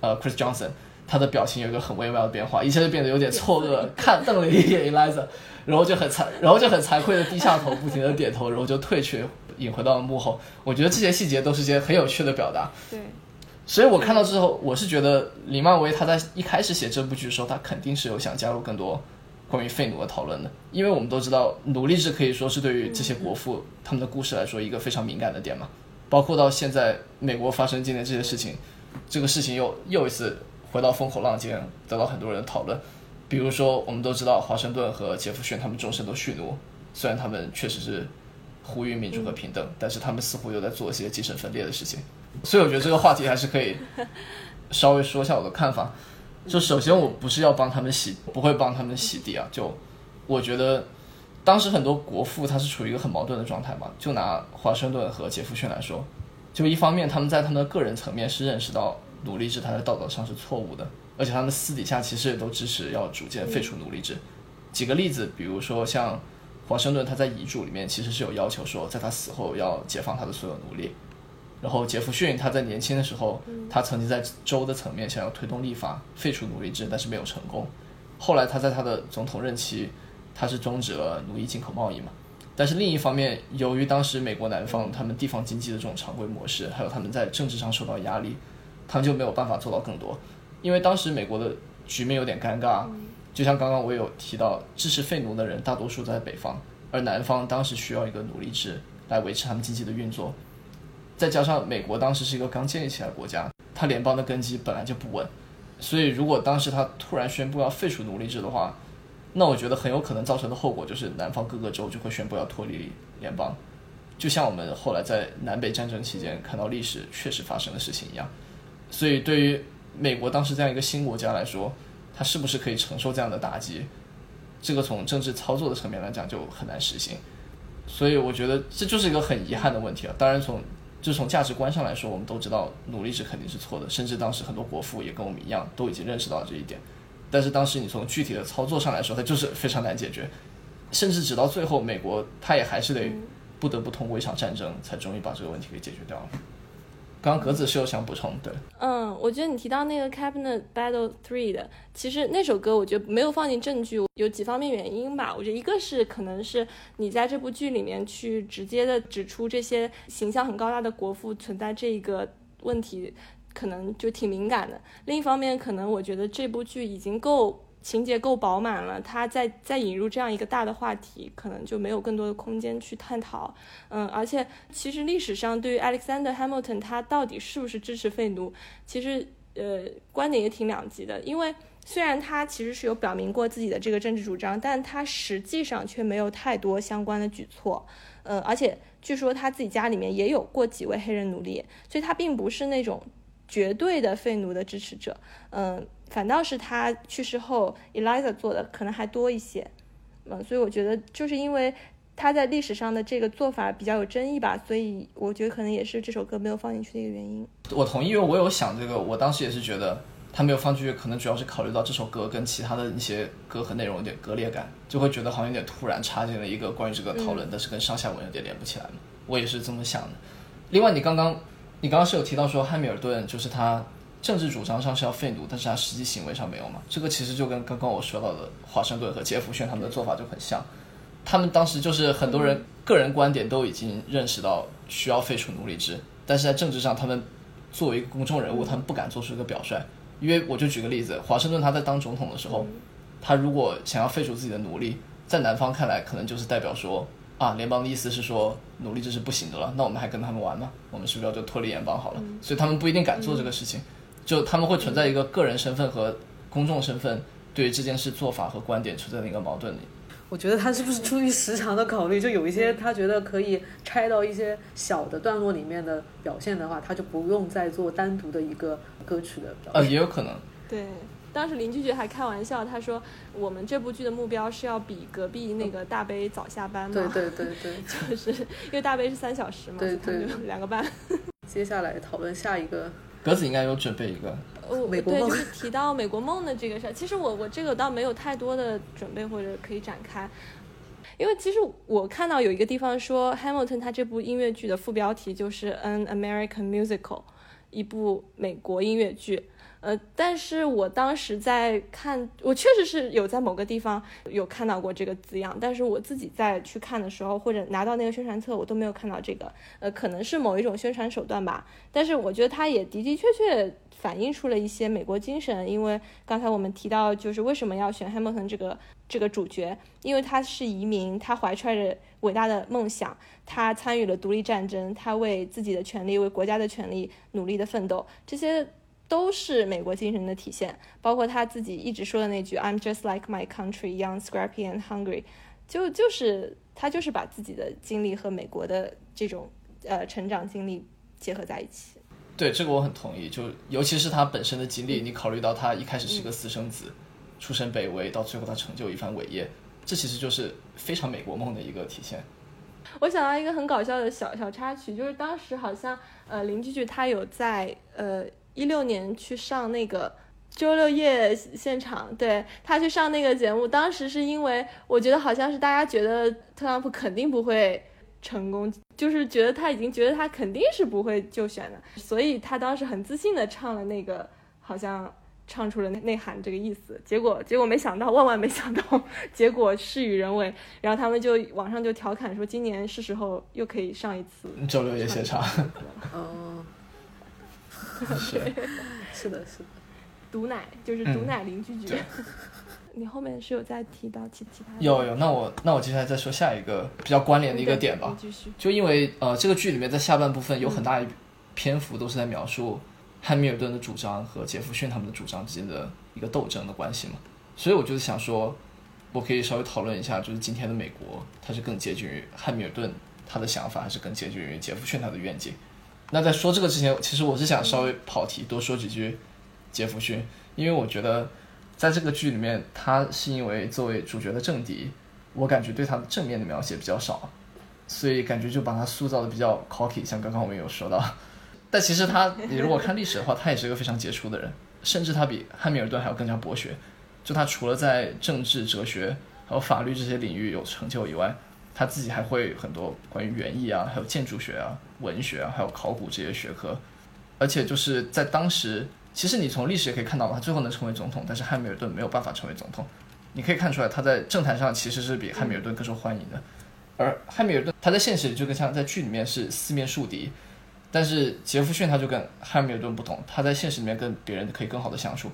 呃，Chris Johnson，他的表情有一个很微妙的变化，一下就变得有点错愕，看瞪了一眼 Eliza，然后就很惭，然后就很惭愧的低下头，不停的点头，然后就退去，引回到了幕后。我觉得这些细节都是些很有趣的表达。对，所以我看到之后，我是觉得李漫威他在一开始写这部剧的时候，他肯定是有想加入更多关于废奴的讨论的，因为我们都知道奴隶制可以说是对于这些国父他们的故事来说一个非常敏感的点嘛，包括到现在美国发生今天这些事情，这个事情又又一次回到风口浪尖，得到很多人的讨论。比如说，我们都知道华盛顿和杰弗逊他们终身都蓄奴，虽然他们确实是呼吁民主和平等，但是他们似乎又在做一些精神分裂的事情。所以我觉得这个话题还是可以稍微说一下我的看法。就首先，我不是要帮他们洗，不会帮他们洗地啊。就我觉得，当时很多国父他是处于一个很矛盾的状态嘛。就拿华盛顿和杰弗逊来说，就一方面他们在他们的个人层面是认识到奴隶制它在道德上是错误的，而且他们私底下其实也都支持要逐渐废除奴隶制。几个例子，比如说像华盛顿他在遗嘱里面其实是有要求说，在他死后要解放他的所有奴隶。然后杰弗逊他在年轻的时候，他曾经在州的层面想要推动立法废除奴隶制，但是没有成功。后来他在他的总统任期，他是终止了奴役进口贸易嘛。但是另一方面，由于当时美国南方他们地方经济的这种常规模式，还有他们在政治上受到压力，他们就没有办法做到更多。因为当时美国的局面有点尴尬，就像刚刚我有提到，支持废奴的人大多数在北方，而南方当时需要一个奴隶制来维持他们经济的运作。再加上美国当时是一个刚建立起来的国家，它联邦的根基本来就不稳，所以如果当时他突然宣布要废除奴隶制的话，那我觉得很有可能造成的后果就是南方各个州就会宣布要脱离联邦，就像我们后来在南北战争期间看到历史确实发生的事情一样。所以对于美国当时这样一个新国家来说，它是不是可以承受这样的打击，这个从政治操作的层面来讲就很难实行。所以我觉得这就是一个很遗憾的问题了。当然从就从价值观上来说，我们都知道奴隶制肯定是错的，甚至当时很多国父也跟我们一样，都已经认识到这一点。但是当时你从具体的操作上来说，它就是非常难解决，甚至直到最后，美国它也还是得不得不通过一场战争，才终于把这个问题给解决掉了。刚刚格子是有想补充，对，嗯，我觉得你提到那个 Cabinet Battle Three 的，其实那首歌我觉得没有放进证据，有几方面原因吧。我觉得一个是可能是你在这部剧里面去直接的指出这些形象很高大的国父存在这一个问题，可能就挺敏感的。另一方面，可能我觉得这部剧已经够。情节够饱满了，他再再引入这样一个大的话题，可能就没有更多的空间去探讨。嗯，而且其实历史上对于 Alexander Hamilton 他到底是不是支持废奴，其实呃观点也挺两极的。因为虽然他其实是有表明过自己的这个政治主张，但他实际上却没有太多相关的举措。嗯，而且据说他自己家里面也有过几位黑人奴隶，所以他并不是那种绝对的废奴的支持者。嗯。反倒是他去世后，Eliza 做的可能还多一些，嗯，所以我觉得就是因为他在历史上的这个做法比较有争议吧，所以我觉得可能也是这首歌没有放进去的一个原因。我同意，因为我有想这个，我当时也是觉得他没有放进去，可能主要是考虑到这首歌跟其他的一些歌和内容有点割裂感，就会觉得好像有点突然插进了一个关于这个讨论，但是跟上下文有点连不起来嘛。我也是这么想的。另外，你刚刚你刚刚是有提到说汉密尔顿就是他。政治主张上是要废奴，但是他实际行为上没有嘛？这个其实就跟刚刚我说到的华盛顿和杰弗逊他们的做法就很像。他们当时就是很多人个人观点都已经认识到需要废除奴隶制，但是在政治上，他们作为一个公众人物，他们不敢做出一个表率。因为我就举个例子，华盛顿他在当总统的时候，他如果想要废除自己的奴隶，在南方看来可能就是代表说啊，联邦的意思是说奴隶制是不行的了，那我们还跟他们玩吗？我们是不是要就脱离联邦好了？所以他们不一定敢做这个事情。就他们会存在一个个人身份和公众身份对于这件事做法和观点存在的一个矛盾里。我觉得他是不是出于时长的考虑，就有一些他觉得可以拆到一些小的段落里面的表现的话，他就不用再做单独的一个歌曲的表现。呃，也有可能。对，当时林俊杰还开玩笑，他说我们这部剧的目标是要比隔壁那个大杯早下班嘛。对对对对，就是因为大杯是三小时嘛，对对，两个半。接下来讨论下一个格子应该有准备一个，我美国梦对就是提到美国梦的这个事儿，其实我我这个倒没有太多的准备或者可以展开，因为其实我看到有一个地方说 Hamilton 他这部音乐剧的副标题就是 An American Musical，一部美国音乐剧。呃，但是我当时在看，我确实是有在某个地方有看到过这个字样，但是我自己在去看的时候，或者拿到那个宣传册，我都没有看到这个。呃，可能是某一种宣传手段吧。但是我觉得它也的的确确反映出了一些美国精神，因为刚才我们提到，就是为什么要选 Hamilton 这个这个主角，因为他是移民，他怀揣着伟大的梦想，他参与了独立战争，他为自己的权利、为国家的权利努力的奋斗，这些。都是美国精神的体现，包括他自己一直说的那句 "I'm just like my country, young, scrappy and hungry"，就就是他就是把自己的经历和美国的这种呃成长经历结合在一起。对这个我很同意，就尤其是他本身的经历，你考虑到他一开始是个私生子，出身卑微，到最后他成就一番伟业，这其实就是非常美国梦的一个体现。我想到一个很搞笑的小小插曲，就是当时好像呃林居居他有在呃。一六年去上那个周六夜现场，对他去上那个节目，当时是因为我觉得好像是大家觉得特朗普肯定不会成功，就是觉得他已经觉得他肯定是不会就选的，所以他当时很自信的唱了那个，好像唱出了内涵这个意思。结果结果没想到，万万没想到，结果事与人为。然后他们就网上就调侃说，今年是时候又可以上一次周六夜现场。哦。是 是的，是的，毒奶就是毒奶邻居剧。你后面是有再提到其其他？有有，那我那我接下来再说下一个比较关联的一个点吧。就因为呃，这个剧里面在下半部分有很大一篇幅都是在描述汉密尔顿的主张和杰弗逊他们的主张之间的一个斗争的关系嘛，所以我就是想说，我可以稍微讨论一下，就是今天的美国，它是更接近于汉密尔顿他的想法，还是更接近于杰弗逊他的愿景？那在说这个之前，其实我是想稍微跑题，多说几句杰弗逊，因为我觉得在这个剧里面，他是因为作为主角的政敌，我感觉对他的正面的描写比较少，所以感觉就把他塑造的比较 cocky，像刚刚我们有说到。但其实他，你如果看历史的话，他也是一个非常杰出的人，甚至他比汉密尔顿还要更加博学。就他除了在政治、哲学还有法律这些领域有成就以外，他自己还会很多关于园艺啊，还有建筑学啊。文学啊，还有考古这些学科，而且就是在当时，其实你从历史也可以看到，他最后能成为总统，但是汉密尔顿没有办法成为总统。你可以看出来，他在政坛上其实是比汉密尔顿更受欢迎的。而汉密尔顿他在现实里就跟像在剧里面是四面树敌，但是杰弗逊他就跟汉密尔顿不同，他在现实里面跟别人可以更好的相处，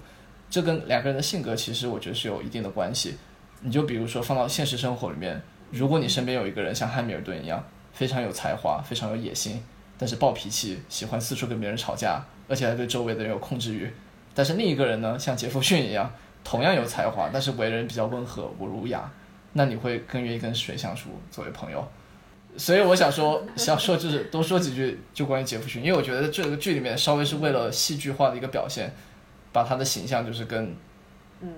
这跟两个人的性格其实我觉得是有一定的关系。你就比如说放到现实生活里面，如果你身边有一个人像汉密尔顿一样。非常有才华，非常有野心，但是暴脾气，喜欢四处跟别人吵架，而且还对周围的人有控制欲。但是另一个人呢，像杰弗逊一样，同样有才华，但是为人比较温和、不儒雅。那你会更愿意跟谁相处作为朋友？所以我想说，想说就是多说几句，就关于杰弗逊，因为我觉得这个剧里面稍微是为了戏剧化的一个表现，把他的形象就是跟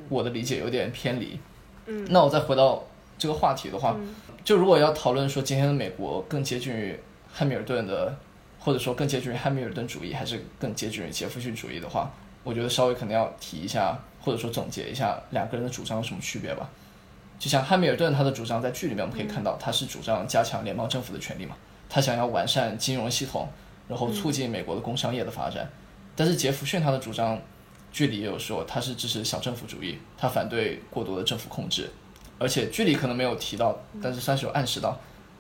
我的理解有点偏离。嗯，那我再回到这个话题的话。就如果要讨论说今天的美国更接近于汉密尔顿的，或者说更接近于汉密尔顿主义，还是更接近于杰弗逊主义的话，我觉得稍微可能要提一下，或者说总结一下两个人的主张有什么区别吧。就像汉密尔顿他的主张，在剧里面我们可以看到，他是主张加强联邦政府的权利嘛，他想要完善金融系统，然后促进美国的工商业的发展。但是杰弗逊他的主张，剧里也有说他是支持小政府主义，他反对过多的政府控制。而且剧里可能没有提到，但是算是有暗示到，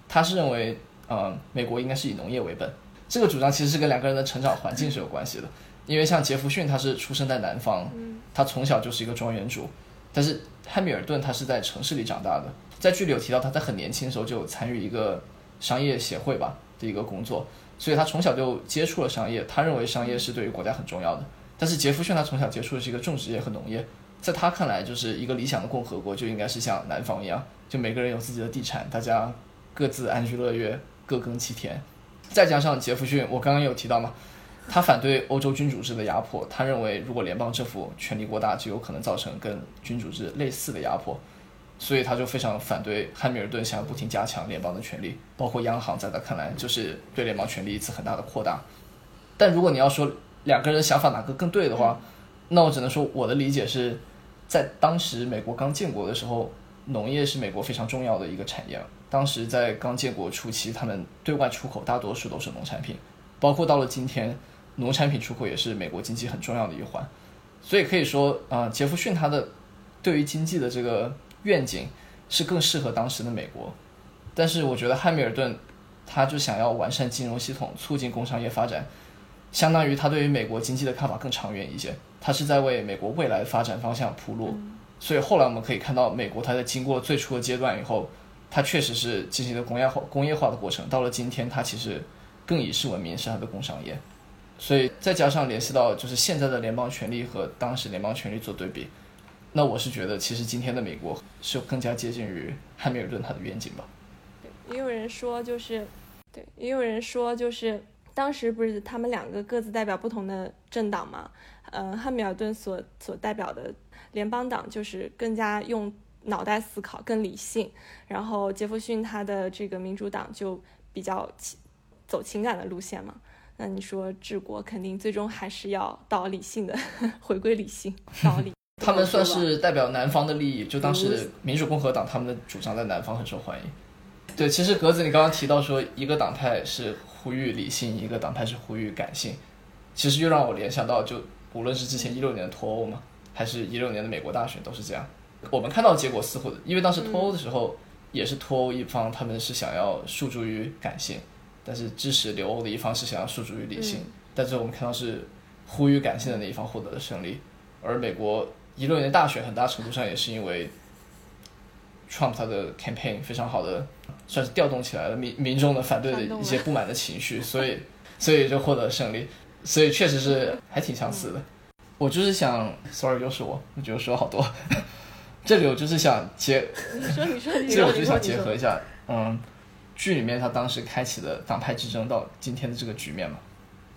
他是认为，呃，美国应该是以农业为本。这个主张其实是跟两个人的成长环境是有关系的。因为像杰弗逊，他是出生在南方，他从小就是一个庄园主，但是汉密尔顿他是在城市里长大的。在剧里有提到，他在很年轻的时候就参与一个商业协会吧的一个工作，所以他从小就接触了商业。他认为商业是对于国家很重要的。但是杰弗逊他从小接触的是一个种植业和农业。在他看来，就是一个理想的共和国就应该是像南方一样，就每个人有自己的地产，大家各自安居乐业，各耕其田。再加上杰弗逊，我刚刚有提到嘛，他反对欧洲君主制的压迫，他认为如果联邦政府权力过大，就有可能造成跟君主制类似的压迫，所以他就非常反对汉密尔顿想要不停加强联邦的权力，包括央行，在他看来就是对联邦权力一次很大的扩大。但如果你要说两个人想法哪个更对的话，那我只能说我的理解是，在当时美国刚建国的时候，农业是美国非常重要的一个产业。当时在刚建国初期，他们对外出口大多数都是农产品，包括到了今天，农产品出口也是美国经济很重要的一环。所以可以说，啊，杰弗逊他的对于经济的这个愿景是更适合当时的美国。但是我觉得汉密尔顿他就想要完善金融系统，促进工商业发展，相当于他对于美国经济的看法更长远一些，他是在为美国未来的发展方向铺路。所以后来我们可以看到，美国它在经过最初的阶段以后。它确实是进行了工业化、工业化的过程。到了今天，它其实更以事闻名，是它的工商业。所以再加上联系到就是现在的联邦权力和当时联邦权力做对比，那我是觉得其实今天的美国是更加接近于汉密尔顿他的愿景吧。对，也有人说就是，对，也有人说就是当时不是他们两个各自代表不同的政党嘛？嗯，汉密尔顿所所代表的联邦党就是更加用。脑袋思考更理性，然后杰弗逊他的这个民主党就比较走情感的路线嘛。那你说治国肯定最终还是要到理性的，回归理性，到理。他们算是代表南方的利益，就当时民主共和党他们的主张在南方很受欢迎。对，其实格子你刚刚提到说一个党派是呼吁理性，一个党派是呼吁感性，其实又让我联想到就无论是之前一六年的脱欧嘛，还是一六年的美国大选都是这样。我们看到结果似乎，因为当时脱欧的时候，也是脱欧一方他们是想要诉诸于感性，但是支持留欧的一方是想要诉诸于理性，但是我们看到是呼吁感性的那一方获得了胜利，而美国一六年大选很大程度上也是因为，Trump 他的 campaign 非常好的，算是调动起来了民民众的反对的一些不满的情绪，所以 所以就获得了胜利，所以确实是还挺相似的。我就是想，sorry 又是我，我觉得说好多。这里我就是想结，你说你说，这里我就想结合一下，嗯，剧里面他当时开启的党派之争到今天的这个局面嘛，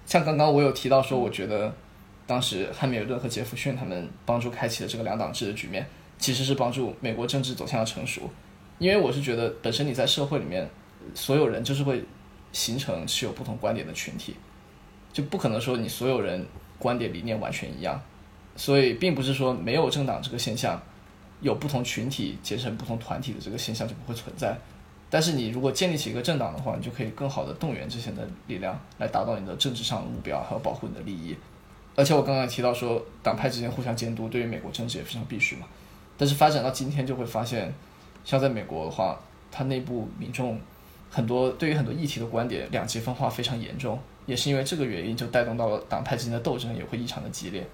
像刚刚我有提到说，我觉得当时汉密尔顿和杰弗逊他们帮助开启了这个两党制的局面，其实是帮助美国政治走向了成熟，因为我是觉得本身你在社会里面，所有人就是会形成持有不同观点的群体，就不可能说你所有人观点理念完全一样，所以并不是说没有政党这个现象。有不同群体结成不同团体的这个现象就不会存在，但是你如果建立起一个政党的话，你就可以更好的动员这些的力量来达到你的政治上的目标，还有保护你的利益。而且我刚刚提到说，党派之间互相监督对于美国政治也非常必须嘛。但是发展到今天就会发现，像在美国的话，它内部民众很多对于很多议题的观点两极分化非常严重，也是因为这个原因就带动到了党派之间的斗争也会异常的激烈。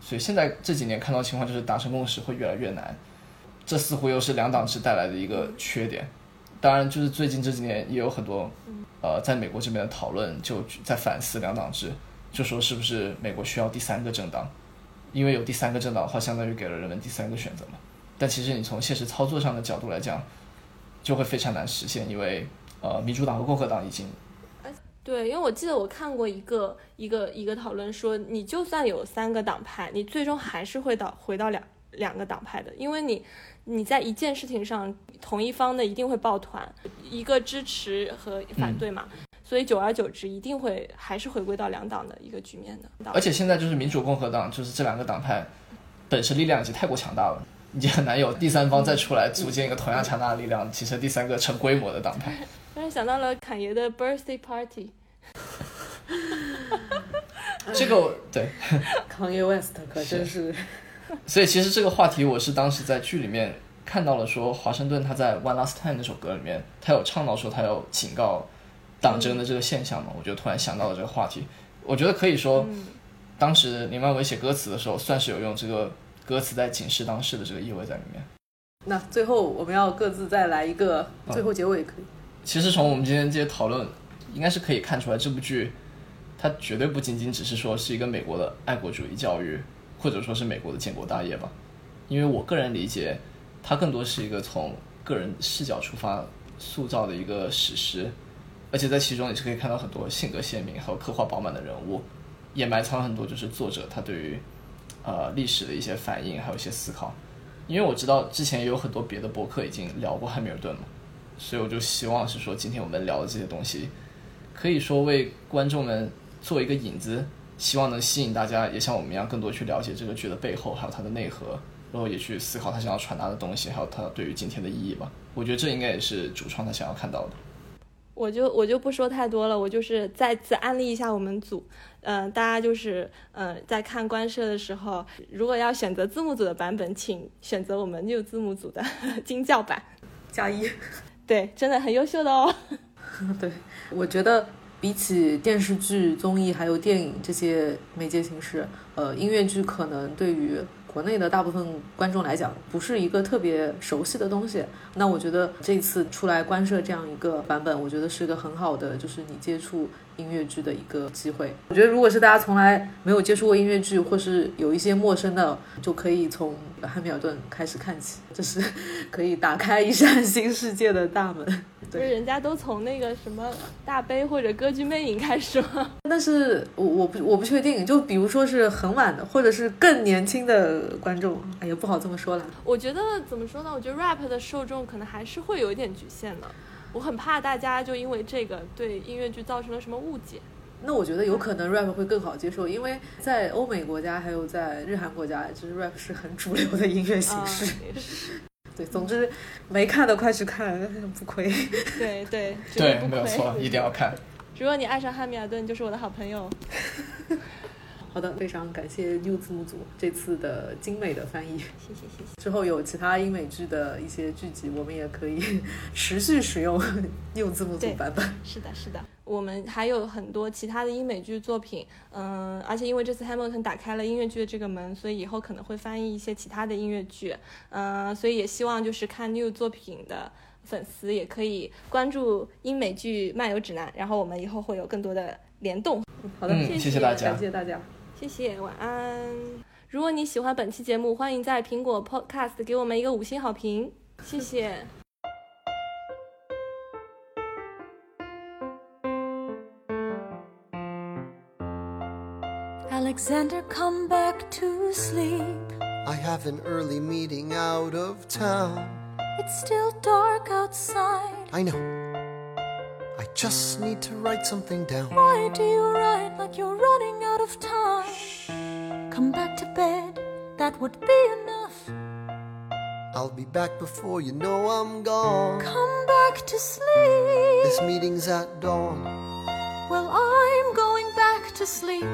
所以现在这几年看到情况就是达成共识会越来越难。这似乎又是两党制带来的一个缺点。当然，就是最近这几年也有很多，呃，在美国这边的讨论就在反思两党制，就说是不是美国需要第三个政党？因为有第三个政党的话，相当于给了人们第三个选择嘛。但其实你从现实操作上的角度来讲，就会非常难实现，因为呃，民主党和共和党已经，对，因为我记得我看过一个一个一个讨论说，你就算有三个党派，你最终还是会到回到两两个党派的，因为你。你在一件事情上，同一方的一定会抱团，一个支持和反对嘛，所以久而久之，一定会还是回归到两党的一个局面的。而且现在就是民主共和党，就是这两个党派本身力量已经太过强大了，已经很难有第三方再出来组建一个同样强大的力量，形成第三个成规模的党派。突然想到了侃爷的 birthday party，这个对，康爷 West 可真是。所以其实这个话题，我是当时在剧里面看到了，说华盛顿他在《One Last Time》那首歌里面，他有唱到说他要警告党争的这个现象嘛，我就突然想到了这个话题。我觉得可以说，当时林万伟写歌词的时候，算是有用这个歌词在警示当时的这个意味在里面。那最后我们要各自再来一个最后结尾，可以？其实从我们今天这些讨论，应该是可以看出来，这部剧它绝对不仅仅只是说是一个美国的爱国主义教育。或者说是美国的建国大业吧，因为我个人理解，它更多是一个从个人视角出发塑造的一个史诗，而且在其中你是可以看到很多性格鲜明还有刻画饱满的人物，也埋藏了很多就是作者他对于呃历史的一些反应还有一些思考。因为我知道之前也有很多别的博客已经聊过汉密尔顿嘛，所以我就希望是说今天我们聊的这些东西，可以说为观众们做一个引子。希望能吸引大家也像我们一样更多去了解这个剧的背后，还有它的内核，然后也去思考他想要传达的东西，还有它对于今天的意义吧。我觉得这应该也是主创他想要看到的。我就我就不说太多了，我就是再次安利一下我们组，嗯、大家就是嗯、在看官摄的时候，如果要选择字幕组的版本，请选择我们 New 字幕组的 精教版，加一。对，真的很优秀的哦。对，我觉得比起电视剧、综艺还有电影这些媒介形式，呃，音乐剧可能对于国内的大部分观众来讲，不是一个特别熟悉的东西。那我觉得这次出来官摄这样一个版本，我觉得是一个很好的，就是你接触音乐剧的一个机会。我觉得如果是大家从来没有接触过音乐剧，或是有一些陌生的，就可以从《汉密尔顿》开始看起，这是可以打开一扇新世界的大门。不是人家都从那个什么大悲或者歌剧魅影开始吗？但是我我不我不确定，就比如说是很晚的，或者是更年轻的观众，哎呀，不好这么说了。我觉得怎么说呢？我觉得 rap 的受众可能还是会有一点局限的。我很怕大家就因为这个对音乐剧造成了什么误解。那我觉得有可能 rap 会更好接受，因为在欧美国家还有在日韩国家，就是 rap 是很主流的音乐形式。对，总之没看的快去看，不亏。对对对，不亏没有错，一定要看。如果你爱上汉密尔顿，就是我的好朋友。好的，非常感谢 New 字幕组这次的精美的翻译。谢谢谢谢。之后有其他英美剧的一些剧集，我们也可以持续使用 New 字幕组版本。是的，是的。我们还有很多其他的英美剧作品，嗯，而且因为这次 Hamilton 打开了音乐剧的这个门，所以以后可能会翻译一些其他的音乐剧，嗯，所以也希望就是看 New 作品的粉丝也可以关注英美剧漫游指南，然后我们以后会有更多的联动。好的，嗯谢谢谢大家感谢大家。谢谢，晚安。如果你喜欢本期节目，欢迎在苹果 Podcast 给我们一个五星好评，谢谢。 Alexander, come back to sleep. I have an early meeting out of town. It's still dark outside. I know. I just need to write something down. Why do you write like you're running out of time? Come back to bed, that would be enough. I'll be back before you know I'm gone. Come back to sleep. This meeting's at dawn. Well, I'm going back to sleep.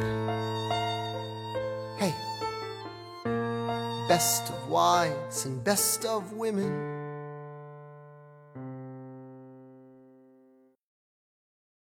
Hey. Best of wives and best of women.